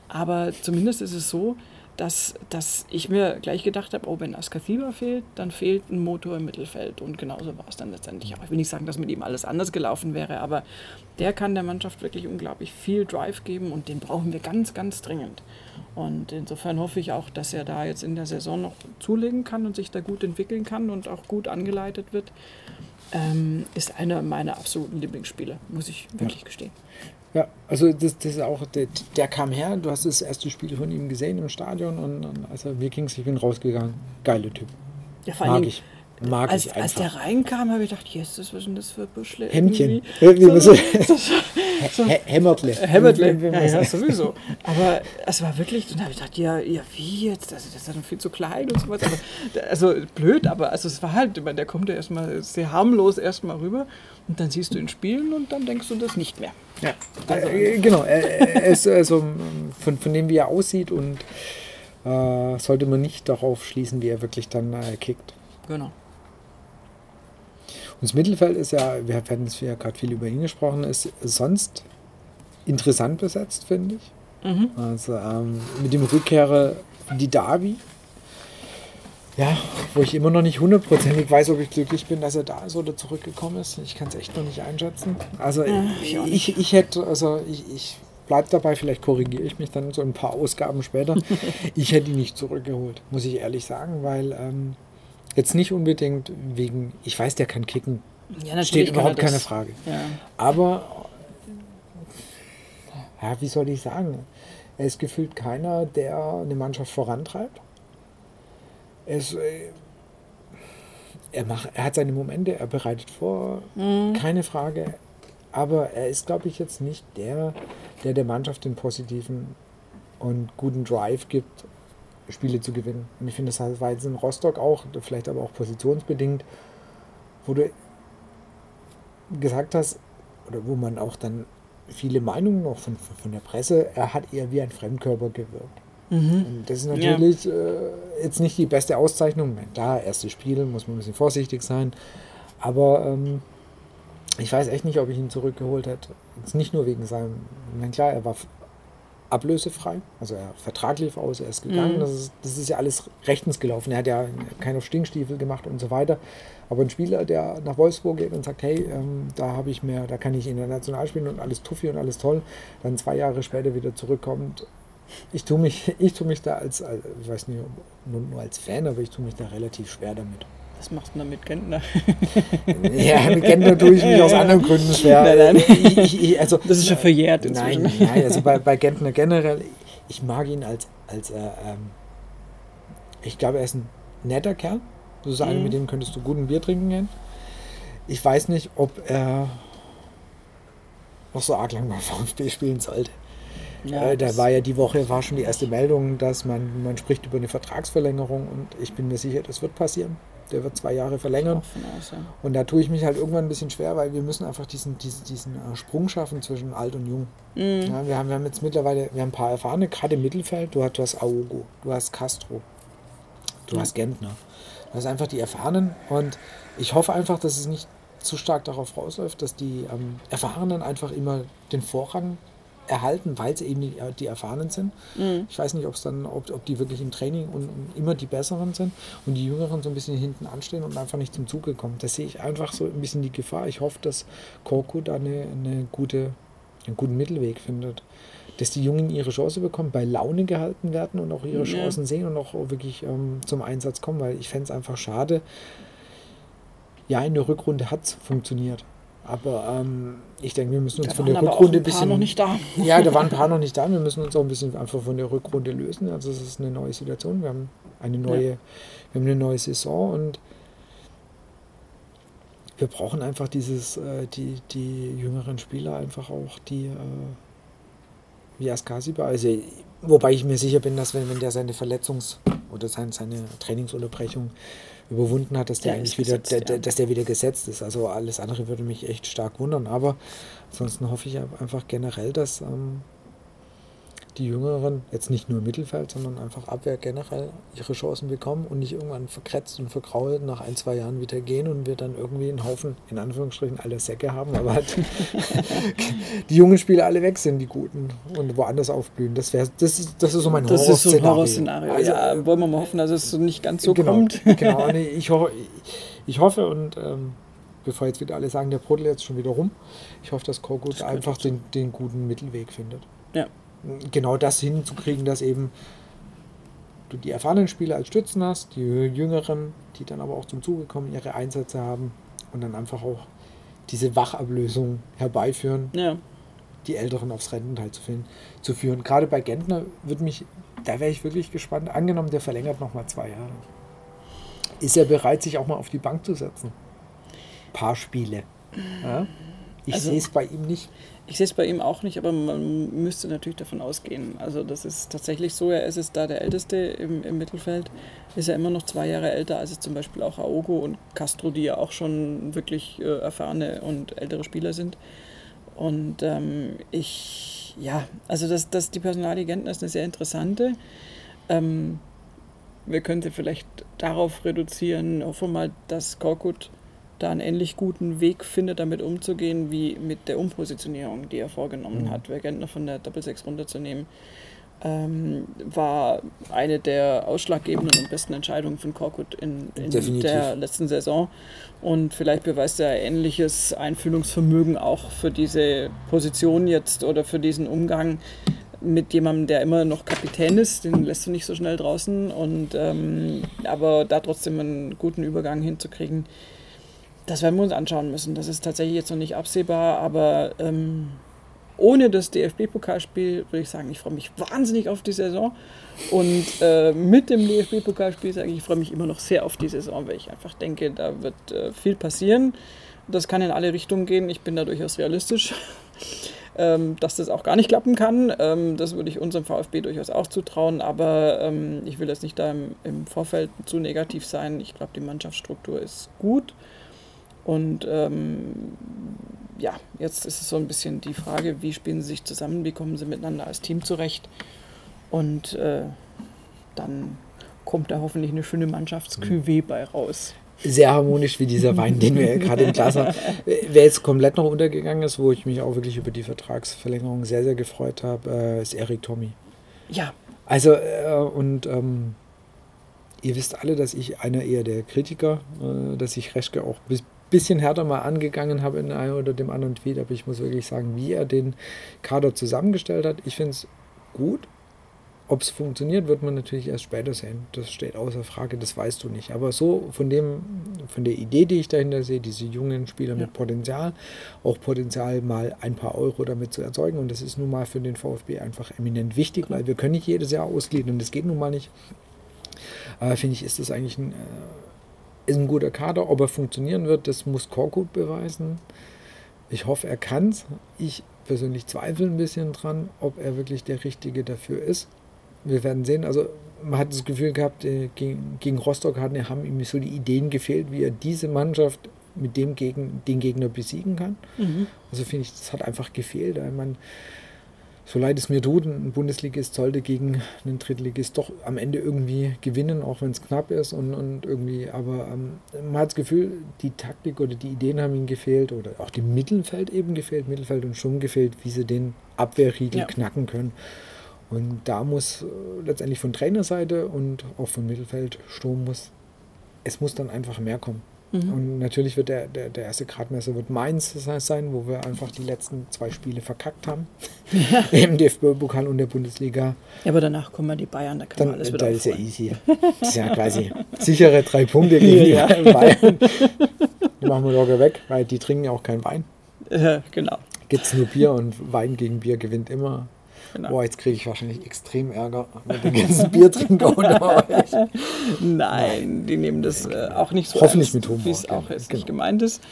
Aber zumindest ist es so, dass, dass ich mir gleich gedacht habe, oh, wenn Askathiba fehlt, dann fehlt ein Motor im Mittelfeld. Und genauso war es dann letztendlich auch. Ich will nicht sagen, dass mit ihm alles anders gelaufen wäre, aber der kann der Mannschaft wirklich unglaublich viel Drive geben und den brauchen wir ganz, ganz dringend. Und insofern hoffe ich auch, dass er da jetzt in der Saison noch zulegen kann und sich da gut entwickeln kann und auch gut angeleitet wird. Ähm, ist einer meiner absoluten Lieblingsspieler, muss ich wirklich ja. gestehen. Ja, also das, das ist auch, der, der, kam her, du hast das erste Spiel von ihm gesehen im Stadion und, und als er Vikings, ich bin rausgegangen. Geile Typ. Ja, vor Mag ich. Mag als, ich als der reinkam, habe ich gedacht, yes, was ist denn das für Büschle? Hemdchen. So, so, so, so, Hämmertle. Hämmertle, ja, ja, sowieso. Aber es war wirklich, dann habe ich gedacht, ja, ja, wie jetzt? Also, das ist ja noch viel zu klein und so was. Aber, also blöd, aber also es war halt, der kommt ja erstmal sehr harmlos erstmal rüber und dann siehst du ihn spielen und dann denkst du das nicht mehr. Ja, also, äh, genau. Er ist also von, von dem, wie er aussieht und äh, sollte man nicht darauf schließen, wie er wirklich dann äh, kickt. Genau. Und das Mittelfeld ist ja, wir hatten es ja gerade viel über ihn gesprochen, ist sonst interessant besetzt, finde ich. Mhm. Also ähm, mit dem Rückkehrer die Davi, ja, wo ich immer noch nicht hundertprozentig weiß, ob ich glücklich bin, dass er da ist oder zurückgekommen ist. Ich kann es echt noch nicht einschätzen. Also ja, ich, ich, ich, hätte, also ich, ich bleibe dabei, vielleicht korrigiere ich mich dann so ein paar Ausgaben später. ich hätte ihn nicht zurückgeholt, muss ich ehrlich sagen, weil ähm, jetzt nicht unbedingt wegen, ich weiß, der kann kicken. Ja, Steht überhaupt er das. keine Frage. Ja. Aber, ja, wie soll ich sagen? Er ist gefühlt keiner, der eine Mannschaft vorantreibt. Er, ist, äh, er, macht, er hat seine Momente, er bereitet vor, Mhm. keine Frage. Aber er ist, glaube ich, jetzt nicht der, der der Mannschaft den positiven und guten Drive gibt, Spiele zu gewinnen. Und ich finde, das war jetzt in Rostock auch, vielleicht aber auch positionsbedingt, wo du gesagt hast, oder wo man auch dann viele Meinungen noch von, von der Presse, er hat eher wie ein Fremdkörper gewirkt. Und das ist natürlich äh, jetzt nicht die beste Auszeichnung. Klar, erstes Spiel, muss man ein bisschen vorsichtig sein. Aber ähm, ich weiß echt nicht, ob ich ihn zurückgeholt hätte. Jetzt nicht nur wegen seinem, meine, klar, er war ablösefrei, also er Vertrag lief aus, er ist gegangen, Mhm. das, ist, das ist ja alles rechtens gelaufen. Er hat ja keine Stinkstiefel gemacht und so weiter. Aber ein Spieler, der nach Wolfsburg geht und sagt, hey, ähm, da habe ich mehr, da kann ich international spielen und alles tuffi und alles toll, dann zwei Jahre später wieder zurückkommt. Ich tue mich, ich tue mich da als, als ich weiß nicht, nur, nur als Fan, aber ich tue mich da relativ schwer damit. Was machst du denn mit Gentner? Ja, mit Gender tue ich mich aus anderen Gründen schwer. Nein, nein. Ich, ich, also, Das ist schon verjährt Nein, inzwischen. nein, also bei, bei Gentner generell, ich mag ihn als, als äh, ähm, ich glaube, er ist ein netter Kerl. Du sagst, einer, Mhm. mit dem könntest du gut ein Bier trinken gehen. Ich weiß nicht, ob er noch so arg lang beim VfB spielen sollte. äh, da war ja die Woche war schon die erste Meldung, dass man, man spricht über eine Vertragsverlängerung und ich bin mir sicher, das wird passieren. Der wird zwei Jahre verlängern. aus, ja. Und da tue ich mich halt irgendwann ein bisschen schwer, weil wir müssen einfach diesen, diesen, diesen äh, Sprung schaffen zwischen alt und jung. Mhm. Ja, wir, haben, wir haben jetzt mittlerweile wir haben ein paar erfahrene, gerade im Mittelfeld. Du hast, du hast Aogo, du hast Castro, du Ja. hast Gentner. Du hast einfach die Erfahrenen und ich hoffe einfach, dass es nicht zu stark darauf rausläuft, dass die ähm, Erfahrenen einfach immer den Vorrang erhalten, weil sie eben die, äh, die Erfahrenen sind. Mhm. Ich weiß nicht, ob es dann, ob, ob die wirklich im Training und, und immer die Besseren sind und die Jüngeren so ein bisschen hinten anstehen und einfach nicht zum Zuge kommen. Da sehe ich einfach so ein bisschen die Gefahr. Ich hoffe, dass Korku da eine, eine gute, einen guten Mittelweg findet. Dass die Jungen ihre Chance bekommen, bei Laune gehalten werden und auch ihre Ja. Chancen sehen und auch wirklich ähm, zum Einsatz kommen, weil ich fände es einfach schade. Ja, in der Rückrunde hat es funktioniert. Aber ähm, ich denke, wir müssen uns Da von der Rückrunde ein ein paar bisschen. noch nicht da. Ja, da waren ein paar noch nicht da. Wir müssen uns auch ein bisschen einfach von der Rückrunde lösen. Also es ist eine neue Situation. Wir haben eine neue, wir haben eine neue Saison und wir brauchen einfach dieses, äh, die, die jüngeren Spieler einfach auch, die äh, wie Askasiba. Also, wobei ich mir sicher bin, dass wenn, wenn der seine Verletzungs- oder sein, seine Trainingsunterbrechung überwunden hat, dass der, Der eigentlich wieder, gesetzt, der, der, dass der wieder gesetzt ist. Also alles andere würde mich echt stark wundern. Aber ansonsten hoffe ich einfach generell, dass ähm, die Jüngeren, jetzt nicht nur im Mittelfeld, sondern einfach Abwehr generell ihre Chancen bekommen und nicht irgendwann verkretzt und verkrault nach ein, zwei Jahren wieder gehen und wir dann irgendwie einen Haufen, in Anführungsstrichen, alle Säcke haben, aber halt die jungen Spieler alle weg sind, die guten, und woanders aufblühen. Das, wär, das, ist, das ist so mein Das ist so ein Horrorszenario. Horrorszenario. Also, ja, wollen wir mal hoffen, dass es so nicht ganz so genau, kommt. Genau, nee, ich, ho ich hoffe und ähm, bevor jetzt wieder alle sagen, der Brodel jetzt schon wieder rum, ich hoffe, dass Korkut könnte einfach den, den guten Mittelweg findet. Ja. Genau das hinzukriegen, dass eben du die erfahrenen Spieler als Stützen hast, die jüngeren, die dann aber auch zum Zuge kommen, ihre Einsätze haben und dann einfach auch diese Wachablösung herbeiführen, Ja. die Älteren aufs Rententeil zu, finden, zu führen. Gerade bei Gentner würde mich, da wäre ich wirklich gespannt. Angenommen, der verlängert nochmal zwei Jahre. Ist er bereit, sich auch mal auf die Bank zu setzen? Paar Spiele. Ja? Ich Also- sehe es bei ihm nicht. Ich sehe es bei ihm auch nicht, aber man müsste natürlich davon ausgehen. Also das ist tatsächlich so, er ist jetzt da der Älteste im, im Mittelfeld, ist er immer noch zwei Jahre älter als jetzt zum Beispiel auch Aogo und Castro, die ja auch schon wirklich äh, erfahrene und ältere Spieler sind. Und ähm, ich, ja, also das, das, die Personalie ist eine sehr interessante. Ähm, wir könnten vielleicht darauf reduzieren, hoffen wir mal, dass Korkut da einen ähnlich guten Weg findet, damit umzugehen, wie mit der Umpositionierung, die er vorgenommen Mhm. hat, Gentner von der Doppelsechs runterzunehmen. ähm, war eine der ausschlaggebenden und besten Entscheidungen von Korkut in, in der letzten Saison. Und vielleicht beweist er ähnliches Einfühlungsvermögen auch für diese Position jetzt oder für diesen Umgang mit jemandem, der immer noch Kapitän ist. Den lässt du nicht so schnell draußen. Und, ähm, aber da trotzdem einen guten Übergang hinzukriegen, das werden wir uns anschauen müssen. Das ist tatsächlich jetzt noch nicht absehbar, aber ähm, ohne das DFB-Pokalspiel würde ich sagen, ich freue mich wahnsinnig auf die Saison. Und äh, mit dem DFB-Pokalspiel sage ich, ich freue mich immer noch sehr auf die Saison, weil ich einfach denke, da wird äh, viel passieren. Das kann in alle Richtungen gehen. Ich bin da durchaus realistisch, ähm, dass das auch gar nicht klappen kann. Ähm, das würde ich unserem VfB durchaus auch zutrauen. Aber ähm, ich will jetzt nicht da im, im Vorfeld zu negativ sein. Ich glaube, die Mannschaftsstruktur ist gut. Und ähm, ja, jetzt ist es so ein bisschen die Frage, wie spielen sie sich zusammen, wie kommen sie miteinander als Team zurecht. Und äh, dann kommt da hoffentlich eine schöne Mannschaftsküwe bei raus. Sehr harmonisch wie dieser Wein, den wir gerade im Glas haben. Wer jetzt komplett noch untergegangen ist, wo ich mich auch wirklich über die Vertragsverlängerung sehr, sehr gefreut habe, äh, ist Erik Tommy. Ja. Also, äh, und ähm, ihr wisst alle, dass ich einer eher der Kritiker, äh, dass ich Reschke auch bis bisschen härter mal angegangen habe in einem oder dem anderen Tweet, aber ich muss wirklich sagen, wie er den Kader zusammengestellt hat, ich finde es gut. Ob es funktioniert, wird man natürlich erst später sehen. Das steht außer Frage, das weißt du nicht. Aber so von dem, von der Idee, die ich dahinter sehe, diese jungen Spieler ja. mit Potenzial, auch Potenzial mal ein paar Euro damit zu erzeugen. Und das ist nun mal für den VfB einfach eminent wichtig, weil wir können nicht jedes Jahr ausgliedern und das geht nun mal nicht. Aber finde ich, ist das eigentlich ein äh, ist ein guter Kader. Ob er funktionieren wird, das muss Korkut beweisen. Ich hoffe, er kann es. Ich persönlich zweifle ein bisschen dran, ob er wirklich der Richtige dafür ist. Wir werden sehen. Also man hat das Gefühl gehabt, äh, gegen, gegen Rostock haben ihm so die Ideen gefehlt, wie er diese Mannschaft mit dem gegen den Gegner besiegen kann. Mhm. Also finde ich, das hat einfach gefehlt. Weil man, so leid es mir tut, ein Bundesligist sollte gegen einen Drittligist doch am Ende irgendwie gewinnen, auch wenn es knapp ist und, und irgendwie, aber ähm, man hat das Gefühl, die Taktik oder die Ideen haben ihm gefehlt oder auch dem Mittelfeld eben gefehlt, Mittelfeld und Sturm gefehlt, wie sie den Abwehrriegel ja. knacken können. Und da muss äh, letztendlich von Trainerseite und auch von Mittelfeld, Sturm muss, es muss dann einfach mehr kommen. Mhm. Und natürlich wird der, der, der erste Gradmesser wird Mainz sein, wo wir einfach die letzten zwei Spiele verkackt haben. Ja. Im DFB-Pokal und der Bundesliga. Ja, aber danach kommen ja die Bayern, da kann man alles wieder Da ist ja easy. Das ist ja quasi sichere drei Punkte gegen ja, die. Bayern. Die machen wir locker weg, weil die trinken ja auch keinen Wein. Ja, genau. Gibt es nur Bier und Wein gegen Bier gewinnt immer. Genau. Boah, jetzt kriege ich wahrscheinlich extrem Ärger mit den ganzen Biertrinker unter euch. Nein, die nehmen das äh, auch nicht so Hoffentlich ernst, mit Humor, wie es auch jetzt genau. nicht gemeint ist.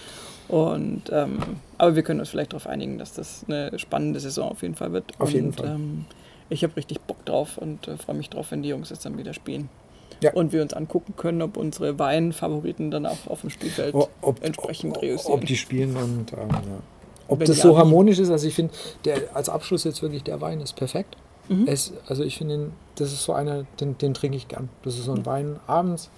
Und, ähm, aber wir können uns vielleicht darauf einigen, dass das eine spannende Saison auf jeden Fall wird. Auf und, jeden Fall. Ähm, ich habe richtig Bock drauf und äh, freue mich drauf, wenn die Jungs jetzt dann wieder spielen. Ja. Und wir uns angucken können, ob unsere Weinfavoriten dann auch auf dem Spielfeld ob, entsprechend ob, ob, die spielen und ähm, ja. Ob das so harmonisch ist, also ich finde, als Abschluss jetzt wirklich der Wein ist perfekt. Mhm. Es, also ich finde, das ist so einer, den, den trinke ich gern. Das ist so ein mhm. Wein abends,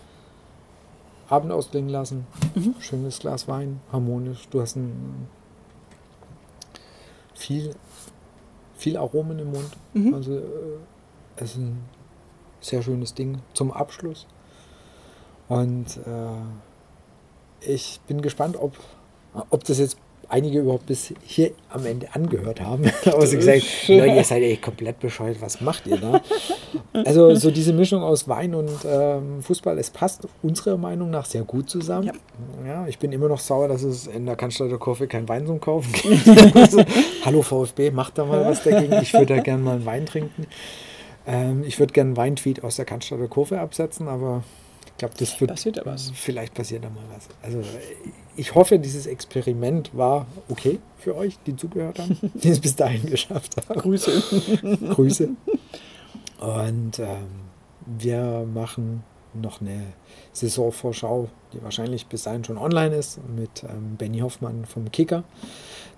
Abend ausklingen lassen, mhm. schönes Glas Wein, harmonisch. Du hast ein viel, viel Aromen im Mund. Mhm. Also äh, es ist ein sehr schönes Ding zum Abschluss. Und äh, ich bin gespannt, ob, ob das jetzt einige überhaupt bis hier am Ende angehört haben. Aber sie gesagt, Leute, ihr seid ey komplett bescheuert, was macht ihr da? Also so diese Mischung aus Wein und ähm, Fußball, es passt unserer Meinung nach sehr gut zusammen. Ja. ja. ich bin immer noch sauer, dass es in der Cannstatter Kurve kein Wein zum Kaufen gibt. also, Hallo VfB, macht da mal was dagegen. Ich würde da gerne mal einen Wein trinken. Ähm, ich würde gerne einen Weintweet aus der Cannstatter Kurve absetzen, aber glaube, das wird. Passiert da was? Vielleicht passiert da mal was. Also, ich hoffe, dieses Experiment war okay für euch, die zugehört haben, die es bis dahin geschafft haben. Grüße. Grüße. Und ähm, wir machen noch eine Saisonvorschau, die wahrscheinlich bis dahin schon online ist, mit ähm, Benny Hoffmann vom Kicker.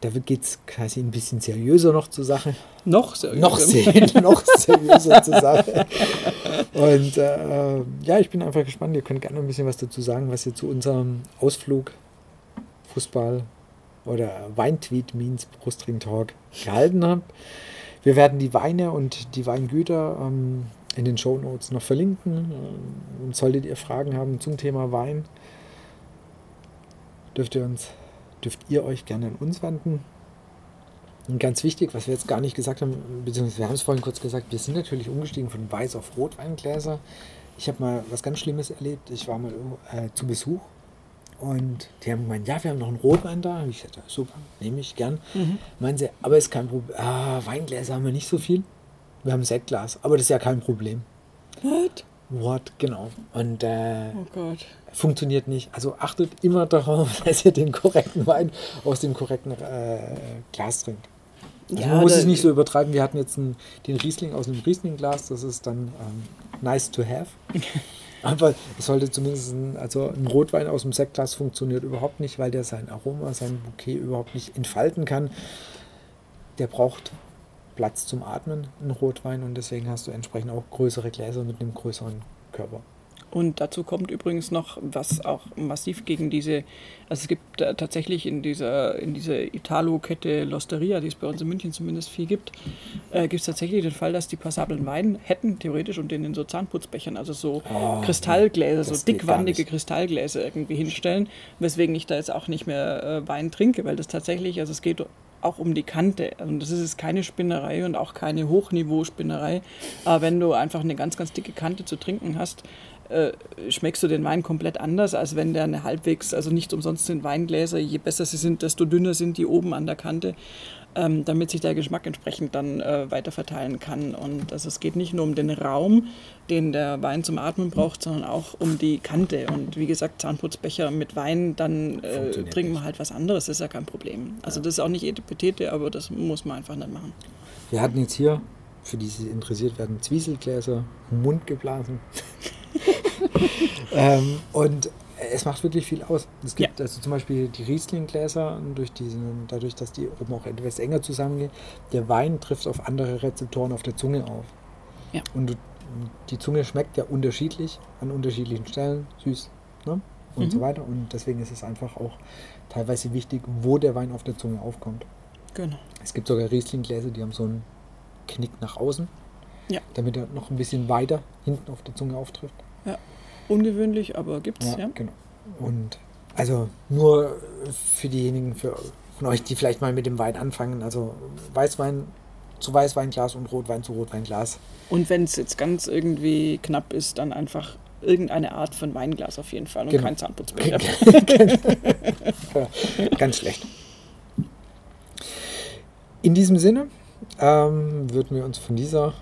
Da geht es quasi ein bisschen seriöser noch zur Sache. Noch seriöser? Noch, sehr, noch seriöser zur Sache. Und äh, ja, ich bin einfach gespannt. Ihr könnt gerne ein bisschen was dazu sagen, was ihr zu unserem Ausflug Fußball oder Weintweet means Brustring Talk gehalten habt. Wir werden die Weine und die Weingüter ähm, in den Show Notes noch verlinken. Ähm, und solltet ihr Fragen haben zum Thema Wein, dürft ihr uns, dürft ihr euch gerne an uns wenden. Und ganz wichtig, was wir jetzt gar nicht gesagt haben, beziehungsweise wir haben es vorhin kurz gesagt, wir sind natürlich umgestiegen von Weiß auf Rotweingläser. Ich habe mal was ganz Schlimmes erlebt. Ich war mal äh, zu Besuch und die haben gemeint, ja, wir haben noch einen Rotwein da. Und ich sagte, super, nehme ich gern. Mhm. Meinen sie, aber ist kein Problem. Ah, Weingläser haben wir nicht so viel. Wir haben ein Sektglas, aber das ist ja kein Problem. What? What, genau. Und äh, oh funktioniert nicht. Also achtet immer darauf, dass ihr den korrekten Wein aus dem korrekten äh, Glas trinkt. Also ja, man muss es nicht so übertreiben. Wir hatten jetzt einen, den Riesling aus einem Riesling-Glas, das ist dann ähm, nice to have. Aber es sollte zumindest, ein, also ein Rotwein aus dem Sektglas funktioniert überhaupt nicht, weil der sein Aroma, sein Bouquet überhaupt nicht entfalten kann. Der braucht Platz zum Atmen, ein Rotwein, und deswegen hast du entsprechend auch größere Gläser mit einem größeren Körper. Und dazu kommt übrigens noch, was auch massiv gegen diese, also es gibt tatsächlich in dieser, in dieser Italo-Kette Losteria, die es bei uns in München zumindest viel gibt, äh, gibt es tatsächlich den Fall, dass die passablen Wein hätten theoretisch und den in so Zahnputzbechern, also so oh, Kristallgläser, so dickwandige Kristallgläser irgendwie hinstellen, weswegen ich da jetzt auch nicht mehr äh, Wein trinke, weil das tatsächlich, also es geht auch um die Kante. Und das ist keine Spinnerei und auch keine Hochniveau-Spinnerei. Aber wenn du einfach eine ganz, ganz dicke Kante zu trinken hast, äh, schmeckst du den Wein komplett anders, als wenn der eine halbwegs, also nicht umsonst sind Weingläser, je besser sie sind, desto dünner sind die oben an der Kante ähm, damit sich der Geschmack entsprechend dann äh, weiter verteilen kann. Und also es geht nicht nur um den Raum, den der Wein zum Atmen braucht, sondern auch um die Kante. Und wie gesagt, Zahnputzbecher mit Wein, dann äh, trinken wir halt was anderes, das ist ja kein Problem. Also das ist auch nicht Etipetete, aber das muss man einfach nicht machen. Wir hatten jetzt hier, für die Sie interessiert werden, Zwieselgläser, Mund geblasen. ähm, und es macht wirklich viel aus. Es gibt ja. also zum Beispiel die Riesling-Gläser, durch diesen, dadurch, dass die oben auch etwas enger zusammengehen, der Wein trifft auf andere Rezeptoren auf der Zunge auf. Ja. Und die Zunge schmeckt ja unterschiedlich an unterschiedlichen Stellen, süß ne? und mhm. so weiter. Und deswegen ist es einfach auch teilweise wichtig, wo der Wein auf der Zunge aufkommt. Genau. Es gibt sogar Riesling-Gläser, die haben so einen Knick nach außen, ja. damit er noch ein bisschen weiter hinten auf der Zunge auftrifft. Ja. Ungewöhnlich, aber gibt es, ja, ja. Genau. Und also nur für diejenigen für, von euch, die vielleicht mal mit dem Wein anfangen. Also Weißwein zu Weißweinglas und Rotwein zu Rotweinglas. Und wenn es jetzt ganz irgendwie knapp ist, dann einfach irgendeine Art von Weinglas auf jeden Fall und genau. kein Zahnputzbecher. ganz schlecht. In diesem Sinne ähm, würden wir uns von dieser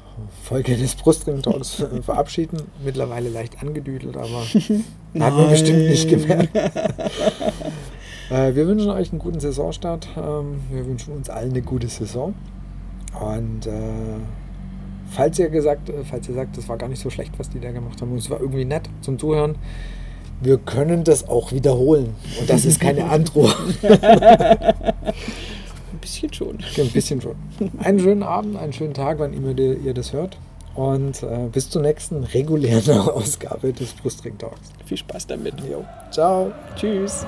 Folge des Brustring-Talks verabschieden. Mittlerweile leicht angedüdelt, aber hat man bestimmt nicht gemerkt. äh, wir wünschen euch einen guten Saisonstart. Ähm, wir wünschen uns allen eine gute Saison. Und äh, falls ihr gesagt, äh, falls ihr sagt, das war gar nicht so schlecht, was die da gemacht haben, und es war irgendwie nett zum Zuhören, wir können das auch wiederholen. Und das ist keine Androhung bisschen schon. Ein bisschen schon. Einen schönen Abend, einen schönen Tag, wann immer ihr das hört. Und äh, bis zur nächsten regulären Ausgabe des Brustring Talks. Viel Spaß damit. Jo. Ciao. Tschüss.